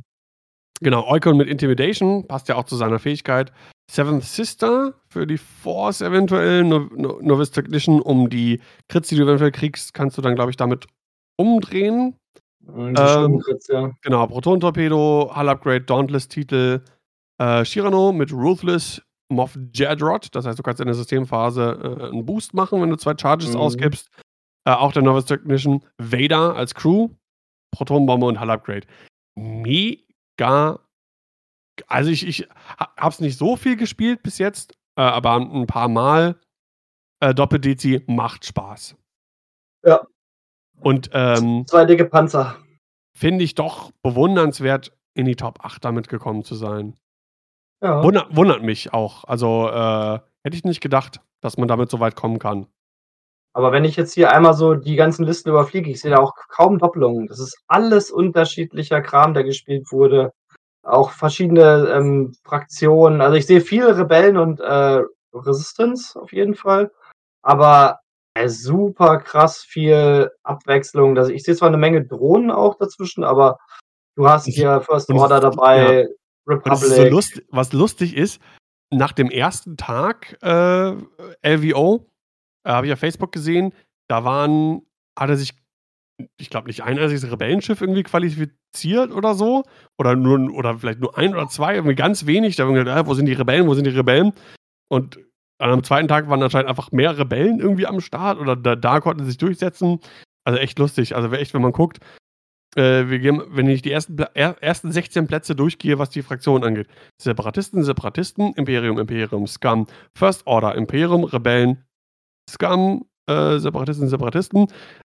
Genau, Eukon mit Intimidation, passt ja auch zu seiner Fähigkeit. Seventh Sister für die Force eventuell, No No Novice Technician, um die Crits, die du eventuell kriegst, kannst du dann, glaube ich, damit umdrehen. Schlimmen Ähm, Crits, ja. genau, Proton-Torpedo, Hull Upgrade, Dauntless-Titel, äh, Cyrano mit Ruthless, Moff Jedrod, das heißt, du kannst in der Systemphase, äh, 'n Boost machen, wenn du 2 Charges Mhm. ausgibst. Äh, auch der Novice Technician, Vader als Crew, Protonbombe und Hull Upgrade. Mega also, ich ich es nicht so viel gespielt bis jetzt, äh, aber 'n paar Mal. Äh, Doppel-Dezi macht Spaß. Ja. Und, ähm 2 dicke Panzer. finde ich doch bewundernswert, in die Top 8 damit gekommen zu sein. Ja. Wunder wundert mich auch. Also, äh, hätte ich nicht gedacht, dass man damit so weit kommen kann. Aber wenn ich jetzt hier einmal so die ganzen Listen überfliege, ich sehe da auch kaum Doppelungen. Das ist alles unterschiedlicher Kram, der gespielt wurde. Auch verschiedene, ähm, Fraktionen. Also, ich sehe viele Rebellen und, äh, Resistance auf jeden Fall, aber, super krass viel Abwechslung. Also, ich sehe zwar 'ne Menge Drohnen auch dazwischen, aber du hast hier First Order ja. dabei, es ist so Republic. lust was lustig ist, nach dem ersten Tag, äh, LVO, äh, habe ich auf Facebook gesehen, da waren hat er sich, ich glaube, nicht ein einziges Rebellenschiff irgendwie qualifiziert oder so. Oder nur oder vielleicht nur 1 oder 2, irgendwie ganz wenig. Da haben wir gedacht: „Ah, wo sind die Rebellen, wo sind die Rebellen?“ Und am zweiten Tag waren anscheinend einfach mehr Rebellen irgendwie am Start oder da, da konnten sie sich durchsetzen. Also echt lustig. Also echt, wenn man guckt, äh, gehen, wenn ich die ersten, ersten 16 Plätze durchgehe, was die Fraktionen angeht. Separatisten, Separatisten, Imperium, Imperium, Scum, First Order, Imperium, Rebellen, Scum, äh, Separatisten, Separatisten,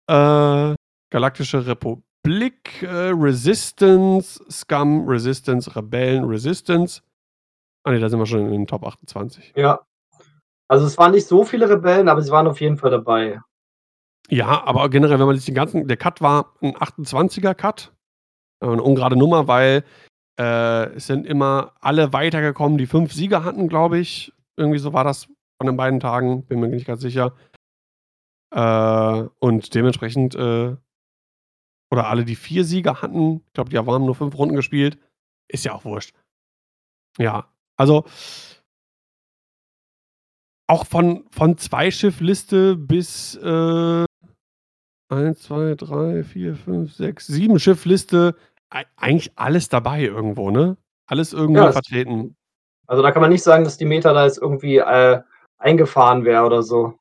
äh, Galaktische Republik, äh, Resistance, Scum, Resistance, Rebellen, Resistance. Ah ne, da sind wir schon in den Top 28. Ja. Also, es waren nicht so viele Rebellen, aber sie waren auf jeden Fall dabei. Ja, aber generell, wenn man sich den ganzen der Cut war ein 28er Cut. Äh, 'ne ungerade Nummer, weil, äh, es sind immer alle weitergekommen, die 5 Siege hatten, glaube ich. Irgendwie so war das von den beiden Tagen, bin mir nicht ganz sicher. Äh, und dementsprechend, äh oder alle, die 4 Siege hatten. Ich glaube, die haben nur 5 Runden gespielt. Ist ja auch wurscht. Ja, also auch von von Zwei-Schiff-Liste bis, äh 1, 2, 3, 4, 5, 6, 7 Schiff-Liste, ei eigentlich alles dabei irgendwo, ne? Alles irgendwo Ja, vertreten. Also, da kann man nicht sagen, dass die Meta da jetzt irgendwie, äh, eingefahren wäre oder so.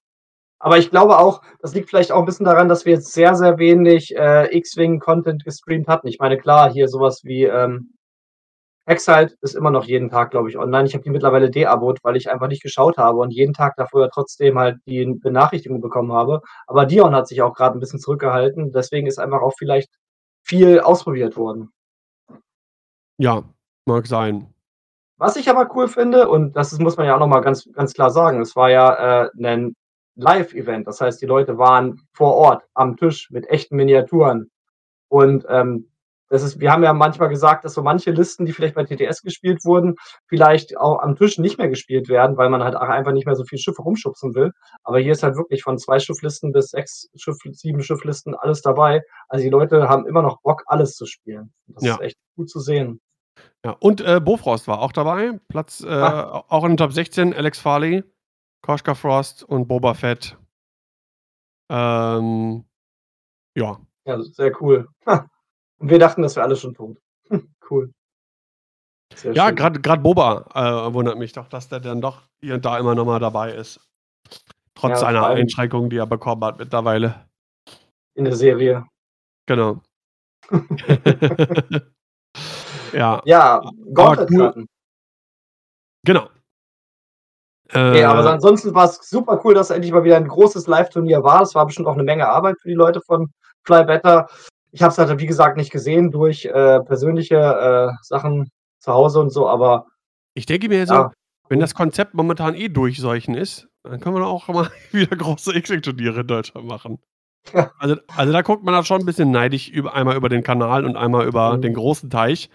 Aber ich glaube auch, das liegt vielleicht auch 'n bisschen daran, dass wir jetzt sehr, sehr wenig, äh, X-Wing-Content gestreamt hatten. Ich meine, klar, hier so was wie, ähm Exiled ist immer noch jeden Tag, glaube ich, online. Ich habe die mittlerweile deabonniert, weil ich einfach nicht geschaut habe und jeden Tag davor trotzdem halt die Benachrichtigung bekommen habe. Aber Dion hat sich auch grad 'n bisschen zurückgehalten, deswegen ist einfach auch vielleicht viel ausprobiert worden. Ja, mag sein. Was ich aber cool finde, und das muss man ja auch noch mal ganz ganz klar sagen, es war ja, äh, 'nen Live-Event. Das heißt, die Leute waren vor Ort am Tisch mit echten Miniaturen. Und, ähm, das ist wir haben ja manchmal gesagt, dass so manche Listen, die vielleicht bei TTS gespielt wurden, vielleicht auch am Tisch nicht mehr gespielt werden, weil man halt auch einfach nicht mehr so viele Schiffe rumschubsen will. Aber hier ist halt wirklich von 2 Schifflisten bis 6 Schiff 7 Schifflisten alles dabei. Also, die Leute haben immer noch Bock, alles zu spielen. Das ist Ja. echt gut zu sehen. Ja, und, äh, Bofrost war auch dabei. Platz äh, Ah. au auch in den Top 16, Alex Farley, Koschka Frost und Boba Fett. Ähm, ja. Ja, sehr cool. Und wir dachten, das wäre alles schon tot. Cool. Sehr Ja, grad Boba, äh, wundert mich doch, dass der dann doch hier und da immer noch mal dabei ist. Trotz Ja, seiner Einschränkungen, die er bekommen hat mittlerweile. In der Serie. Genau. Ja. Ja, aber Gauntlet-Karten. Genau. Ne, aber Äh ansonsten war's super cool, dass endlich mal wieder 'n großes Live-Turnier war. Es war bestimmt auch 'ne Menge Arbeit für die Leute von Flybetter. Ich habe es halt, wie gesagt, nicht gesehen durch, äh, persönliche, äh, Sachen zu Hause und so, aber Ich denke mir so, ja, wenn cool. das Konzept momentan eh durchseuchen ist, dann können wir auch mal wieder große X-Wing-Turniere in Deutschland machen. Ja. Also also, da guckt man da schon 'n bisschen neidisch über einmal über den Kanal und einmal über den Mhm. großen Teich,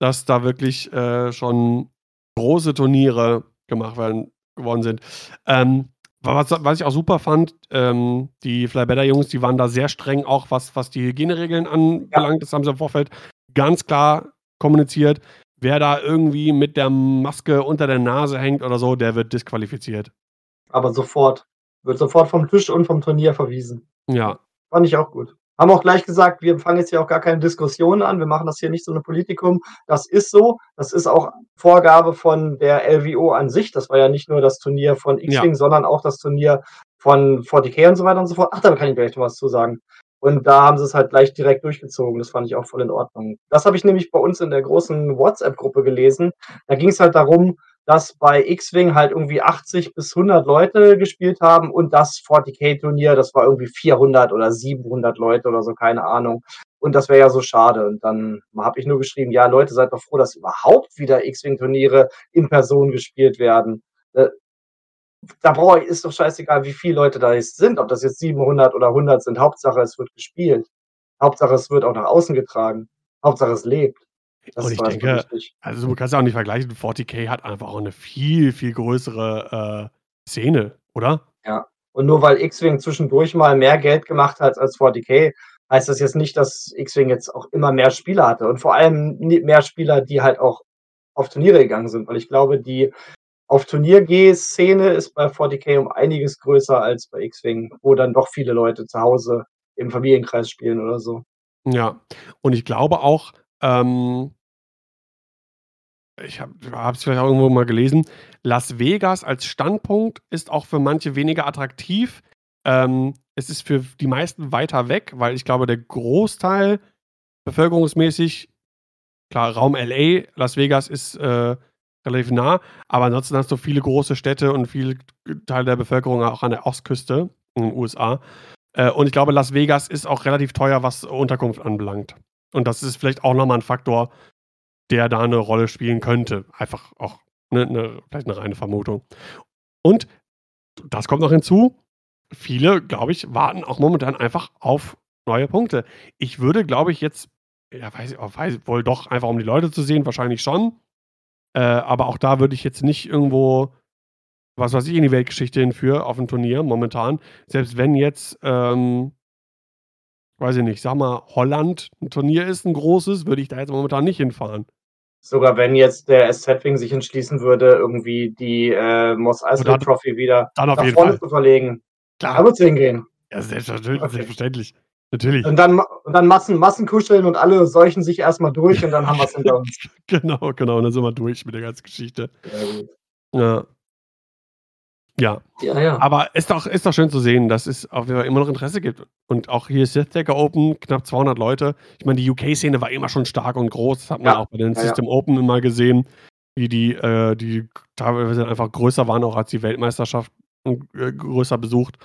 dass da wirklich, äh, schon große Turniere gemacht werden geworden sind. Ähm, was was ich auch super fand, ähm, die Flybetter-Jungs, die waren da sehr streng, auch was was die Hygieneregeln Ja. anbelangt. Das haben sie im Vorfeld ganz klar kommuniziert. Wer da irgendwie mit der Maske unter der Nase hängt oder so, der wird disqualifiziert. Aber sofort. Wird sofort vom Tisch und vom Turnier verwiesen. Ja. Fand ich auch gut. Haben auch gleich gesagt: „Wir fangen jetzt hier auch gar keine Diskussion an. Wir machen das hier nicht so 'ne Politikum.“ Das ist so. Das ist auch Vorgabe von der LWO an sich. Das war ja nicht nur das Turnier von Ja. X-Wing, sondern auch das Turnier von 40k und so weiter und so fort. Ach, da kann ich gleich noch was zu sagen. Und da haben sie's halt gleich direkt durchgezogen. Das fand ich auch voll in Ordnung. Das habe ich nämlich bei uns in der großen WhatsApp-Gruppe gelesen. Da ging's halt darum, dass bei X-Wing halt irgendwie 80 bis 100 Leute gespielt haben und das 40k-Turnier, das war irgendwie 400 oder 700 Leute oder so, keine Ahnung. Und das wäre ja so schade. Und dann habe ich nur geschrieben: „Ja, Leute, seid doch froh, dass überhaupt wieder X-Wing-Turniere in Person gespielt werden.“ Äh da brauche ich ist doch scheißegal, wie viele Leute da jetzt sind, ob das jetzt 700 oder 100 sind. Hauptsache, es wird gespielt. Hauptsache, es wird auch nach außen getragen. Hauptsache, es lebt. Das Und ist ich denke, also, du kannst ja auch nicht vergleichen. 40k hat einfach auch 'ne viel, viel größere, äh, Szene, oder? Ja. Und nur weil X-Wing zwischendurch mal mehr Geld gemacht hat als 40k, heißt das jetzt nicht, dass X-Wing jetzt auch immer mehr Spieler hatte und vor allem mehr Spieler, die halt auch auf Turniere gegangen sind, weil ich glaube, die auf Turnier-Geh-Szene ist bei 40k um einiges größer als bei X-Wing, wo dann doch viele Leute zu Hause im Familienkreis spielen oder so. Ja. Und ich glaube auch, ähm ich habe es vielleicht auch irgendwo mal gelesen, Las Vegas als Standpunkt ist auch für manche weniger attraktiv. Ähm, es ist für die meisten weiter weg, weil ich glaube, der Großteil bevölkerungsmäßig, klar, Raum LA, Las Vegas ist äh, relativ nah, aber ansonsten hast du viele große Städte und viele Teile der Bevölkerung auch an der Ostküste in den USA. Äh, und ich glaube, Las Vegas ist auch relativ teuer, was Unterkunft anbelangt. Und das ist vielleicht auch nochmal ein Faktor, der da eine Rolle spielen könnte. Einfach auch ne, ne, vielleicht eine reine Vermutung. Und das kommt noch hinzu. Viele, glaube ich, warten auch momentan einfach auf neue Punkte. Ich würde, glaube ich, jetzt, ja, weiß ich, weiß, wohl doch einfach um die Leute zu sehen, wahrscheinlich schon. Äh, aber auch da würde ich jetzt nicht irgendwo, was weiß ich, in die Weltgeschichte hinführen auf ein Turnier momentan. Selbst wenn jetzt, ähm, weiß ich nicht, sag mal, Holland ein Turnier ist, ein großes, würde ich da jetzt momentan nicht hinfahren. Sogar wenn jetzt der SZ-Wing sich entschließen würde, irgendwie die äh, Moss Eisley Trophy wieder dann auf nach jeden vorne Fall. zu verlegen. Klar. Da wird es hingehen. Ja, selbstverständlich. Okay. selbstverständlich. Natürlich. Und dann, und dann Massen, Massenkuscheln und alle seuchen sich erstmal durch und dann haben wir es hinter uns. Genau, genau. Und dann sind wir durch mit der ganzen Geschichte. Sehr gut. Ja. Ja, Ja, ja. aber ist doch, ist doch schön zu sehen, dass es auf jeden Fall immer noch Interesse gibt. Und auch hier Sith Decker Open, knapp 200 Leute. Ich meine, die UK-Szene war immer schon stark und groß. Das hat man Ja, auch bei den ja, ja. System Open immer gesehen, wie die, äh, die teilweise einfach größer waren, auch als die Weltmeisterschaft und, äh, größer besucht.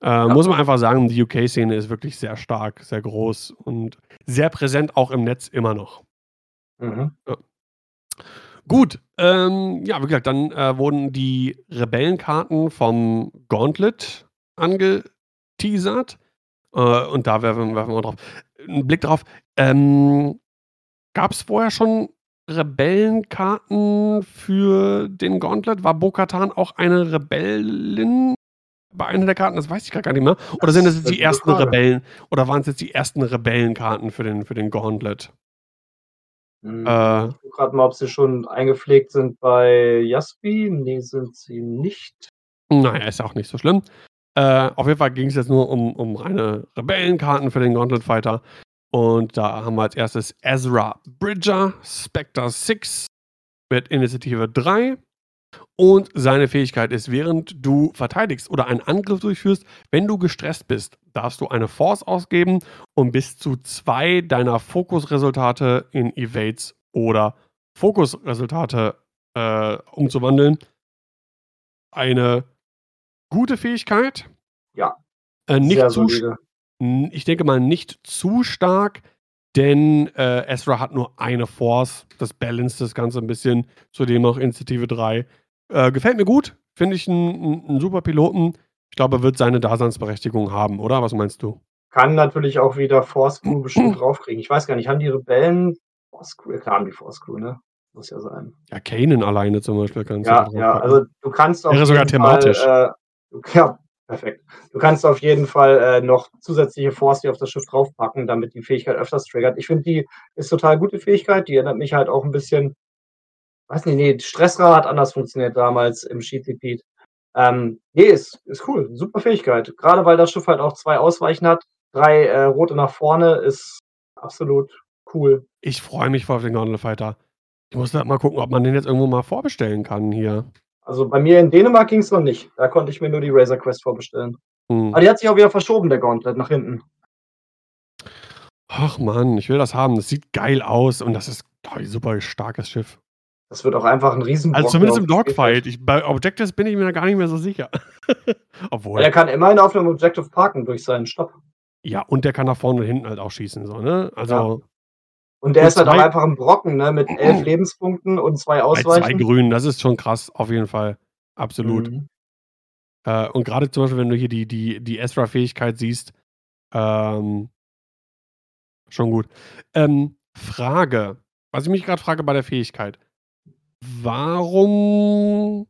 Äh, Muss man einfach sagen, die UK-Szene ist wirklich sehr stark, sehr groß und sehr präsent auch im Netz immer noch. Mhm. Gut, ähm, ja, wie gesagt, dann äh, wurden die Rebellenkarten vom Gauntlet angeteasert. Äh, und da werfen, werfen wir mal drauf. Einen Blick drauf. Ähm, Gab es vorher schon Rebellenkarten für den Gauntlet? War Bo-Katan auch eine Rebellin bei einer der Karten? Das weiß ich gar nicht mehr. Oder sind das Das jetzt die ersten. Rebellen? Oder waren es jetzt die ersten Rebellenkarten für den, für den Gauntlet? Mhm. Äh. Ich gucke gerade mal, ob sie schon eingepflegt sind bei Jaspi. Nee, sind sie nicht. Naja, ist auch nicht so schlimm. Äh, auf jeden Fall ging es jetzt nur um, um reine Rebellenkarten für den Gauntlet Fighter. Und da haben wir als erstes Ezra Bridger, Spectre 6 mit Initiative 3. Und seine Fähigkeit ist, während du verteidigst oder einen Angriff durchführst, wenn du gestresst bist, darfst du eine Force ausgeben, um bis zu zwei deiner Fokusresultate in Evades oder Fokusresultate äh, umzuwandeln. Eine gute Fähigkeit. Ja. Äh, nicht zu, solide. Ich denke mal nicht zu stark, denn äh, Ezra hat nur eine Force. Das balanced das Ganze ein bisschen. Zudem auch Initiative 3. Äh, gefällt mir gut. Finde ich einen einen super Piloten. Ich glaube, er wird seine Daseinsberechtigung haben, oder? Was meinst du? Kann natürlich auch wieder Force Crew bestimmt draufkriegen. Ich weiß gar nicht, haben die Rebellen Force Crew? Ja, Klar haben die Force Crew, ne? Muss ja sein. Ja, Kanan alleine zum Beispiel kannst Ja, du ja, also du kannst auf Wäre sogar jeden Fall, thematisch. äh, ja, perfekt. Du kannst auf jeden Fall äh, noch zusätzliche Force die auf das Schiff draufpacken, damit die Fähigkeit öfters triggert. Ich finde, die ist total gute Fähigkeit. Die erinnert mich halt auch ein bisschen, weiß nicht, nee, Stressra hat anders funktioniert damals im Sheet Repeat. Ähm, nee, ist, ist cool. Super Fähigkeit. Gerade weil das Schiff halt auch zwei Ausweichen hat. Drei äh, rote nach vorne ist absolut cool. Ich freue mich voll auf den Gauntlet Fighter. Ich muss da mal gucken, ob man den jetzt irgendwo mal vorbestellen kann hier. Also bei mir in Dänemark ging es noch nicht. Da konnte ich mir nur die Razor Quest vorbestellen. Hm. Aber die hat sich auch wieder verschoben, der Gauntlet, nach hinten. Ach man, ich will das haben. Das sieht geil aus und das ist oh, ein super starkes Schiff. Das wird auch einfach ein Riesenbrocken. Also zumindest im Dogfight. Ich, bei Objectives bin ich mir da gar nicht mehr so sicher. Obwohl. Weil er kann immerhin auf einem Objective parken durch seinen Stopp. Ja, und der kann nach vorne und hinten halt auch schießen, so, ne? Also Und der Und ist halt auch einfach ein Brocken, ne? Mit elf Lebenspunkten und zwei bei zwei Ausweichen. Grünen, das ist schon krass, auf jeden Fall. Absolut. Mhm. Äh, und gerade zum Beispiel, wenn du hier die, die, die Ezra-Fähigkeit siehst, ähm, schon gut. Ähm, Frage, was ich mich gerade frage bei der Fähigkeit. Warum.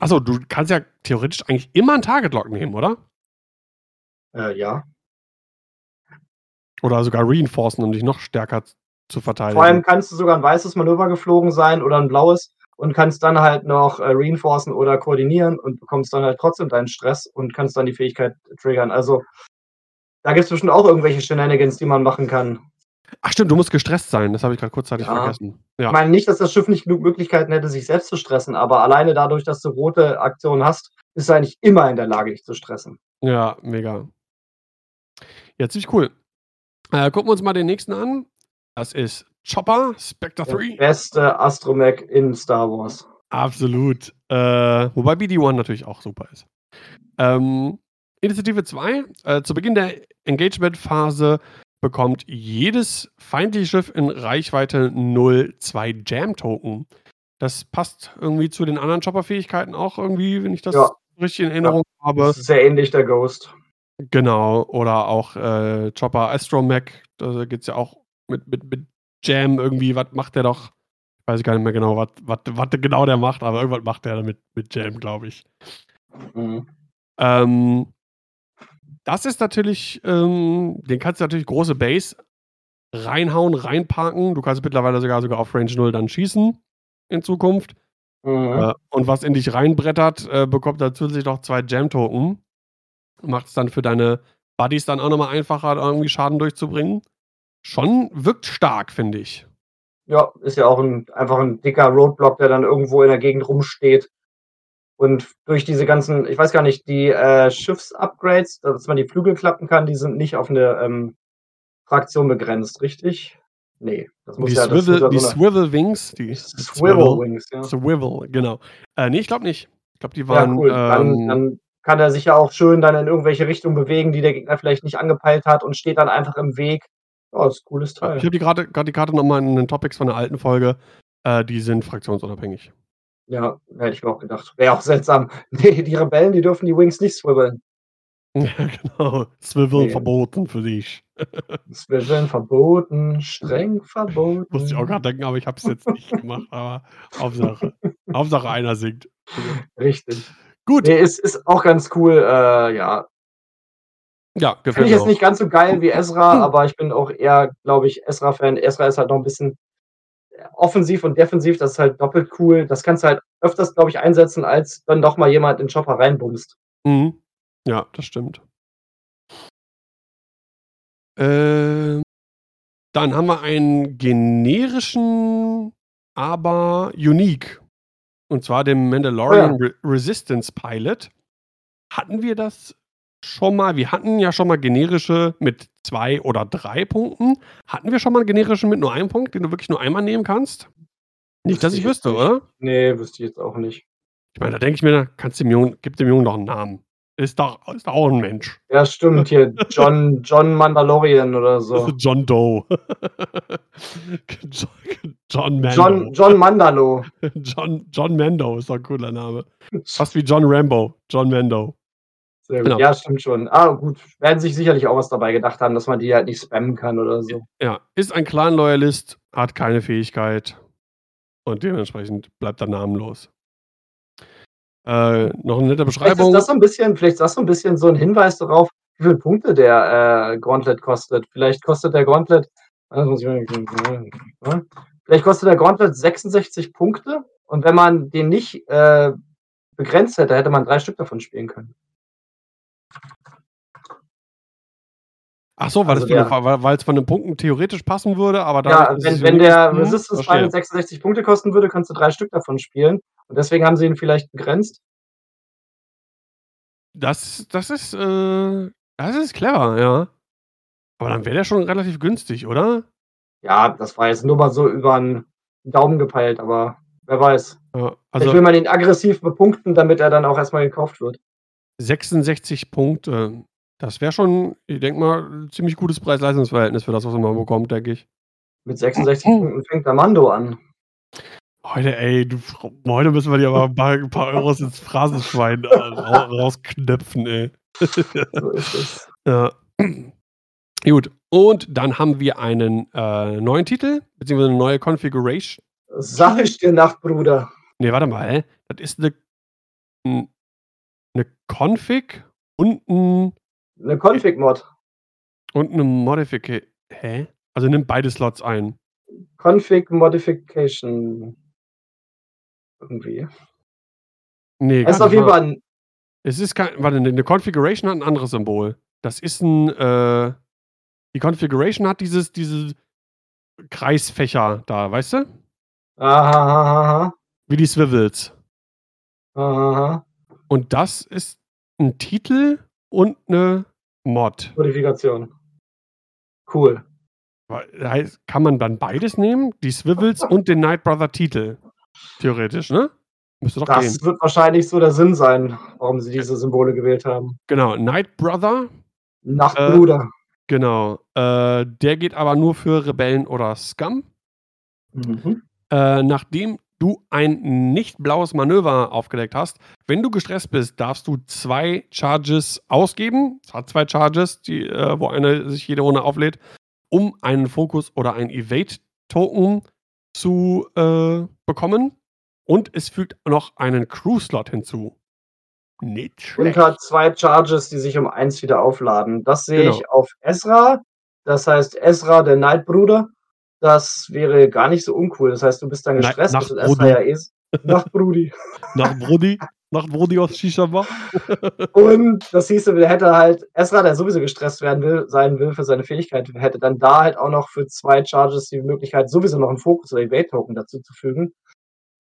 Achso, du kannst ja theoretisch eigentlich immer einen Target-Lock nehmen, oder? Äh, ja. Oder sogar reinforcen, um dich noch stärker zu verteidigen. Vor allem kannst du sogar ein weißes Manöver geflogen sein oder ein blaues und kannst dann halt noch äh, reinforcen oder koordinieren und bekommst dann halt trotzdem deinen Stress und kannst dann die Fähigkeit triggern. Also da gibt es bestimmt auch irgendwelche Shenanigans, die man machen kann. Ach stimmt, du musst gestresst sein. Das habe ich grad kurzzeitig Ja. vergessen. Ich Ja. meine nicht, dass das Schiff nicht genug Möglichkeiten hätte, sich selbst zu stressen, aber alleine dadurch, dass du rote Aktionen hast, bist du eigentlich immer in der Lage, dich zu stressen. Ja, mega. Ja, ziemlich cool. Äh, gucken wir uns mal den nächsten an. Das ist Chopper, Spectre Der 3. beste Astromech in Star Wars. Absolut. Äh, wobei BD-1 natürlich auch super ist. Ähm, Initiative 2. Äh, zu Beginn der Engagement-Phase bekommt jedes feindliche Schiff in Reichweite 0 2 Jam-Token. Das passt irgendwie zu den anderen Chopper-Fähigkeiten auch irgendwie, wenn ich das Ja. richtig in Erinnerung habe. Das ist sehr ähnlich der Ghost. Genau, oder auch äh, Chopper Astromech, da geht's ja auch mit, mit, mit Jam irgendwie, was macht der doch? Ich weiß gar nicht mehr genau, was was genau der macht, aber irgendwas macht der mit, mit Jam, glaube ich. Mhm. Ähm, das ist natürlich, ähm, den kannst du natürlich große Base reinhauen, reinparken. Du kannst mittlerweile sogar sogar auf Range 0 dann schießen in Zukunft. Mhm. Äh, und was in dich reinbrettert, äh, bekommt dann zusätzlich noch zwei Jam-Token. Macht es dann für deine Buddies dann auch nochmal einfacher, irgendwie Schaden durchzubringen. Schon wirkt stark, finde ich. Ja, ist ja auch ein, einfach ein dicker Roadblock, der dann irgendwo in der Gegend rumsteht. Und durch diese ganzen, ich weiß gar nicht, die äh, Schiffsupgrades, dass man die Flügel klappen kann, die sind nicht auf eine ähm, Fraktion begrenzt, richtig? Nee, das muss Die, ja, das muss Swivel, ja die so Swivel Wings, die Swivel Wings, ja. Swivel, genau. Äh, nee, ich glaube nicht. Ich glaube, die Ja, waren. cool. Dann, ähm, dann kann er sich ja auch schön dann in irgendwelche Richtungen bewegen, die der Gegner vielleicht nicht angepeilt hat und steht dann einfach im Weg. Ja, ist ein cooles ich Teil. habe die gerade gerade die Karte nochmal in den Topics von der alten Folge. Äh, die sind fraktionsunabhängig. Ja, hätte ich mir auch gedacht. Wäre auch seltsam. Nee, die Rebellen, die dürfen die Wings nicht swiveln. Ja, genau. Swivel Nee. verboten für dich. Swiveln verboten, streng verboten. Musste ich auch gerade denken, aber ich habe es jetzt nicht gemacht. Aber Hauptsache. Hauptsache einer singt. Richtig. Gut. Nee, ist, ist auch ganz cool. Äh, ja, Ja, finde gefällt ich mir jetzt auch. nicht ganz so geil wie Ezra, Hm. aber ich bin auch eher, glaube ich, Ezra-Fan. Ezra ist halt noch ein bisschen offensiv und defensiv. Das ist halt doppelt cool. Das kannst du halt öfters, glaube ich, einsetzen, als dann doch mal jemand in den Chopper reinbumst. Mhm. Ja, das stimmt. Ähm, dann haben wir einen generischen, aber unique. Und zwar dem Mandalorian Re Resistance Pilot. Hatten wir das schon mal? Wir hatten ja schon mal generische mit zwei oder drei Punkten. Hatten wir schon mal einen generischen mit nur einem Punkt, den du wirklich nur einmal nehmen kannst? Nicht, dass Wüsste ich wüsste, nicht. oder? Nee, wüsste ich jetzt auch nicht. Ich meine, da denke ich mir, kannst dem Jungen, gib dem Jungen doch einen Namen. Ist doch, ist doch auch ein Mensch. Ja, stimmt. Hier John, John Mandalorian oder so. John Doe. John, John Mando. John, John Mandalo. John, John Mando ist doch ein cooler Name. Fast wie John Rambo. John Mando. Genau. Ja, stimmt schon. Ah, gut. Werden sich sicherlich auch was dabei gedacht haben, dass man die halt nicht spammen kann oder so. Ja, ist ein Clan-Loyalist, hat keine Fähigkeit und dementsprechend bleibt er namenlos. Äh, noch eine nette Vielleicht ist Beschreibung. das so ein bisschen, vielleicht ist das so ein bisschen so ein Hinweis darauf, wie viele Punkte der äh, Gauntlet kostet. Vielleicht kostet der Gauntlet, das muss ich mal- vielleicht kostet der Gauntlet 66 Punkte und wenn man den nicht äh, begrenzt hätte, hätte man drei Stück davon spielen können. Ach so, weil also es von, der- den- weil, weil es von den Punkten theoretisch passen würde, aber Ja, dadurch, dass wenn, wenn der Resistance verstehe. Final 66 Punkte kosten würde, kannst du drei Stück davon spielen. Und deswegen haben sie ihn vielleicht begrenzt. Das, das ist, äh, das ist clever, ja. Aber dann wäre der schon relativ günstig, oder? Ja, das war jetzt nur mal so über den Daumen gepeilt, aber wer weiß. Ja, Vielleicht also will man ihn aggressiv bepunkten, damit er dann auch erstmal gekauft wird. 66 Punkte. Das wäre schon, ich denke mal, ein ziemlich gutes Preis-Leistungs-Verhältnis für das, was man bekommt, denke ich. Mit 66 Oh. Punkten fängt der Mando an. Heute, ey, du, heute müssen wir dir aber ein paar, ein paar Euros ins Phrasenschwein äh, ra rausknöpfen, ey. So ist es. Ja. Gut, und dann haben wir einen äh, neuen Titel, beziehungsweise eine neue Configuration. Sag ich dir nach, Bruder. Ne, warte mal, hä? Das ist eine, eine Config und ein Eine Config-Mod. Und eine Modification. Hä? Also nimmt beide Slots ein. Config Modification. Irgendwie. Nee, Das ist auf jeden. Fall ein. Es ist kein. Warte, eine Configuration hat ein anderes Symbol. Das ist ein. Äh, die Configuration hat dieses, diese, Kreisfächer da, weißt du? Aha. Wie die Swivels. Aha. Und das ist 'n Titel und 'ne Mod. Modifikation. Cool. Kann man dann beides nehmen? Die Swivels und den Knight Brother Titel? Theoretisch, ne? Müsste doch Das gehen. wird wahrscheinlich so der Sinn sein, warum sie diese Symbole gewählt haben. Genau, Knight Brother, äh, Nachtbruder. genau. Äh, der geht aber nur für Rebellen oder Scum. Mhm. Äh, nachdem du ein nicht blaues Manöver aufgedeckt hast, wenn du gestresst bist, darfst du 2 Charges ausgeben. Es hat 2 Charges, die äh, wo eine sich jede Runde auflädt, um einen Fokus oder ein Evade-Token zu, äh, bekommen. Und es fügt noch einen Crew-Slot hinzu. Nicht Und schlecht. hat 2 Charges, die sich um 1 wieder aufladen. Das sehe Genau. ich auf Ezra. Das heißt, Ezra, der Nightbruder, das wäre gar nicht so uncool. Das heißt, du bist dann gestresst, mit Ezra Nachtbrudi. ja eh s Nachtbrudi. Nachtbrudi. Nachtbrudi aus Shisha-Bar. Und das hieße, der hätte halt Ezra, der sowieso gestresst werden will sein will für seine Fähigkeit, hätte dann da halt auch noch für 2 Charges die Möglichkeit, sowieso noch 'n Fokus oder Evade-Token dazuzufügen.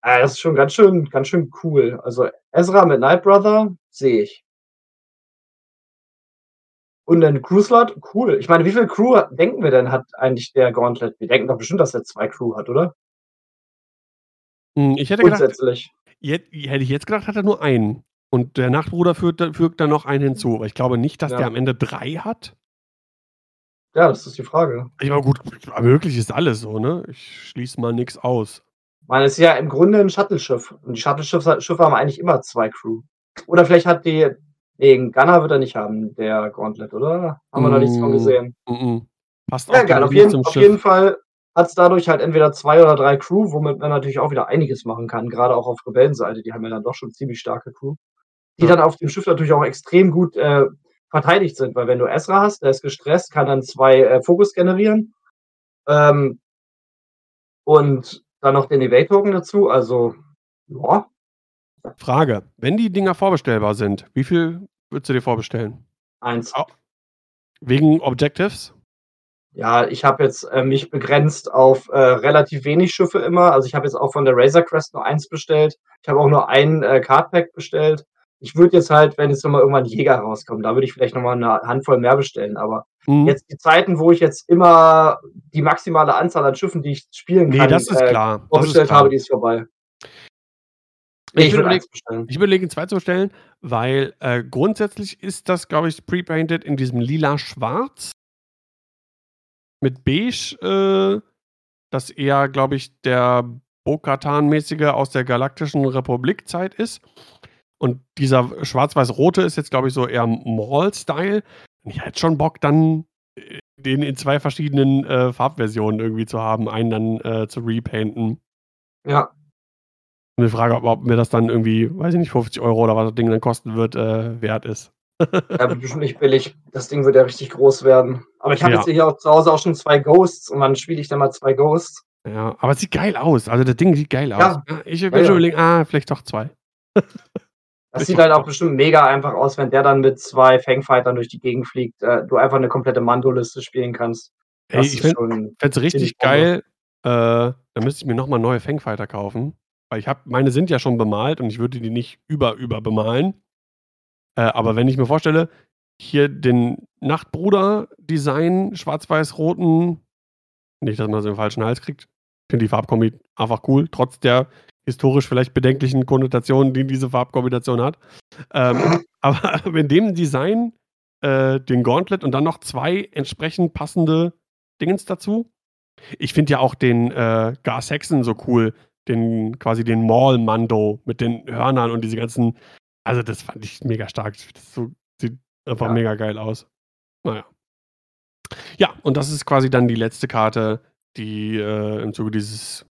Äh, das ist schon ganz schön ganz schön cool. Also, Ezra mit Knight Brother sehe ich. Und 'nen Crew-Slot, cool. Ich meine, wie viel Crew denken wir denn, hat eigentlich der Gauntlet? Wir denken doch bestimmt, dass der 2 Crew hat, oder? Hm, ich hätte gedacht Grundsätzlich. jet hätte ich jetzt gedacht, hat er nur einen. Und der Nachtbruder führt da fügt dann noch einen hinzu. Aber ich glaube nicht, dass der Ja. am Ende 3 hat. Ja, das ist die Frage. Ich meine, gut, möglich ist alles so, ne? Ich schließe mal nix aus. Ich meine, es ist ja im Grunde 'n Shuttleschiff. Und die Shuttleschiffs Schiffe haben eigentlich immer 2 Crew. Oder vielleicht hat die ne, 'n Gunner wird er nicht haben, der Gauntlet, oder? Haben wir noch nichts von Hm, gesehen. m-m. Passt Ja, auch egal, glaube auf jeden auf Schiff. jeden Fall hat's dadurch halt entweder 2 oder 3 Crew, womit man natürlich auch wieder einiges machen kann, grade auch auf Rebellenseite. Die haben ja dann doch schon ziemlich starke Crew, die Ja. dann auf dem Schiff natürlich auch extrem gut, äh, verteidigt sind, weil wenn du Ezra hast, der ist gestresst, kann dann 2, äh, Fokus generieren. Ähm und dann noch den Evade-Token dazu, also, ja. Frage: Wenn die Dinger vorbestellbar sind, wie viel würdest du dir vorbestellen? 1. Au wegen Objectives? Ja, ich habe jetzt, äh, mich begrenzt auf, äh, relativ wenig Schiffe immer. Also, ich habe jetzt auch von der Razor Crest nur 1 bestellt. Ich habe auch nur ein, äh, Card Pack bestellt. Ich würde jetzt halt, wenn jetzt noch mal irgendwann Jäger rauskommen, da würde ich vielleicht noch mal 'ne Handvoll mehr bestellen. Aber Mhm. jetzt die Zeiten, wo ich jetzt immer die maximale Anzahl an Schiffen, die ich spielen kann, das ist äh, klar. Das ist vorbestellt klar. habe, die ist vorbei. Ich ich würde würde 1 überlegen bestellen. ich überlege 2 zu bestellen, weil, äh, grundsätzlich ist das, glaube ich, pre-painted in diesem lila-schwarz. Mit beige, äh, das eher, glaube ich, der Bo-Katan-mäßige aus der Galaktischen Republik-Zeit ist. Und dieser schwarz-weiß-rote ist jetzt, glaube ich, so eher Maul-Style. Und ich hätte schon Bock, dann, äh, den in 2 verschiedenen, äh, Farbversionen irgendwie zu haben, einen dann, äh, zu repainten. Ja. Die Frage, ob mir das dann irgendwie, weiß ich nicht, 50 € oder was das Ding dann kosten wird, äh, wert ist. Ja, bestimmt nicht billig. Das Ding wird ja richtig groß werden. Aber ich habe Ja. jetzt hier auch zu Hause auch schon 2 Ghosts und wann spiele ich dann mal 2 Ghosts? Ja, aber es sieht geil aus. Also, das Ding sieht geil aus. Ja. Ja, ich Ja, bin schon ja. überlegen, ah, vielleicht doch 2. Das sieht halt auch bestimmt mega einfach aus, wenn der dann mit 2 Fangfightern durch die Gegend fliegt, äh, du einfach 'ne komplette Mando-Liste spielen kannst. Ey, Das ich ist fände es richtig geil, äh, da müsste ich mir noch mal neue Fangfighter kaufen, weil ich habe meine sind ja schon bemalt und ich würde die nicht über über bemalen. Äh, aber wenn ich mir vorstelle, hier den Nachtbruder-Design, schwarz-weiß-roten nicht, dass man in den falschen Hals kriegt. Finde die Farbkombi einfach cool, trotz der historisch vielleicht bedenklichen Konnotationen, die diese Farbkombination hat. Ähm, aber in dem Design, äh, den Gauntlet und dann noch 2 entsprechend passende Dingens dazu. Ich finde ja auch den, äh, Gar Saxon so cool, den quasi den Maul-Mando mit den Hörnern und diese ganzen also, das fand ich mega stark. Das so sieht einfach Ja. mega geil aus. Na ja. Und das ist quasi dann die letzte Karte, die, äh, im Zuge dieses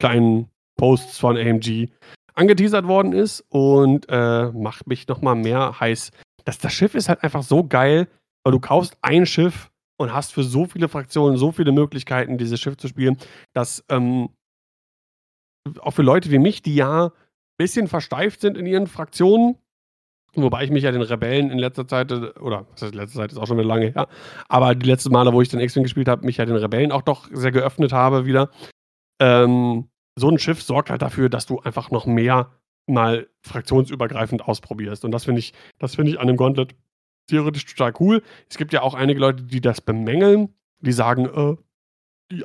kleinen Posts von AMG angeteasert worden ist und, äh, macht mich noch mal mehr heiß. Das das Schiff ist halt einfach so geil, weil du kaufst ein Schiff und hast für so viele Fraktionen so viele Möglichkeiten, dieses Schiff zu spielen, dass, ähm auch für Leute wie mich, die ja bisschen versteift sind in ihren Fraktionen Wobei ich mich ja den Rebellen in letzter Zeit, äh, oder was heißt letzter Zeit, ist auch schon wieder lange her, aber die letzten Male, wo ich den X-Wing gespielt habe, mich ja den Rebellen auch doch sehr geöffnet habe wieder. Ähm, so ein Schiff sorgt halt dafür, dass du einfach noch mehr mal fraktionsübergreifend ausprobierst. Und das finde ich, das finde ich an dem Gauntlet theoretisch total cool. Es gibt ja auch einige Leute, die das bemängeln, die sagen, äh,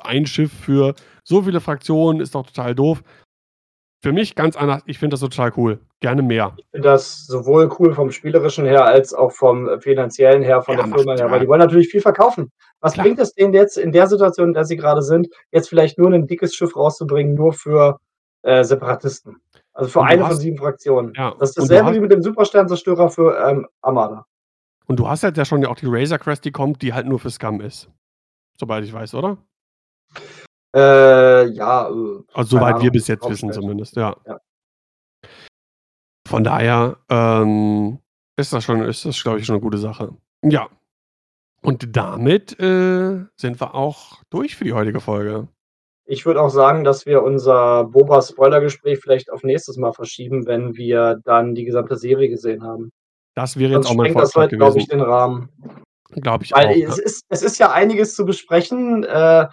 ein Schiff für so viele Fraktionen ist doch total doof. Für mich ganz anders. Ich finde das total cool. Gerne mehr. Ich finde das sowohl cool vom Spielerischen her als auch vom äh, Finanziellen her, von Ja, der Firma her, ja. weil die wollen natürlich viel verkaufen. Was Klar. bringt es denen jetzt in der Situation, in der sie gerade sind, jetzt vielleicht nur ein dickes Schiff rauszubringen, nur für äh, Separatisten? Also für eine von hast- sieben Fraktionen. Ja, Das ist dasselbe hast- wie mit dem Supersternzerstörer für ähm, Armada. Und du hast halt ja schon ja auch die Razor Crest, die kommt, die halt nur für Scum ist. Soweit ich weiß, oder? Äh, ja, äh, Also soweit wir Ahnung, bis jetzt wissen zumindest, ja. Ja. Von daher ähm, ist das schon, ist das, glaube ich, schon eine gute Sache. Ja. Und damit äh, sind wir auch durch für die heutige Folge. Ich würde auch sagen, dass wir unser Boba-Spoiler-Gespräch vielleicht auf nächstes Mal verschieben, wenn wir dann die gesamte Serie gesehen haben. Das wäre jetzt Sonst auch mein sprengt das Vorschlag heute, glaube ich, den Rahmen. Glaube ich Weil auch. es, Ja. ist, es ist ja einiges zu besprechen, äh,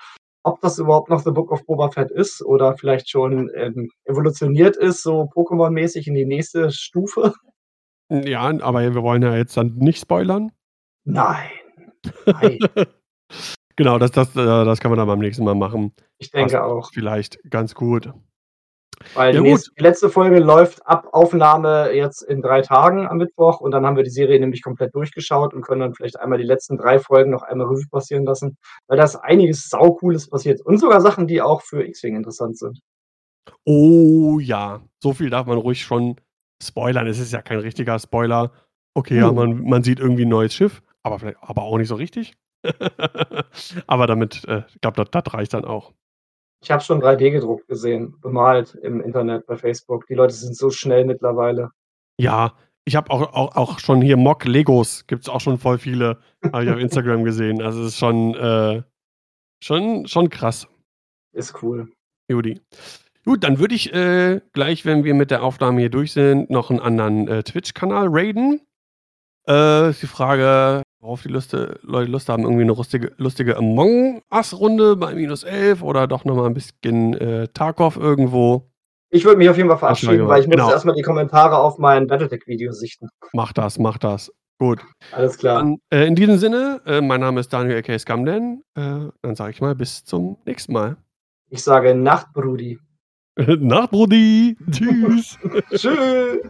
ob das überhaupt noch The Book of Boba Fett ist oder vielleicht schon ähm, evolutioniert ist, so Pokémon-mäßig in die nächste Stufe. ja, aber wir wollen ja jetzt dann nicht spoilern. Nein. Nein. Genau, das, das, äh, das kann man dann beim nächsten Mal machen. Ich denke Passt auch. Vielleicht ganz gut. Weil Ja, die, nächste, die letzte Folge läuft ab Aufnahme jetzt in drei Tagen am Mittwoch und dann haben wir die Serie nämlich komplett durchgeschaut und können dann vielleicht einmal die letzten drei Folgen noch einmal Revue passieren lassen, weil da ist einiges saucooles passiert und sogar Sachen, die auch für X-Wing interessant sind. Oh ja, so viel darf man ruhig schon spoilern. Es ist ja kein richtiger Spoiler. Okay, ja, man, man sieht irgendwie ein neues Schiff, aber vielleicht aber auch nicht so richtig. aber damit, äh, ich glaube, das, das reicht dann auch. Ich habe schon 3D gedruckt gesehen, bemalt im Internet bei Facebook. Die Leute sind so schnell mittlerweile. Ja, ich habe auch, auch, auch schon hier Mock-Legos, gibt es auch schon voll viele, habe ich auf Instagram gesehen. Also es ist schon, äh, schon, schon krass. Ist cool. Judy. Gut, dann würde ich äh, gleich, wenn wir mit der Aufnahme hier durch sind, noch einen anderen äh, Twitch-Kanal raiden. Äh, ist die Frage, worauf die Lüste, Leute Lust haben, irgendwie eine lustige, lustige Among Us-Runde bei minus 11 oder doch nochmal ein bisschen äh, Tarkov irgendwo. Ich würde mich auf jeden Fall verabschieden, weil ich muss genau. jetzt erstmal die Kommentare auf mein Battletech-Video sichten. Mach das, mach das. Gut. Alles klar. Dann, äh, in diesem Sinne, äh, mein Name ist Daniel A.K. Scamden. Äh, dann sage ich mal bis zum nächsten Mal. Ich sage Nacht, Brudi. Nacht, Brudi. Tschüss. Tschüss.